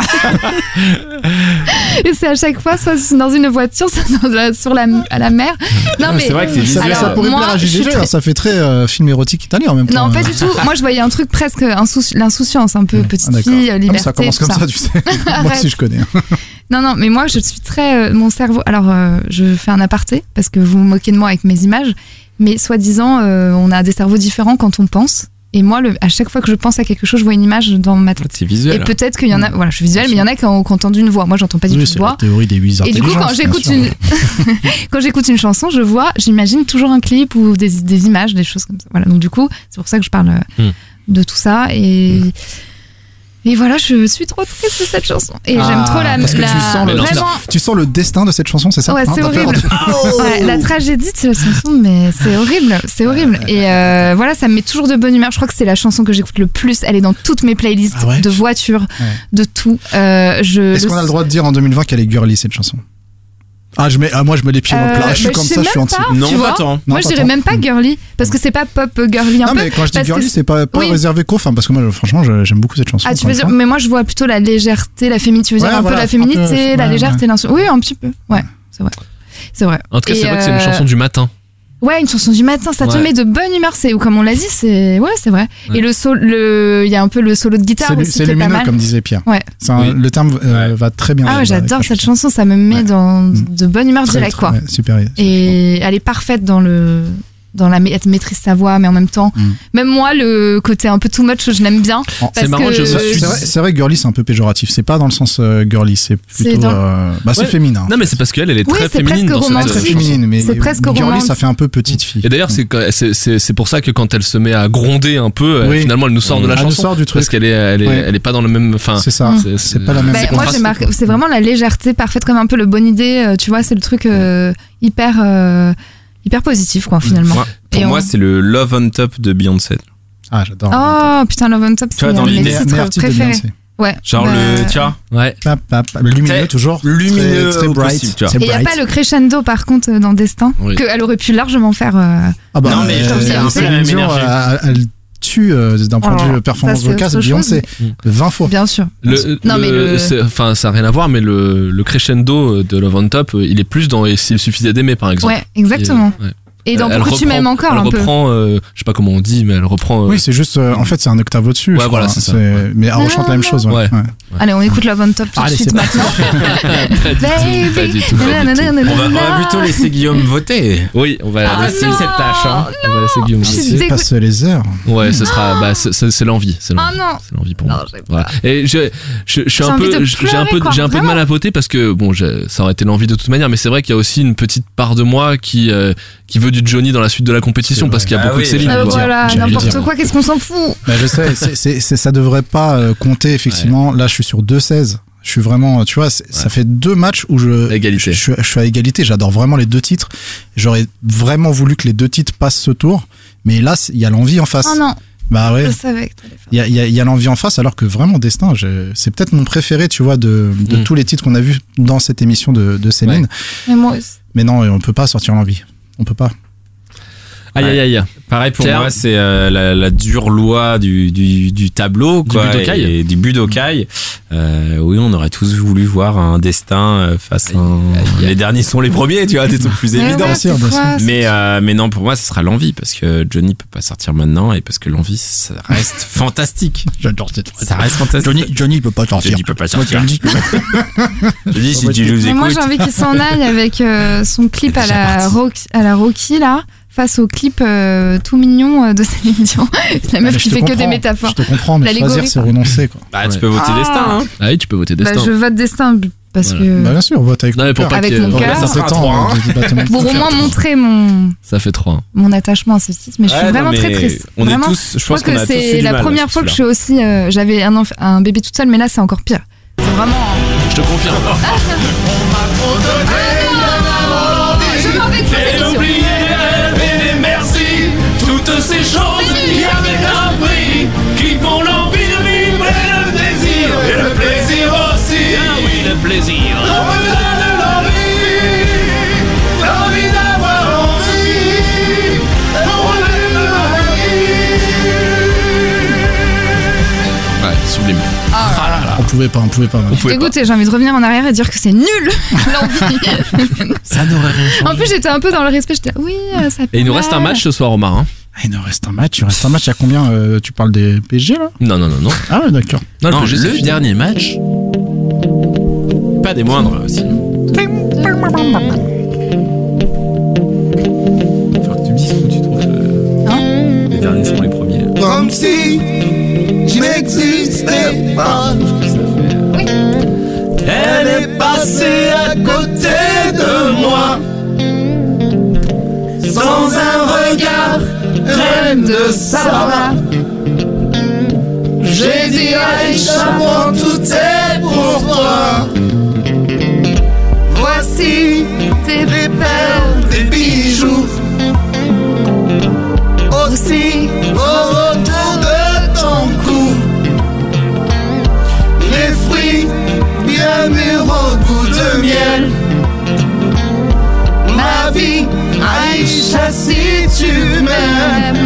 Et c'est à chaque fois, soit dans une voiture, soit dans la- sur la, à la mer. Non, mais c'est vrai que c'est Ça, ça pourrait moi, plaire à très- ça fait très euh, film érotique italien en même temps. Non, pas hein. du tout. Moi, je voyais un truc presque insouci- l'insouciance, un peu petite Ah, fille, Ah, mais liberté. ça commence comme ça, tu sais. Moi aussi, je connais. hein. Non, non, mais moi, je suis très. euh, mon cerveau. Alors, euh, je fais un aparté parce que vous vous moquez de moi avec mes images, mais soi-disant, euh, on a des cerveaux différents quand on pense. Et moi, le, à chaque fois que je pense à quelque chose, je vois une image dans ma tête. C'est Et visuel. peut-être qu'il y en a. Voilà, je suis visuelle, mais il y en a qui ont, qui ont entendu une voix. Moi, j'entends pas du Oui, tout de c'est la voix. théorie des huit Et du coup, quand j'écoute une, quand j'écoute une chanson, je vois, j'imagine toujours un clip ou des, des images, des choses comme ça. Voilà. Donc du coup, c'est pour ça que je parle euh, Hmm. de tout ça et. Et voilà, je suis trop triste de cette chanson. Et Ah, j'aime trop la. parce que la- tu sens le- vraiment, Tu sens le destin de cette chanson, c'est ça Ouais, Hein, c'est t'as peur horrible. Ouais, la tragédie de cette chanson, mais c'est horrible, c'est horrible. Et euh, voilà, ça me met toujours de bonne humeur. Je crois que c'est la chanson que j'écoute le plus. Elle est dans toutes mes playlists Ah ouais de voitures, Ouais. de tout. Euh, je, Est-ce le- qu'on a le droit de dire en 2020 qu'elle est girly cette chanson? Ah, je mets, ah, moi je mets les pieds dans le Euh, plat. Je suis bah, comme je ça, je suis anti. pas. Non, tu vois. Non, Moi, je dirais même pas girly, parce que c'est pas pop girly un Non, peu. mais quand je dis girly, c'est pas, pas oui. réservé qu'aux femmes, parce que moi, franchement, j'aime beaucoup cette chanson. Ah, tu veux dire, mais moi je vois plutôt la légèreté, la féminité, tu veux Ouais, dire un voilà, peu la féminité, peu, la ouais, légèreté, Oui, un petit peu. Ouais, c'est vrai. C'est vrai. En tout cas, c'est vrai que c'est une euh, chanson du matin. Ouais, une chanson du matin, ça te Ouais. met de bonne humeur. C'est ou comme on l'a dit, c'est ouais, c'est vrai. Ouais. Et le sol, le, il y a un peu le solo de guitare C'est lu- aussi c'est qui est pas lumineux, mal. comme disait Pierre. Ouais. C'est un- Oui. Le terme euh, va très bien. Ah ouais, avec j'adore la cette chanson. chanson, ça me met Ouais. dans Mm. de bonne humeur Très, direct très- quoi. ouais, super. Et elle est parfaite dans le dans la elle maîtrise sa voix, mais en même temps, Mm. même moi le côté un peu too much, je l'aime bien. Oh, parce marrant, je C'est suis c'est vrai, c'est vrai que girly c'est un peu péjoratif. C'est pas dans le sens euh, girly, c'est C'est plutôt. dans- euh, bah c'est Ouais. féminin. Non, mais c'est parce qu'elle, elle est Oui, très c'est féminine presque dans est cette très romantique. chanson. féminine, mais C'est presque girly romantique. ça fait un peu petite fille. Et d'ailleurs, c'est c'est c'est c'est pour ça que quand elle se met à gronder un peu, Oui. finalement, elle nous sort de la Elle nous chanson. sort du truc. Parce qu'elle est, elle est, Ouais. elle est pas dans le même. Enfin, C'est ça. C'est pas la même Bah, moi c'est vraiment la légèreté parfaite, comme un peu le bonne idée. euh, Tu vois, c'est le truc hyper hyper positif quoi finalement. Moi- pour Et moi, on- c'est le Love on Top de Beyoncé. Ah, j'adore. Oh putain, Love on Top, Tu c'est dans l'idée-. Beyoncé. Ouais. Genre Bah, le, tu vois, ouais. Pap, pap, le lumineux Très toujours. lumineux Très, très bright. possible, tu vois. très Et il n'y a pas le crescendo par contre euh, dans Destin, Oui. qu'elle aurait pu largement faire. euh, Ah bah, Non, mais euh, c'est peu Céline la même Dion, énergie. euh, elle tue euh, d'un point de vue performance ça, c'est vocale autre Beyoncé chose, 20 fois. Bien sûr. Le, Non, mais le- c'est- enfin, ça n'a rien à voir, mais le, le crescendo de Love on Top, euh, il est plus dans Et s'il suffisait d'aimer, par exemple. Ouais, exactement. Et, ouais. Et dans Pourquoi tu m'aimes encore elle un peu. reprend, euh, je sais pas comment on dit, mais elle reprend. euh, Oui, c'est juste, euh, en fait, c'est un octave au-dessus. Ouais, voilà, crois, c'est ça, ouais. Mais elle rechante la même chose. Ouais. Ouais. Allez, on écoute Love on Top tout de suite maintenant. On va, plutôt laisser Guillaume voter. Oui, on va Ah, laisser non. cette tâche. Hein. On va laisser Guillaume. Dégoûtée. passe les heures. Ouais, ce sera, bah, c'est- l'envie, c'est Oh l'envie. non C'est l'envie pour moi. Et je, je, je suis un peu, de j'ai un peu, j'ai un peu de mal à voter parce que bon, ça aurait été l'envie de toute manière, mais c'est vrai qu'il y a aussi une petite part de moi qui, euh, qui veut du Johnny dans la suite de la compétition parce qu'il y a Ah beaucoup de Céline. Ah, dire, Voilà, n'importe quoi, qu'est-ce qu'on s'en fout? Bah, je sais, ça devrait pas euh, compter, effectivement. Là, je suis sur 2-16. Je suis vraiment, tu vois, ça fait deux matchs où je, Égalité. je, suis- je suis à égalité. J'adore vraiment les deux titres. J'aurais vraiment voulu que les deux titres passent ce tour. Mais là, il y a l'envie en face. Oh non, Bah ouais. je savais que t'allais faire. Il y a, il y a- y a l'envie en face, alors que vraiment Destin, je- c'est peut-être mon préféré, tu vois, de, de Mm. tous les titres qu'on a vus dans cette émission de, de Céline. Mais moi aussi. Mais non, on peut pas sortir l'envie. On peut pas. Aïe aïe aïe. Pareil pour Pierre moi, c'est euh, la, la dure loi du, du, du tableau, Du quoi, Budokai. et du Budokai. Euh, oui, on aurait tous voulu voir un destin euh, face à un... Les derniers sont les premiers, tu vois, des trucs plus évidents. ouais, sûr, quoi, Mais, euh, mais non, pour moi, ce sera l'envie, parce que Johnny peut pas sortir maintenant, et parce que l'envie, ça reste fantastique. J'adore cette Ça reste fantastique. Johnny peut pas sortir. Johnny peut pas sortir. Johnny peut Je dis, si tu nous Mais moi j'ai écoutes, envie qu'il s'en aille avec euh, son clip à la, partie. Rock, à la Rocky là, face au clip euh, tout mignon euh, de Céline Dion. La meuf Mais qui je fait que des métaphores. Je te comprends, mais choisir, c'est renoncer, quoi. bah, tu Ouais. peux voter Ah. destin. Hein. Ah oui, tu peux voter Bah, destin. je vote destin parce Voilà. que Bah, bien sûr, vote avec Non, mais pour cœur. pas Avec mon cœur. Ça temps, trois, hein, hein. pour au moins montrer mon, Ça fait 3. mon attachement à ce titre. Mais je suis Ouais, vraiment non, très triste. On Vraiment. est tous, je Je crois pense que c'est la mal première avec fois que je suis aussi. euh, J'avais un, bébé toute seule, mais là c'est encore pire. C'est vraiment. Je te confirme. Je m'en vais de cette émission. Ces choses qui avec un prix qui font l'envie de vivre et le désir et le plaisir aussi. Ah oui, le plaisir. On me donne l'envie, l'envie d'avoir envie. On me donne l'envie. Ouais, sublime. On pouvait pas, on pouvait pas. On pouvait pas. Écoutez, j'ai envie de revenir en arrière et dire que c'est nul l'envie. Ça n'aurait rien en plus, j'étais un peu dans le respect. J'étais oui, euh, ça. Et il nous reste un match ce soir, Omar. Hein Ah, il nous reste un match. Il reste un match. Il y a combien euh, Tu parles des PSG là? Non, non, non, non. Ah ouais, d'accord. Non, Non, PSG, c'est le dernier match. Pas des moindres aussi. Faut que tu me dises où tu trouves. euh, les derniers sont les premiers. Comme si je n'existais pas. Elle est passée à côté de moi. Sans un regard, reine de Saba. J'ai dit Aïcha, prends tout est pour toi. Voici T'es des Aïcha, si tu m'aimes.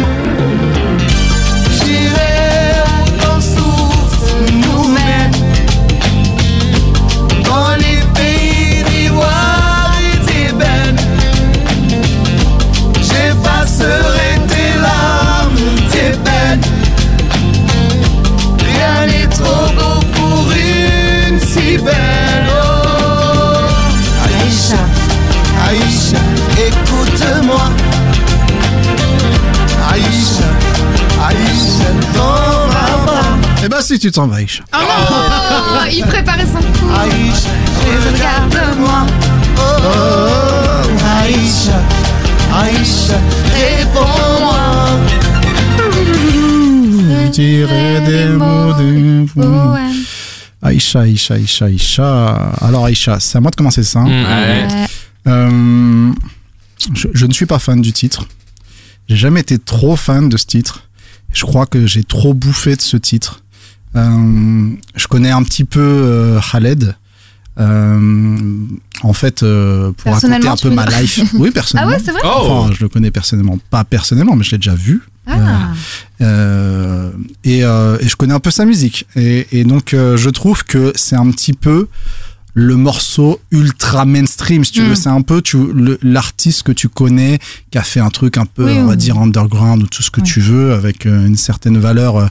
Tu t'en vas, Aïcha. Oh, il préparait son coup. Aïcha, Regarde-moi. oh, oh, Aïcha, Aïcha, réponds-moi. Dirais des mots de Poème. Aïcha, Aïcha, Aïcha, Aïcha. Alors Aïcha, c'est à moi de commencer ça. hein. Mm. Ouais. Euh, je, je ne suis pas fan du titre. J'ai jamais été trop fan de ce titre. Je crois que j'ai trop bouffé de ce titre. Euh, je connais un petit peu euh, Khaled. Euh, en fait, euh, pour raconter un peu ma dire life. Oui, personnellement. Ah ouais, c'est vrai Oh Enfin, je le connais personnellement, pas personnellement, mais je l'ai déjà vu. Ah. Euh, et, euh, et je connais un peu sa musique. Et, et donc, euh, je trouve que c'est un petit peu le morceau ultra mainstream, si tu Mm. veux. C'est un peu tu, l'artiste que tu connais, qui a fait un truc un peu, Oui, on va oui. dire, underground ou tout ce que tu veux, avec euh, une certaine valeur euh,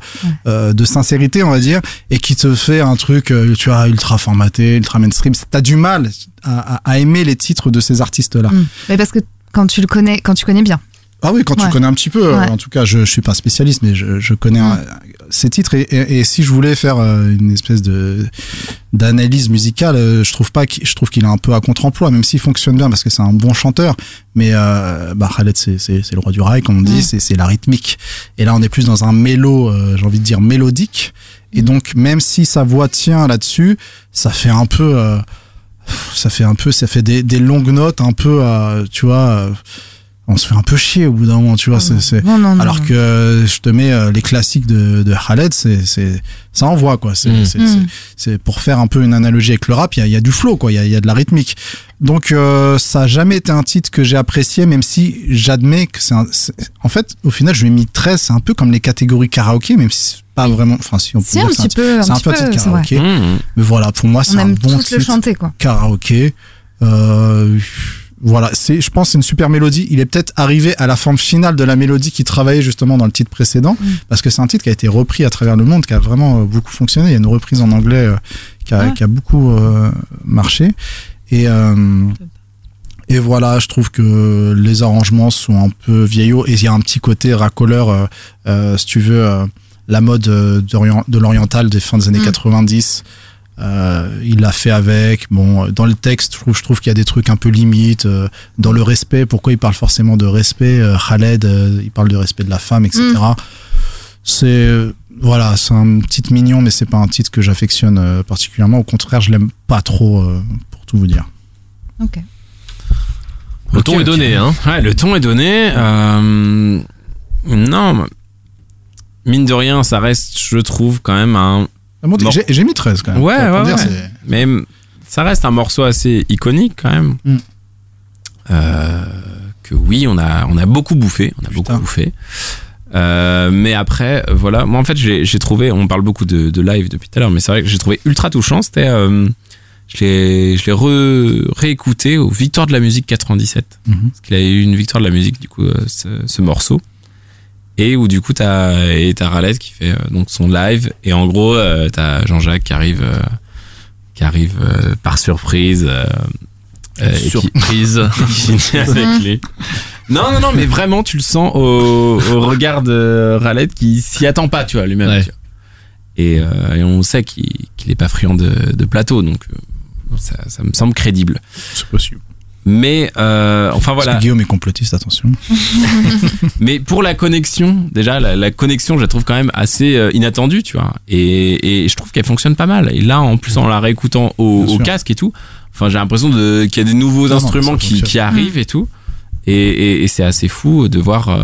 euh, de sincérité, on va dire, et qui te fait un truc, euh, tu vois, ultra formaté, ultra mainstream. T'as du mal à, à- à aimer les titres de ces artistes-là. Mm. Mais parce que quand tu le connais, quand tu connais bien. Ah oui, quand tu connais un petit peu. Ouais. En tout cas, je, je suis pas spécialiste, mais je, je connais Mm. Ces titres. Et, et- et si je voulais faire euh, une espèce de d'analyse musicale, euh, je trouve pas, qu'il- je trouve qu'il est un peu à contre-emploi, même s'il fonctionne bien parce que c'est un bon chanteur. Mais euh, bah Khaled, c'est le roi du rail, comme on dit. Mm. C'est c'est la rythmique. Et là, on est plus dans un mélo, euh, j'ai envie de dire mélodique. Et donc, même si sa voix tient là-dessus, ça fait un peu, euh, ça fait un peu, ça fait des, des longues notes, un peu, tu vois. On se fait un peu chier au bout d'un moment, tu vois. c'est c'est- Non, non, non. alors que euh, je te mets euh, les classiques de, de Khaled, c'est, c'est, ça envoie, quoi. C'est, Mm. c'est, Mm. c'est- c'est pour faire un peu une analogie avec le rap, il y a, il y a du flow, quoi. Il y a, il y a de la rythmique. Donc, euh, ça a jamais été un titre que j'ai apprécié, même si j'admets que c'est un, c'est- en fait, au final, je lui ai mis 13, c'est un peu comme les catégories karaoké, même si c'est pas vraiment, enfin, si on peut Si, dire un c'est petit peu. c'est un petit peu un titre karaoké. Mmh. Mais voilà, pour moi, c'est On un aime bon tous le titre chanter, quoi. karaoké. Euh, voilà, c'est, je pense, c'est une super mélodie. Il est peut-être arrivé à la forme finale de la mélodie qui travaillait justement dans le titre précédent, Mm. parce que c'est un titre qui a été repris à travers le monde, qui a vraiment euh, beaucoup fonctionné. Il y a une reprise en anglais euh, qui, a, Ah. qui a beaucoup euh, marché. Et euh, et voilà, je trouve que les arrangements sont un peu vieillots et il y a un petit côté racoleur, euh, si tu veux, la mode de l'oriental des fins des années Mm. 90. Euh, il l'a fait avec. Bon, dans le texte, je trouve, je trouve qu'il y a des trucs un peu limites. euh, dans le respect, pourquoi il parle forcément de respect euh, Khaled, euh, il parle de respect de la femme, etc. C'est euh, voilà, c'est un titre mignon, mais c'est pas un titre que j'affectionne euh, particulièrement. Au contraire, je l'aime pas trop, euh, pour tout vous dire. Ok. Le ton est donné, hein. Ouais, le ton est donné. Euh, non, mine de rien, ça reste, je trouve, quand même un. J'ai mis 13 quand même. Ouais, ouais, dire, ouais. Mais ça reste un morceau assez iconique quand même. Mm. Euh, que oui, on a, on a beaucoup bouffé. On a Putain. beaucoup bouffé. Euh, mais après, voilà. Moi, en fait, j'ai trouvé. On parle beaucoup de, de live depuis tout à l'heure, mais c'est vrai que j'ai trouvé ultra touchant. C'était. euh, je l'ai je l'ai re- réécouté aux Victoires de la musique 97 Mhm. parce qu'il a eu une victoire de la musique du coup euh, ce, ce morceau et où du coup t'as et t'as Raled qui fait euh, donc son live et en gros euh, t'as Jean-Jacques qui arrive euh, qui arrive euh, par surprise euh, euh, Surprise. qui finit avec lui. Non, non, non, mais vraiment, tu le sens au, au regard de Raled qui s'y attend pas, tu vois, lui-même. Ouais. Et, euh, et on sait qu'il qu'il est pas friand de, de plateau, donc ça, ça me semble crédible. C'est possible. Mais euh, enfin Parce voilà. que Guillaume est complotiste, attention. Mais pour la connexion, déjà, la, la connexion, je la trouve quand même assez euh, inattendue, tu vois. Et, et je trouve qu'elle fonctionne pas mal. Et là, en plus, en la réécoutant au, casque et tout, enfin, j'ai l'impression qu'il y a des nouveaux Non, instruments qui, arrivent et tout. Et, et- et c'est assez fou de voir. euh,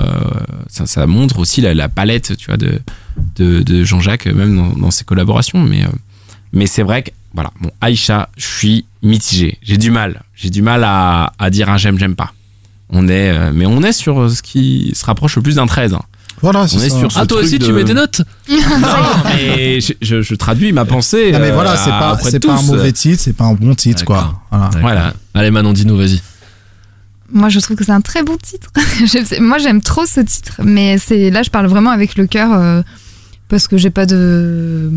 ça, ça montre aussi la, la palette, tu vois, de, de, de Jean-Jacques, même dans, dans ses collaborations. Mais, euh, mais c'est vrai que, voilà, bon, Aïcha, je suis mitigé. J'ai du mal. J'ai du mal à, à dire un j'aime, j'aime pas. On est, euh, mais on est sur ce qui se rapproche le plus d'un 13. hein. Voilà, On c'est est ça. sur ce Ah, toi truc aussi, tu mets des notes Non, mais je, je- je traduis ma pensée. Non, mais euh, voilà, c'est pas, auprès de c'est pas un tous. mauvais titre, c'est pas un bon titre, quoi. D'accord. Voilà. Allez, Manon, dis-nous, vas-y. Moi, je trouve que c'est un très bon titre. Je- Moi, j'aime trop ce titre, mais c'est là, je parle vraiment avec le cœur euh, parce que j'ai pas de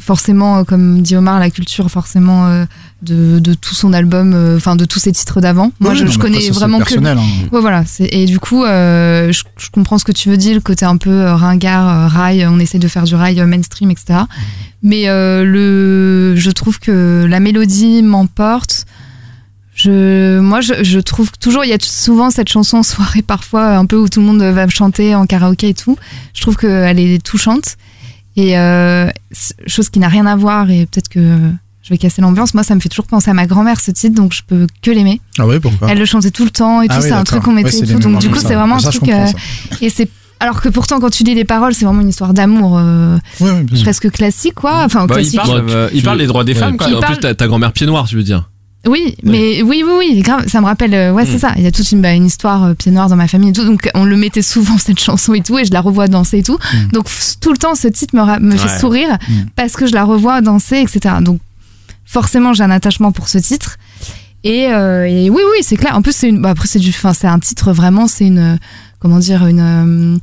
forcément, euh, comme dit Omar, la culture forcément euh, de, de tout son album, euh, enfin de tous ses titres d'avant. Moi, Oui, je, non, je mais connais ça, c'est vraiment que. personnel, hein. Ouais, voilà. Et du coup, euh, je, je comprends ce que tu veux dire, le côté un peu ringard, rail. On essaie de faire du rail mainstream, etc. Mais euh, le, je trouve que la mélodie m'emporte. Je, moi, je, je trouve que toujours, il y a souvent cette chanson en soirée, parfois, un peu où tout le monde va chanter en karaoké et tout. Je trouve qu'elle est touchante. Et euh, chose qui n'a rien à voir, et peut-être que je vais casser l'ambiance. Moi, ça me fait toujours penser à ma grand-mère, ce titre, donc je peux que l'aimer. Ah ouais, pourquoi? Elle le chantait tout le temps et tout, Ah oui, c'est un truc qu'on mettait et tout. Donc du coup, c'est vraiment un Ça, je truc. euh, et c'est alors que pourtant, quand tu lis les paroles, c'est vraiment une histoire d'amour euh, bien sûr. presque classique, quoi. Enfin, Bah, il classique. parle, euh, il parle des droits des Ouais, femmes, quoi. En Il plus, parle- ta, ta grand-mère pied noir, tu veux dire. Oui, mais oui, oui, oui, grave, ça me rappelle. euh, ouais, c'est Mm. ça. Il y a toute une, bah, une histoire euh, pied noir dans ma famille et tout. Donc, on le mettait souvent cette chanson et tout, et je la revois danser et tout. Mm. Donc, f- tout le temps, ce titre me, ra- me Ouais. fait sourire Mm. parce que je la revois danser, etc. Donc, forcément, j'ai un attachement pour ce titre. Et, euh, et oui, oui, c'est clair. En plus, c'est une. bah, après, c'est du. Enfin, c'est un titre vraiment. C'est une. euh, Comment dire une.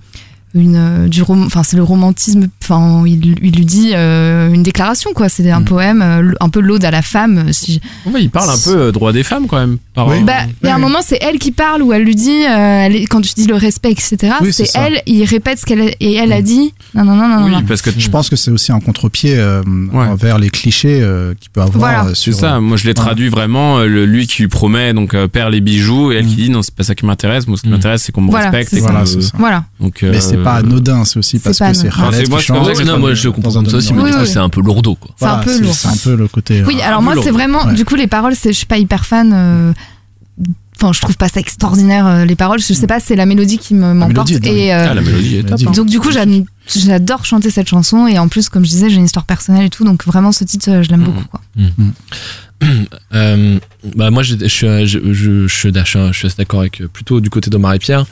Une euh, du enfin c'est le romantisme enfin il, il lui dit euh, une déclaration quoi c'est un Mm. poème euh, un peu l'aude à la femme si il parle un peu euh, droit des femmes, quand même. Par Oui. bah, il y a un moment, c'est elle qui parle où elle lui dit, euh, elle est- quand tu dis le respect, etc., Oui, c'est elle, il répète ce qu'elle a- et elle a dit. Non, non, non, non, oui, non. parce que Je pense que c'est aussi un contre-pied euh, Ouais. envers les clichés euh, qu'il peut avoir Voilà. sur. ça, moi je l'ai traduit vraiment, le, lui qui lui promet, donc euh, perd les bijoux, et elle qui dit non, c'est pas ça qui m'intéresse, moi ce qui Mm. m'intéresse c'est qu'on me Voilà, respecte. et Voilà. Donc, Mais c'est pas anodin, c'est aussi parce pas que c'est. Khaled moi, qui je pense chante. que c'est non, moi je le comprends comme ça aussi, mais domaine. du Oui, coup, oui. c'est un peu lourdeau. C'est un peu lourd. C'est un peu le côté. Oui, euh, alors moi, c'est vraiment, Ouais. du coup, les paroles, c'est, je suis pas hyper fan. euh, Enfin, je trouve pas ça extraordinaire, euh, les paroles. Je sais pas, c'est la mélodie qui me, m'emporte. Et, euh, Ah, la mélodie est top. Hein. donc, du coup, j'ad- j'adore chanter cette chanson. Et en plus, comme je disais, j'ai une histoire personnelle et tout. Donc, vraiment, ce titre, euh, je l'aime Mhm. beaucoup, quoi. Euh, bah moi je, je, suis, je, je, je, suis d'accord avec euh, plutôt du côté d'Omar et Pierre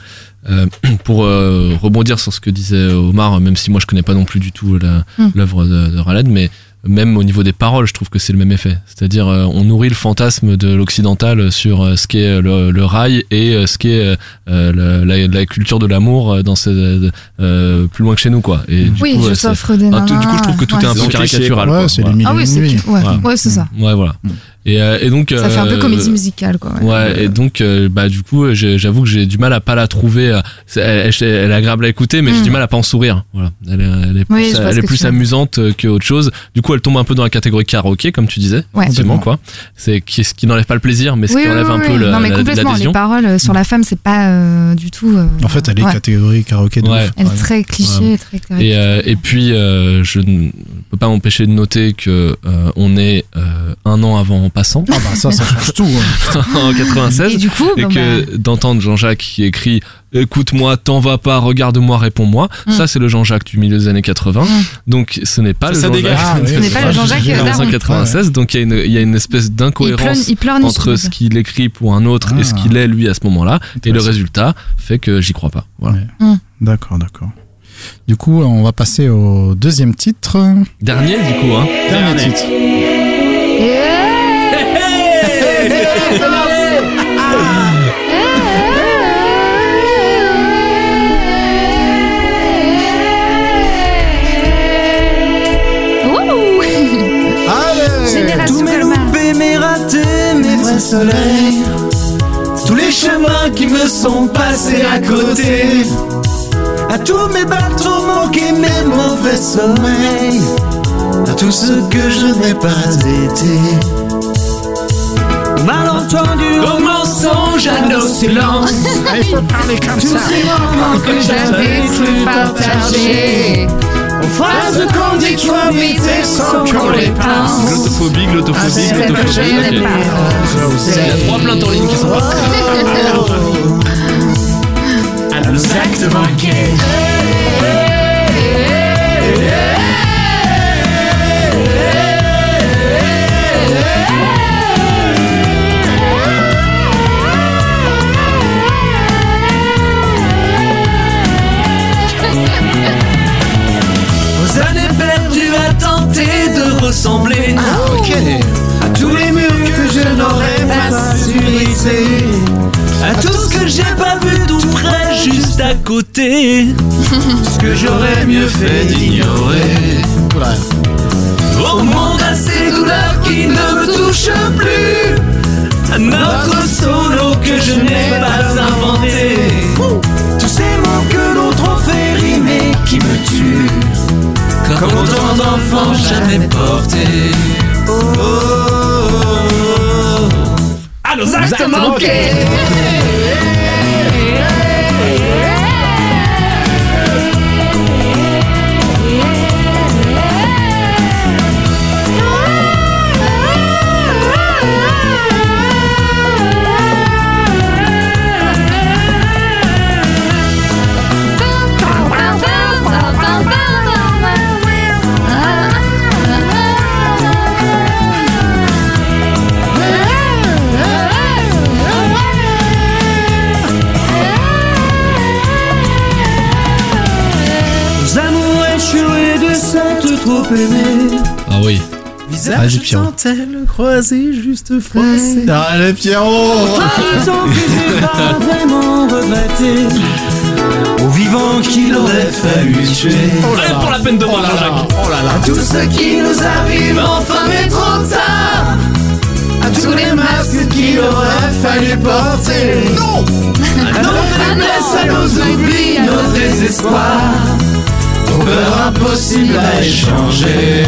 Euh, pour euh, rebondir sur ce que disait Omar même si moi je connais pas non plus du tout la- Mm. l'œuvre de, de mais même au niveau des paroles je trouve que c'est le même effet. C'est-à-dire euh, on nourrit le fantasme de l'occidental sur euh, ce qu'est le, le rail et euh, ce qu'est euh, la, la, culture de l'amour euh, dans ce, euh, plus loin que chez nous quoi. Et du oui, coup, je euh, t'offre des ah, tout- du coup je trouve que tout Ouais. est un peu caricatural Ouais, quoi. c'est Ah oui, c'est ouais, ouais, c'est ça. ouais voilà. Mm. Et, euh, et donc Ça fait un peu euh, comédie musicale, quoi. ouais. Ouais, et donc, euh, bah, du coup, j'avoue que j'ai du mal à pas la trouver. euh, elle, elle- elle est agréable à écouter, mais j'ai Mm. du mal à pas en sourire. Voilà. Elle est, elle est plus, elle est que amusante que autre chose. Du coup, elle tombe un peu dans la catégorie karaoké, comme tu disais. Ouais. Effectivement, quoi. C'est qui- ce qui n'enlève pas le plaisir, mais ce Oui, qui oui, enlève un oui, peu la- Non, mais la- complètement. Les paroles sur la femme, c'est pas euh, du tout. euh, En fait, elle est ouais. catégorie karaoké de Ouais. ouf. Elle est très cliché, très. Et, euh, et puis, euh, je ne peux pas m'empêcher de noter que euh, on est euh, un an avant passant, Ah bah ça, ça change tout. hein. en 96. Et du coup, et que bah, d'entendre Jean-Jacques qui écrit écoute-moi, t'en vas pas, regarde-moi, réponds-moi, Mm. ça c'est le Jean-Jacques du milieu des années 80. Donc ce n'est pas Ça, le ça Jean-Jacques. Ah, oui, ce n'est pas le Jean-Jacques de Daron. 1996. Donc il y, a une- il y a une espèce d'incohérence entre ce qu'il écrit pour un autre et ce Ah. qu'il est lui à ce moment-là. Et le résultat fait que j'y crois pas. Voilà. Ouais. D'accord, d'accord. Du coup, on va passer au deuxième titre. Dernier du coup, hein. Dernier titre. Tous mes loupés, mes ratés, mes vrais soleils. Tous les chemins qui me sont passés à côté. À tous mes bateaux manqués, mes mauvais sommeils. À tout ce que je n'ai pas été malentendu, au mensonge, à nos silences Tous ces moments que j'avais cru partager Aux phrases qu'on dit trop vite et sans qu'on les pense Glottophobie, glottophobie, glottophobie. ok. Il y a trois plaintes en ligne qui sont pas. à nos actes manqués. Aux ressembler Ok. à tous les murs que je n'aurais pas su briser, à tout ce que j'ai pas vu tout près, juste à côté, ce que j'aurais mieux fait d'ignorer. Au monde à ses douleurs qui ne me touche plus. Notre solo que je n'ai pas inventé. Tous ces mots que l'autre en fait rimer qui me tuent. Comme autant d'enfants jamais portés. Oh, oh, oh, oh. À nos actes manqués. Ah oui. Vas-y, Pierrot. dentelle croisée juste froissée. Allez, Pierrot Tant que j'ai pas vraiment regretté. Aux vivants qu'il aurait fallu tuer. Allez, pour la peine de mort, Jean-Jacques. Oh là là Tout ce qui nous arrive enfin mais trop tard. À tous les masques qu'il aurait fallu porter. Non À nos faiblesses, à nos oublis, nos désespoirs. Aux peurs impossibles à échanger.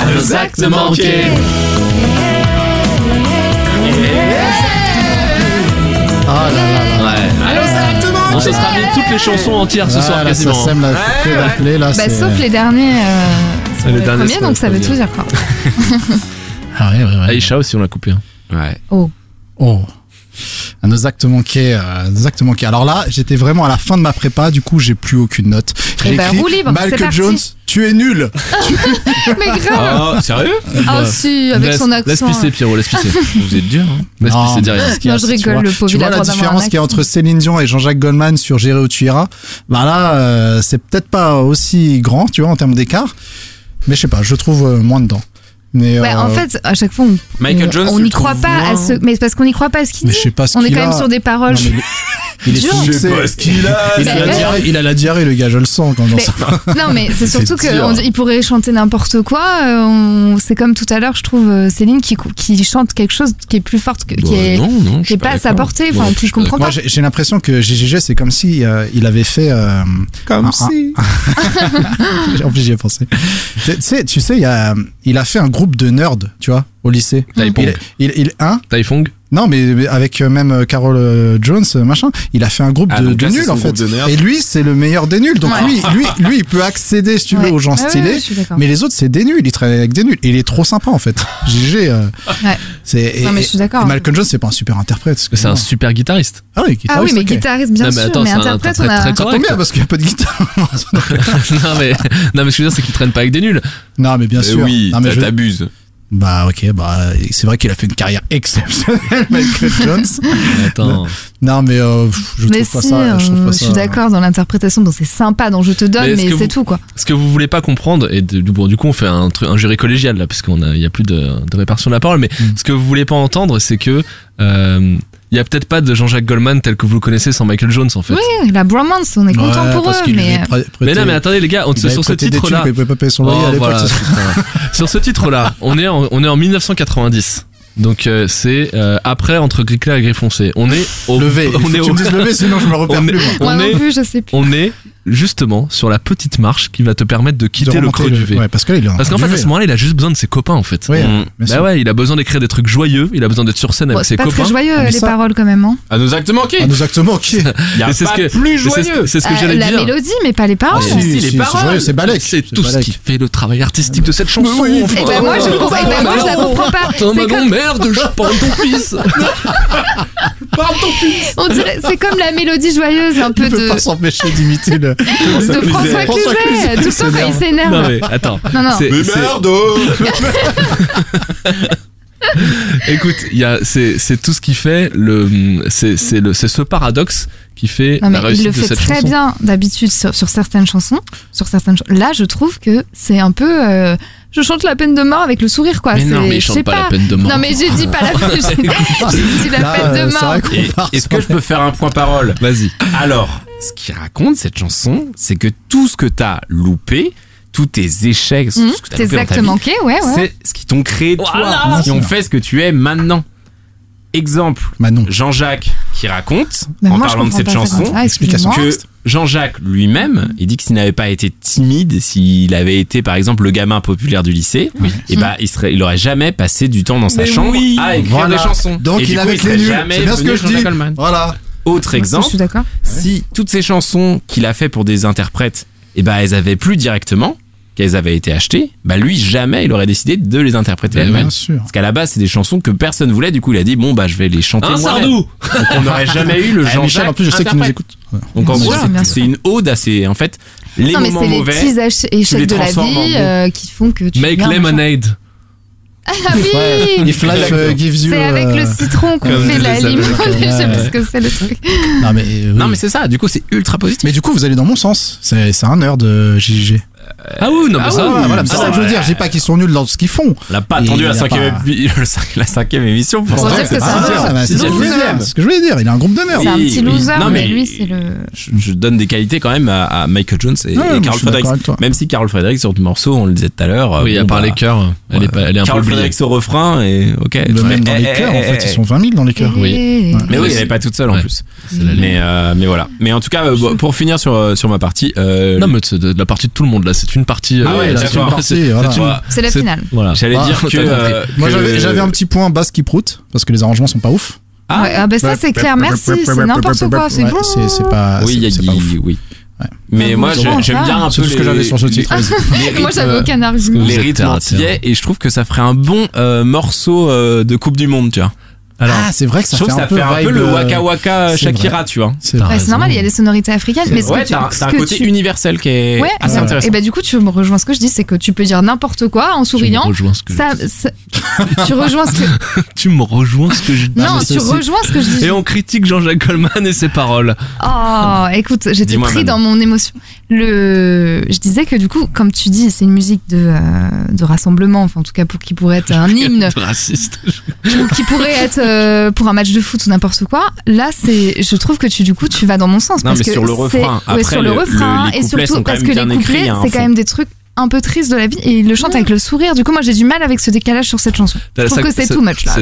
À nos actes manqués. Oh là là là Ouais. On se sera mis toutes les chansons entières ce soir quasiment. Ça sème la que d'appeler là. Bah, sauf les derniers. euh, Les derniers, premiers, donc ça veut tout dire quoi. Ah ouais, ouais, ouais. Aïcha aussi on l'a coupé. hein. Ouais. Oh. À nos actes manqués, euh, nos actes manqués. Alors là, j'étais vraiment à la fin de ma prépa, du coup, j'ai plus aucune note. J'ai Eh ben, roue libre, c'est parti. Jones, tu es nul. Mais grave Ah, sérieux Ah si, avec laisse, son accent. Laisse pisser Pierrot, laisse pisser. Vous êtes dur, hein Laisse Non, pisser derrière. ce qu'il y a, Non, je rigole, le pauvre, Tu il vois la droit d'avoir différence qu'il y a accent. entre Céline Dion et Jean-Jacques Goldman sur J'irai où tu iras Bah là, euh, c'est peut-être pas aussi grand, tu vois, en termes d'écart. Mais je sais pas, je trouve euh, moins dedans. Mais, Ouais, euh, en fait, à chaque fois, on Michael on- Jones, on tu n'y croit pas à ce. Mais parce qu'on n'y croit pas à ce qu'il mais dit. je sais pas ce On est qu'il quand a. même sur des paroles. Non, mais il, il est Dur. Je sais pas ce qu'il a. il, a la diarrhée, il a la diarrhée, le gars, je le sens quand. Non, mais c'est surtout qu'il pourrait chanter n'importe quoi. euh, on- C'est comme tout à l'heure, je trouve euh, Céline qui, qui chante quelque chose qui est plus forte, que, qui Bah, est, non, non, je qui suis est pas à sa portée. Ouais, Enfin, je tu comprends Moi, pas. j'ai l'impression que GGG, c'est comme si euh, il avait fait. euh, Comme un- si. en plus, j'y ai pensé. Tu sais, tu sais, il, a, il a fait un groupe de nerds, tu vois, au lycée. Taipong. Il, il, il, hein? Taifong Non, mais mais avec euh, même euh, Carol euh, Jones, machin, il a fait un groupe Ah, de, de nuls en fait. Et lui, c'est le meilleur des nuls. Donc Ouais. lui, lui, lui, il peut accéder, si tu veux, aux gens stylés. mais les autres, c'est des nuls. Il travaille avec des nuls. Et il est trop sympa en fait. GG. euh, Ouais. c'est, et- Non, mais je suis d'accord. Malcolm Jones, c'est pas un super interprète. C'est un super guitariste. Ah oui, Ah oui, guitariste, mais guitariste, bien Non, mais sûr, attends, mais c'est un interprète, on a. très correct. bien parce qu'il n'y a pas de guitare. non mais non mais ce que je veux dire c'est qu'il traîne pas avec des nuls. non, mais bien Mais sûr. oui, mais t'abuses. Bah ok, bah c'est vrai qu'il a fait une carrière exceptionnelle, Michael Jones. Attends. Non, mais euh, je Mais trouve si, pas ça. Je, trouve euh, pas je suis d'accord dans l'interprétation, donc c'est sympa, donc je te donne, Mais c'est tout quoi. Ce que vous voulez pas comprendre et de- bon du coup on fait un, jury collégial là puisqu'on a il y a plus de, de répartition de la parole mais Mm. ce que vous voulez pas entendre c'est que euh, il y a peut-être pas de Jean-Jacques Goldman tel que vous le connaissez sans Michael Jones en fait. Oui, la bromance, on est content Ouais, pour eux, mais. prêté- Mais non mais attendez les gars, on- il avait sur ce prêté des titre thunes là qu'il pouvait pas payer son loyer à Oh, l'époque, voilà, c'est- putain. Sur ce titre-là, on est en, on est en 1990. Donc euh, c'est euh, après entre gris clair et gris foncé. On est au Levé. on est tu au- me dises levé, sinon je me repère on est, plus. moi. Moi on non est plus, je sais plus. on est justement sur la petite marche qui va te permettre de quitter De le creux du V. Ouais, parce que là, il est en Parce train qu'en fait à ce moment-là, il a juste besoin de ses copains en fait. Oui, Mm. bien Bah ouais, il a besoin d'écrire des trucs joyeux, il a besoin d'être sur scène Bon, avec ses pas copains. très joyeux les ça- paroles quand même. Hein. À nos actes manqués. Ah, nos actes manqués. Il y a pas ce que- plus joyeux. c'est ce que Euh, j'allais la dire. mélodie, mais pas les paroles. Ah, si, les si, paroles. joyeux, c'est Balek. C'est tout ce qui fait le travail artistique de cette chanson. oui, Et ben moi, je, comprends- eh ben moi, je la comprends pas. Non, merde, je parle ton fils. on dirait, c'est comme la mélodie joyeuse, un peu Il peut de, pas s'empêcher d'imiter le. de François François Cluzet. Tout le temps quand il Non s'énerve. mais attends. Non, non. C'est- Mais c'est- merde Écoute, il y a c'est c'est tout ce qui fait le c'est c'est le c'est ce paradoxe qui fait Non, mais la réussite il le de fait cette très chanson. bien d'habitude sur, sur certaines chansons. Sur certaines ch- Là, je trouve que c'est un peu. euh, je chante la peine de mort avec le sourire, quoi. Mais non, mais je chante pas, la peine de mort. Non, mais j'ai dit pas la peine. J'ai j'ai dit la Là, peine euh, de c'est mort. Est-ce que je peux faire un point parole? Vas-y. Alors, ce qui raconte cette chanson, c'est que tout ce que t'as loupé, tous tes échecs, tout Mmh, ce que t'as Tes actes manqués, ouais, ouais. c'est ce qui t'ont créé toi, Voilà. qui ont fait ce que tu es maintenant. Exemple, Manon. Jean-Jacques qui raconte, Mais en moi, parlant de cette chanson, que Jean-Jacques lui-même, il dit que s'il n'avait pas été timide, s'il avait été par exemple le gamin populaire du lycée, et bah il serait, il aurait jamais passé du temps dans sa Mais chambre oui. à écrire Voilà. des chansons. Donc Et il serait les nuls. jamais C'est bien ce que je dis. Voilà. Autre exemple, suis d'accord. si toutes ces chansons qu'il a fait pour des interprètes, et bah elles avaient plus directement, qu'elles avaient été achetées, bah lui jamais il aurait décidé de les interpréter Eh lui-même. Bien sûr. Parce qu'à la base, c'est des chansons que personne voulait. Du coup, il a dit bon bah je vais les chanter Un moi-même. sardou Donc on n'aurait jamais eu le Eh, Jean-Jacques. Michel, en plus, je sais qu'il nous écoute. Ouais. Donc en gros, c'est- une ode à ces en fait les Non, mais moments c'est les mauvais. petits ach- les échecs de la transformes en vie euh, qui font que tu. Make lemonade. Ah oui If life uh, gives you. C'est avec euh, le citron qu'on fait la limonade. Je sais pas ce que c'est le truc. Non mais. euh, oui. mais c'est ça. Du coup, c'est ultra positif. Mais du coup, vous allez dans mon sens. C'est c'est un nerd de JJG. Ah oui, non, mais Ah ça. Voilà, voilà, c'est ça que je veux dire. Je dis pas qu'ils sont nuls dans ce qu'ils font. On n'a pas Il attendu la a cinquième, pas- épi- la cinquième émission pour Pour ça. c'est bah, ce que je voulais dire. Il a un groupe de nerds. C'est un petit loser, Non, mais mais- lui, c'est le. Je, je donne des qualités quand même à, à Michael Jones et, Ouais, et Fredericks. Même si Carl Fredericks sur le morceau, on le disait tout à l'heure. Oui, bon, à part bah, les chœurs, elle est, pas, elle est un peu Carl oubliée. Fredericks au refrain et ok. Même dans eh, les eh, chœurs, en eh, fait, eh, ils sont 20 000 dans les chœurs. Oui. Eh. Mais oui, elle n'est pas toute seule en plus. La Mais, euh, mais voilà. Mais en tout cas, euh, pour finir sur, euh, sur ma partie. euh, Non, mais de la partie de tout le monde là. C'est une partie. Ah ouais, euh, c'est une partie, c'est- voilà. la finale. Voilà. J'allais dire que. euh, Moi, j'avais un petit point basse qui proute parce que les arrangements sont pas ouf. Ah, Ouais, ah bah ça c'est clair, merci, c'est n'importe quoi, c'est Ouais, bon. C'est pas. oui, il y a oui. Ouais. Mais Ah, moi, j'aime bien un peu tout ce que j'avais sur ce titre. les Moi j'avais rythmes- aucun argument. les rythmes antillais et je trouve que ça ferait un bon euh, morceau euh, de Coupe du Monde, tu vois. Ah, c'est vrai que ça je fait que un ça peu fait un peu vibe, le euh, Waka Waka Shakira, tu vois. C'est normal, il y a des sonorités africaines, mais ce ouais, t'as un que côté tu- universel qui est Ouais, assez ouais. intéressant. Et bah du coup, tu me rejoins ce que je dis, c'est que tu peux dire n'importe quoi en Tu me souriant. rejoins ce que je Ça, dis. ça- tu rejoins ce que Tu me rejoins ce que je dis. non, tu rejoins ce que je dis. Et on critique Jean-Jacques Goldman et ses paroles. Oh, écoute, j'étais pris dans mon émotion. Le, je disais que du coup, comme tu dis, c'est une musique de euh, de rassemblement, enfin en tout cas pour qui pourrait être un hymne, Raciste. ou qui pourrait être euh, pour un match de foot ou n'importe quoi. Là, c'est, je trouve que tu du coup, tu vas dans mon sens Non, parce mais que sur le c'est- refrain. ouais, Après, sur le, le- refrain le- les et couplets surtout sont quand parce même que les bien écrits, couplets, un c'est quand même des trucs un peu tristes de la vie et il le chante avec le sourire. Du coup, moi, j'ai du mal avec ce décalage sur cette chanson. Je trouve que c'est too much là.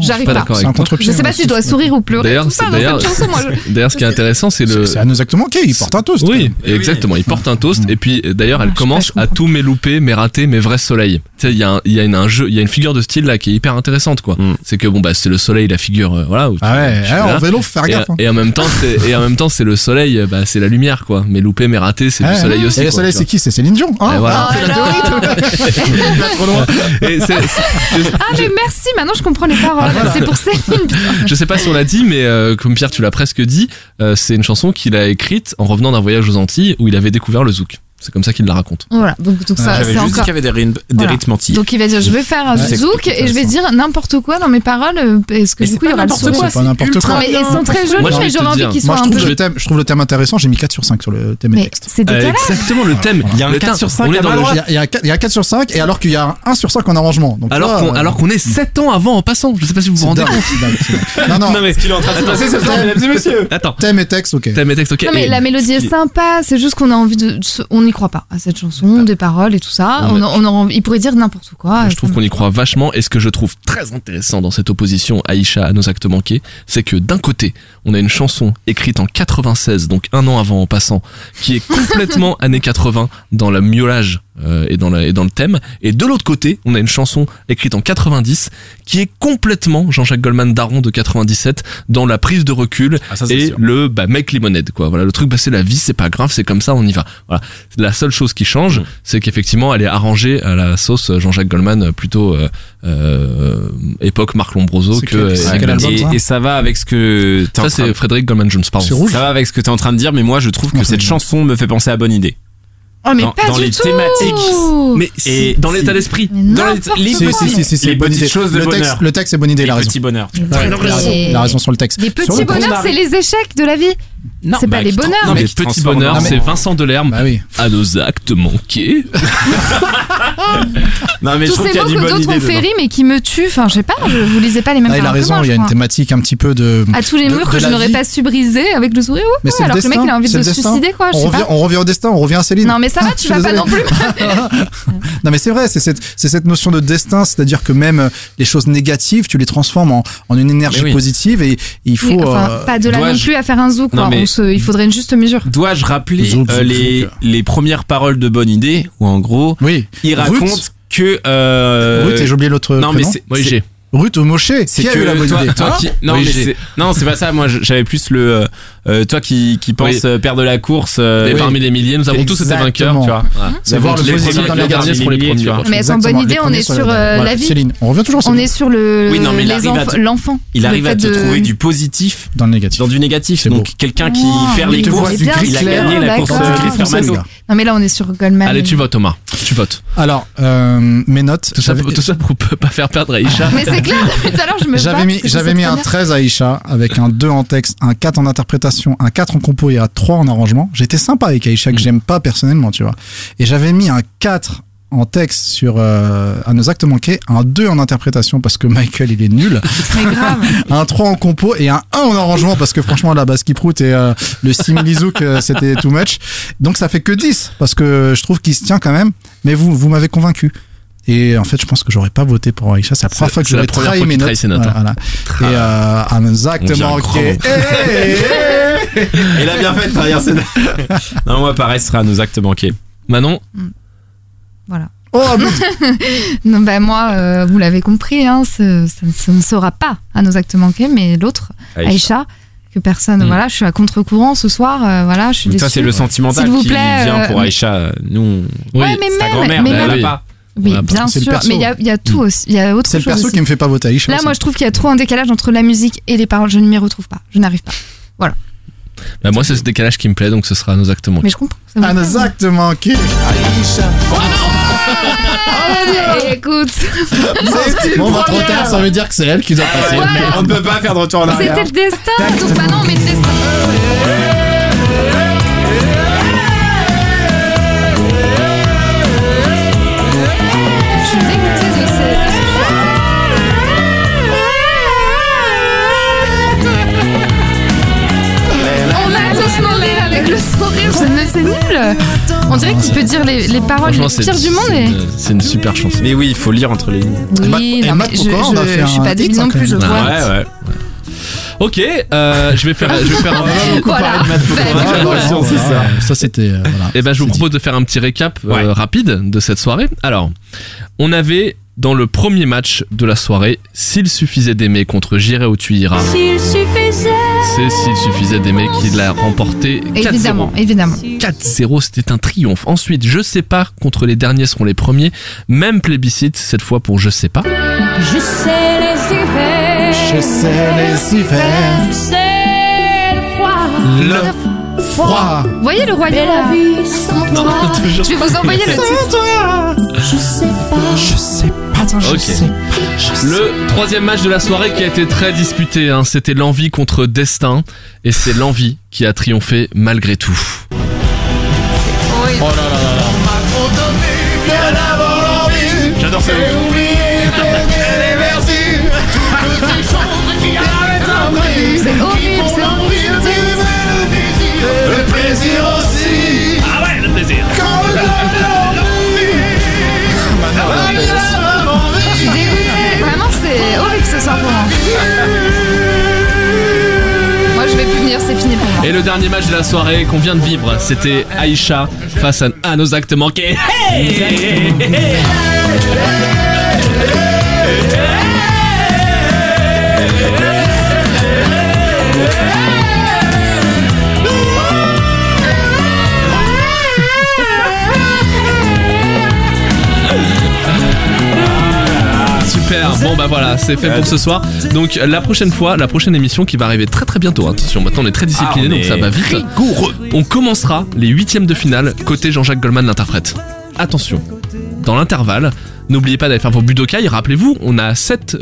J'arrive pas pas. d'accord c'est un. Je sais pas si je dois sourire ou pleurer D'ailleurs, tout ça c'est- dans d'ailleurs, ce qui est intéressant, c'est le. C'est exactement ok, il porte un toast. Oui, exactement. Il porte un toast et puis d'ailleurs, elle Ah, commence à tous mes loupés, mes ratés, mes vrais soleils. Tu sais, il y a un, il y a une, un jeu, il y a une figure de style là qui est hyper intéressante quoi. Mm. C'est que bon bah c'est le soleil, la figure, euh, voilà. où Ah ouais, en vélo, faut faire gaffe. hein. et en même temps, c'est et en même temps c'est le soleil, bah c'est la lumière quoi. Mes loupés, mes ratés, c'est du soleil aussi. Et le soleil, c'est qui? C'est Céline Dion. Et voilà. Ah, trop loin. Et c'est- c'est- Ah mais merci, maintenant je comprends les paroles. C'est pour Céline. je sais pas si on l'a dit, mais euh, comme Pierre, tu l'as presque dit, euh, c'est une chanson qu'il a écrite en revenant d'un voyage aux Antilles où il avait découvert le zouk. C'est comme ça qu'il la raconte. Voilà, donc, donc ça, J'avais c'est juste encore. qu'il y avait des, rythmes- des Voilà. rythmes antillais. Donc il va dire je vais faire un Ouais, zouk c'est et je vais dire n'importe quoi dans mes paroles euh, parce que Mais du c'est coup il y aura le n'importe sourire. quoi, C'est pas n'importe ultra Non quoi. mais ils sont très jolis mais j'aurais envie dire, qu'ils Moi, soient je un trouve, peu. le thème, je trouve le thème intéressant. J'ai mis 4 sur 5 sur le thème et texte. c'est Euh, exactement le thème. Il y a un Le 4 thème. sur 5 On est à dans ma le droite. Il y, a, il, y a 4, il y a 4 sur 5 et alors qu'il y a un 1 sur 5 en arrangement. Alors qu'on euh, alors qu'on est 7 ans avant en passant. Je sais pas si vous vous c'est rendez compte. c'est c'est. Non, non, mais qu'il est en train de se passer ce soir, mesdames et messieurs. attends. thème et texte, ok. Thème et texte, ok. Non mais la mélodie est sympa, c'est juste qu'on a envie de, de- on n'y croit pas à cette chanson, des paroles et tout ça. Ouais. On, on il pourrait dire n'importe quoi. Je trouve qu'on y croit vachement. Et ce que je trouve très intéressant dans cette opposition Aïcha à nos actes manqués, c'est que d'un côté, on a une chanson écrite en 96, donc un an avant en passant, qui est complètement années 80 dans le miaulage euh, et, dans la, et dans le thème. Et de l'autre côté, on a une chanson écrite en 90 qui est complètement Jean-Jacques Goldman Daron de 97 dans la prise de recul Ah, ça, c'est et sûr. le bah, make limonade quoi. Voilà, le truc bah c'est la vie, c'est pas grave, c'est comme ça, on y va. Voilà. La seule chose qui change, Mm. c'est qu'effectivement, elle est arrangée à la sauce Jean-Jacques Goldman euh, plutôt euh, euh, époque Marc Lombroso que ça Et, ça va avec ce que t'es en Ça c'est Frédéric Goldman Jones, pardon. Ça va avec ce que t'es en train de dire, mais moi je trouve que cette chanson me fait penser à Bonne Idée. Oh mais dans- pas dans du les tout. thématiques. Mais Et dans l'état si- d'esprit. Mais dans les- les- Si, quoi. si, si, si, si, Les bonne petites idée. choses de le, texte, bonheur. le texte, c'est bonne idée, il a Les raison. petits bonheurs. Mais Il a raison, les- il a raison sur le texte. Les petits le bonheurs, c'est les échecs de la vie. Non, C'est pas les bonheurs. Non, mais bonheurs, en- c'est Vincent Delerme. Bah oui. À nos actes manqués. Non, mais je Tous trouve ces qu'il y a mots du que bonne d'autres idée ont fait rire mais qui me tuent. Enfin, je sais pas, je, vous lisez pas les mêmes Ah, il a raison, il y a je une thématique un petit peu de. À tous les de- murs de que je la n'aurais pas su briser avec le sourire. Mais Ouais, c'est le alors que le mec destin, il a envie de se suicider quoi. Je on, revient, pas. on revient au destin, on revient à Céline. Non mais ça va, tu vas pas non plus. Non mais c'est vrai, c'est cette, c'est cette notion de destin, c'est-à-dire que même euh, les choses négatives, tu les transformes en, en une énergie oui. positive et il faut. Enfin, euh, pas de là non plus à faire un zoo quoi. Non, mais- On se- il faudrait une juste mesure. Dois-je rappeler Zouk, euh, zouk, les, zouk. les premières paroles de Bonne Idée où en gros Oui. il raconte que euh, Ruth et j'ai oublié l'autre non mais prénom. c'est. Ruth au Mosché. c'est Qui a que eu la bonne toi, idée toi Hein qui non Oui, mais c'est non c'est pas ça moi j'avais plus le euh, euh, toi qui qui pense Oui. euh, perdre la course euh, Et Oui. parmi les milliers, nous avons tous été vainqueurs, tu vois. Voilà. C'est voir le les premiers- dans les derniers seront les premiers tu vois. Mais Exactement, bonne idée, on est sur sur la- euh, voilà, la vie. Céline, on revient toujours à On est sur le Oui, non, mais les enf- l'enfant. il arrive à te trouver du positif dans le négatif. dans du négatif C'est donc quelqu'un qui Oh, perd les courses il a gagné la course euh. Non mais là on est sur Goldman. Allez, tu votes, Thomas. Tu votes. Alors, mes notes. Tout ça, j'avais- tout ça pour pas faire perdre Aïcha. Mais c'est clair, depuis tout à l'heure je me bats J'avais mis, j'avais très un bien. 13 à Aïcha avec un 2 en texte, un 4 en interprétation, un 4 en compo et un 3 en arrangement. J'étais sympa avec Aïcha que Mm. j'aime pas personnellement, tu vois. Et j'avais mis un 4 en texte sur euh, à nos actes manqués, un 2 en interprétation parce que Michael il est nul, Mais grave. un 3 en compo et un 1 en arrangement parce que franchement la basse qui prout et euh, le similizouk euh, c'était too much. Donc ça fait que 10 parce que je trouve qu'il se tient quand même. Mais vous vous m'avez convaincu. Et en fait, je pense que j'aurais pas voté pour Aïcha. C'est la première fois que la j'aurais trahi mes notes. notes, Voilà, hein. voilà. Et euh, à nos actes On dirait un manqués. grand Eh, eh, eh. il a bien fait de trahir ses non moi pareil ce sera nos actes manqués Manon, Voilà. Oh, mais- Non, bah moi, euh, vous l'avez compris, hein, ce- ça, ça ne sera pas à nos actes manqués, mais l'autre, Aïcha, que personne, Mm. voilà, je suis à contre-courant ce soir, euh, voilà, je suis Donc ça c'est le sentimental S'il vous qui plaît, vient euh, pour mais- Aïcha nous oui. Ouais, mais même, grand-mère mais mais même- pas Oui, Voilà, bien c'est sûr, mais il y a, il y a tout aussi, il y a autre C'est le chose perso aussi. qui me fait pas voter Aïcha. Là, moi, je trouve qu'il y a trop un décalage entre la musique et les paroles. Je ne m'y retrouve pas. Je n'arrive pas. Bah, moi, c'est ce décalage qui me plaît, donc ce sera nos actes manqués. Mais je comprends. plaît, nos moi. actes manqués. Aïcha. Eh, Écoute, Bon, bah, trop tard, ça veut dire que c'est elle qui doit passer. Ouais. on ne peut pas faire de retour en arrière c'était le destin. Donc maintenant, on met le destin. Qu'il peut dire les, les paroles les pires du monde. c'est Et... une- c'est une super chanson. mais oui il faut lire entre les lignes Oui, Et non, Matt mais je, Pokora, on a je- fait je suis un pas débile non hein, plus, je quand même. vois. ouais ouais Ok, euh, je vais faire, je vais faire un petit. Voilà. Ouais, non, c'est voilà. Ça, c'était. euh, voilà. Eh ben, je vous propose de faire un petit récap euh, Ouais. rapide de cette soirée. Alors, on avait dans le premier match de la soirée, s'il suffisait d'aimer contre J'irai où tu iras, S'il suffisait c'est s'il suffisait d'aimer qu'il l'a remporté 4-0. Évidemment, évidemment. 4-0, c'était un triomphe. Ensuite, je sais pas contre les derniers seront les premiers. Même plébiscite cette fois pour je sais pas. Je sais les hivers Je sais les hivers. Je sais le froid Le froid. Vous voyez le lion la vie sans toi Je vais vous envoyer le titre. Je sais pas Je sais pas. Attends, je Ok. sais. Le troisième match de la soirée qui a été très disputé, hein, c'était l'envie contre Destin. Et c'est l'envie qui a triomphé malgré tout. j'adore ça C'est horrible, c'est horrible. Le plaisir aussi. Ah ouais, le plaisir Je moi. Je vais plus venir, c'est fini pour moi. Et le dernier match de la soirée qu'on vient de vivre, c'était Aïcha face à, à nos actes manqués. Hey bon bah voilà, c'est fait pour ce soir. Donc la prochaine fois, la prochaine émission qui va arriver très très bientôt, attention, maintenant on est très discipliné Ah, on donc ça va vite. On commencera les huitièmes de finale côté Jean-Jacques Goldman l'interprète. Attention, dans l'intervalle, N'oubliez pas d'aller faire vos Budokai. Rappelez-vous, on a 7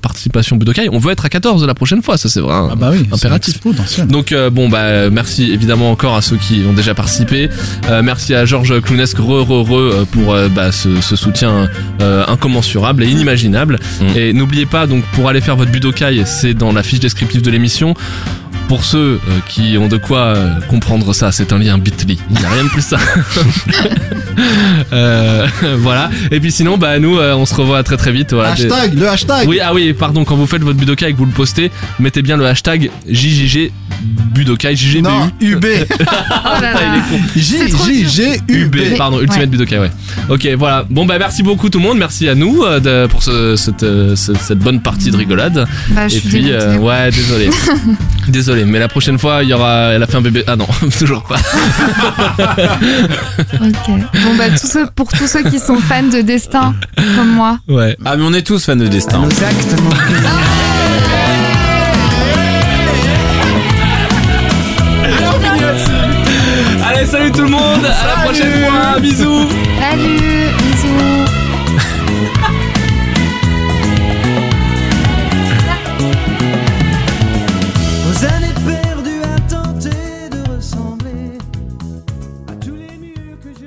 participations Budokai. On veut être à 14 la prochaine fois. Ça, c'est vrai. Ah bah oui, Impératif. Donc euh, bon bah merci évidemment encore à ceux qui ont déjà participé. Euh, merci à Georges Clounesque re re re euh, pour euh, bah, ce, ce soutien euh, incommensurable et inimaginable. Mm. Et n'oubliez pas donc pour aller faire votre Budokai, c'est dans la fiche descriptive de l'émission. Pour ceux euh, qui ont de quoi euh, comprendre ça, c'est un lien Bitly. Il n'y a rien de plus ça. Euh, voilà. Et puis sinon, bah nous, on se revoit très très vite. Voilà. Hashtag, le hashtag. Oui, ah oui, pardon, quand vous faites votre Budokai et que vous le postez, mettez bien le hashtag JJG Budokai, JGBU. Non, UB. Oh là là. il est con. C'est trop J, J, G, U, B. UB, pardon, Ultimate Ouais. Budokai, ouais. Ok, voilà. Bon, bah merci beaucoup tout le monde. Merci à nous euh, de- pour ce- cette, euh, ce- cette bonne partie de rigolade. Bah, je Et suis puis, dégoûtée. euh, ouais, désolé. désolé, mais la prochaine fois, il y aura. Elle a fait un bébé. Ah non, toujours pas. Ok. Bon, bah, pour tous ceux qui sont fans de Destin, comme moi. Ouais. Ah, mais on est tous fans de destin. Nos salut tout le monde. À la prochaine fois. Hein, bisous. Salut. Bisous.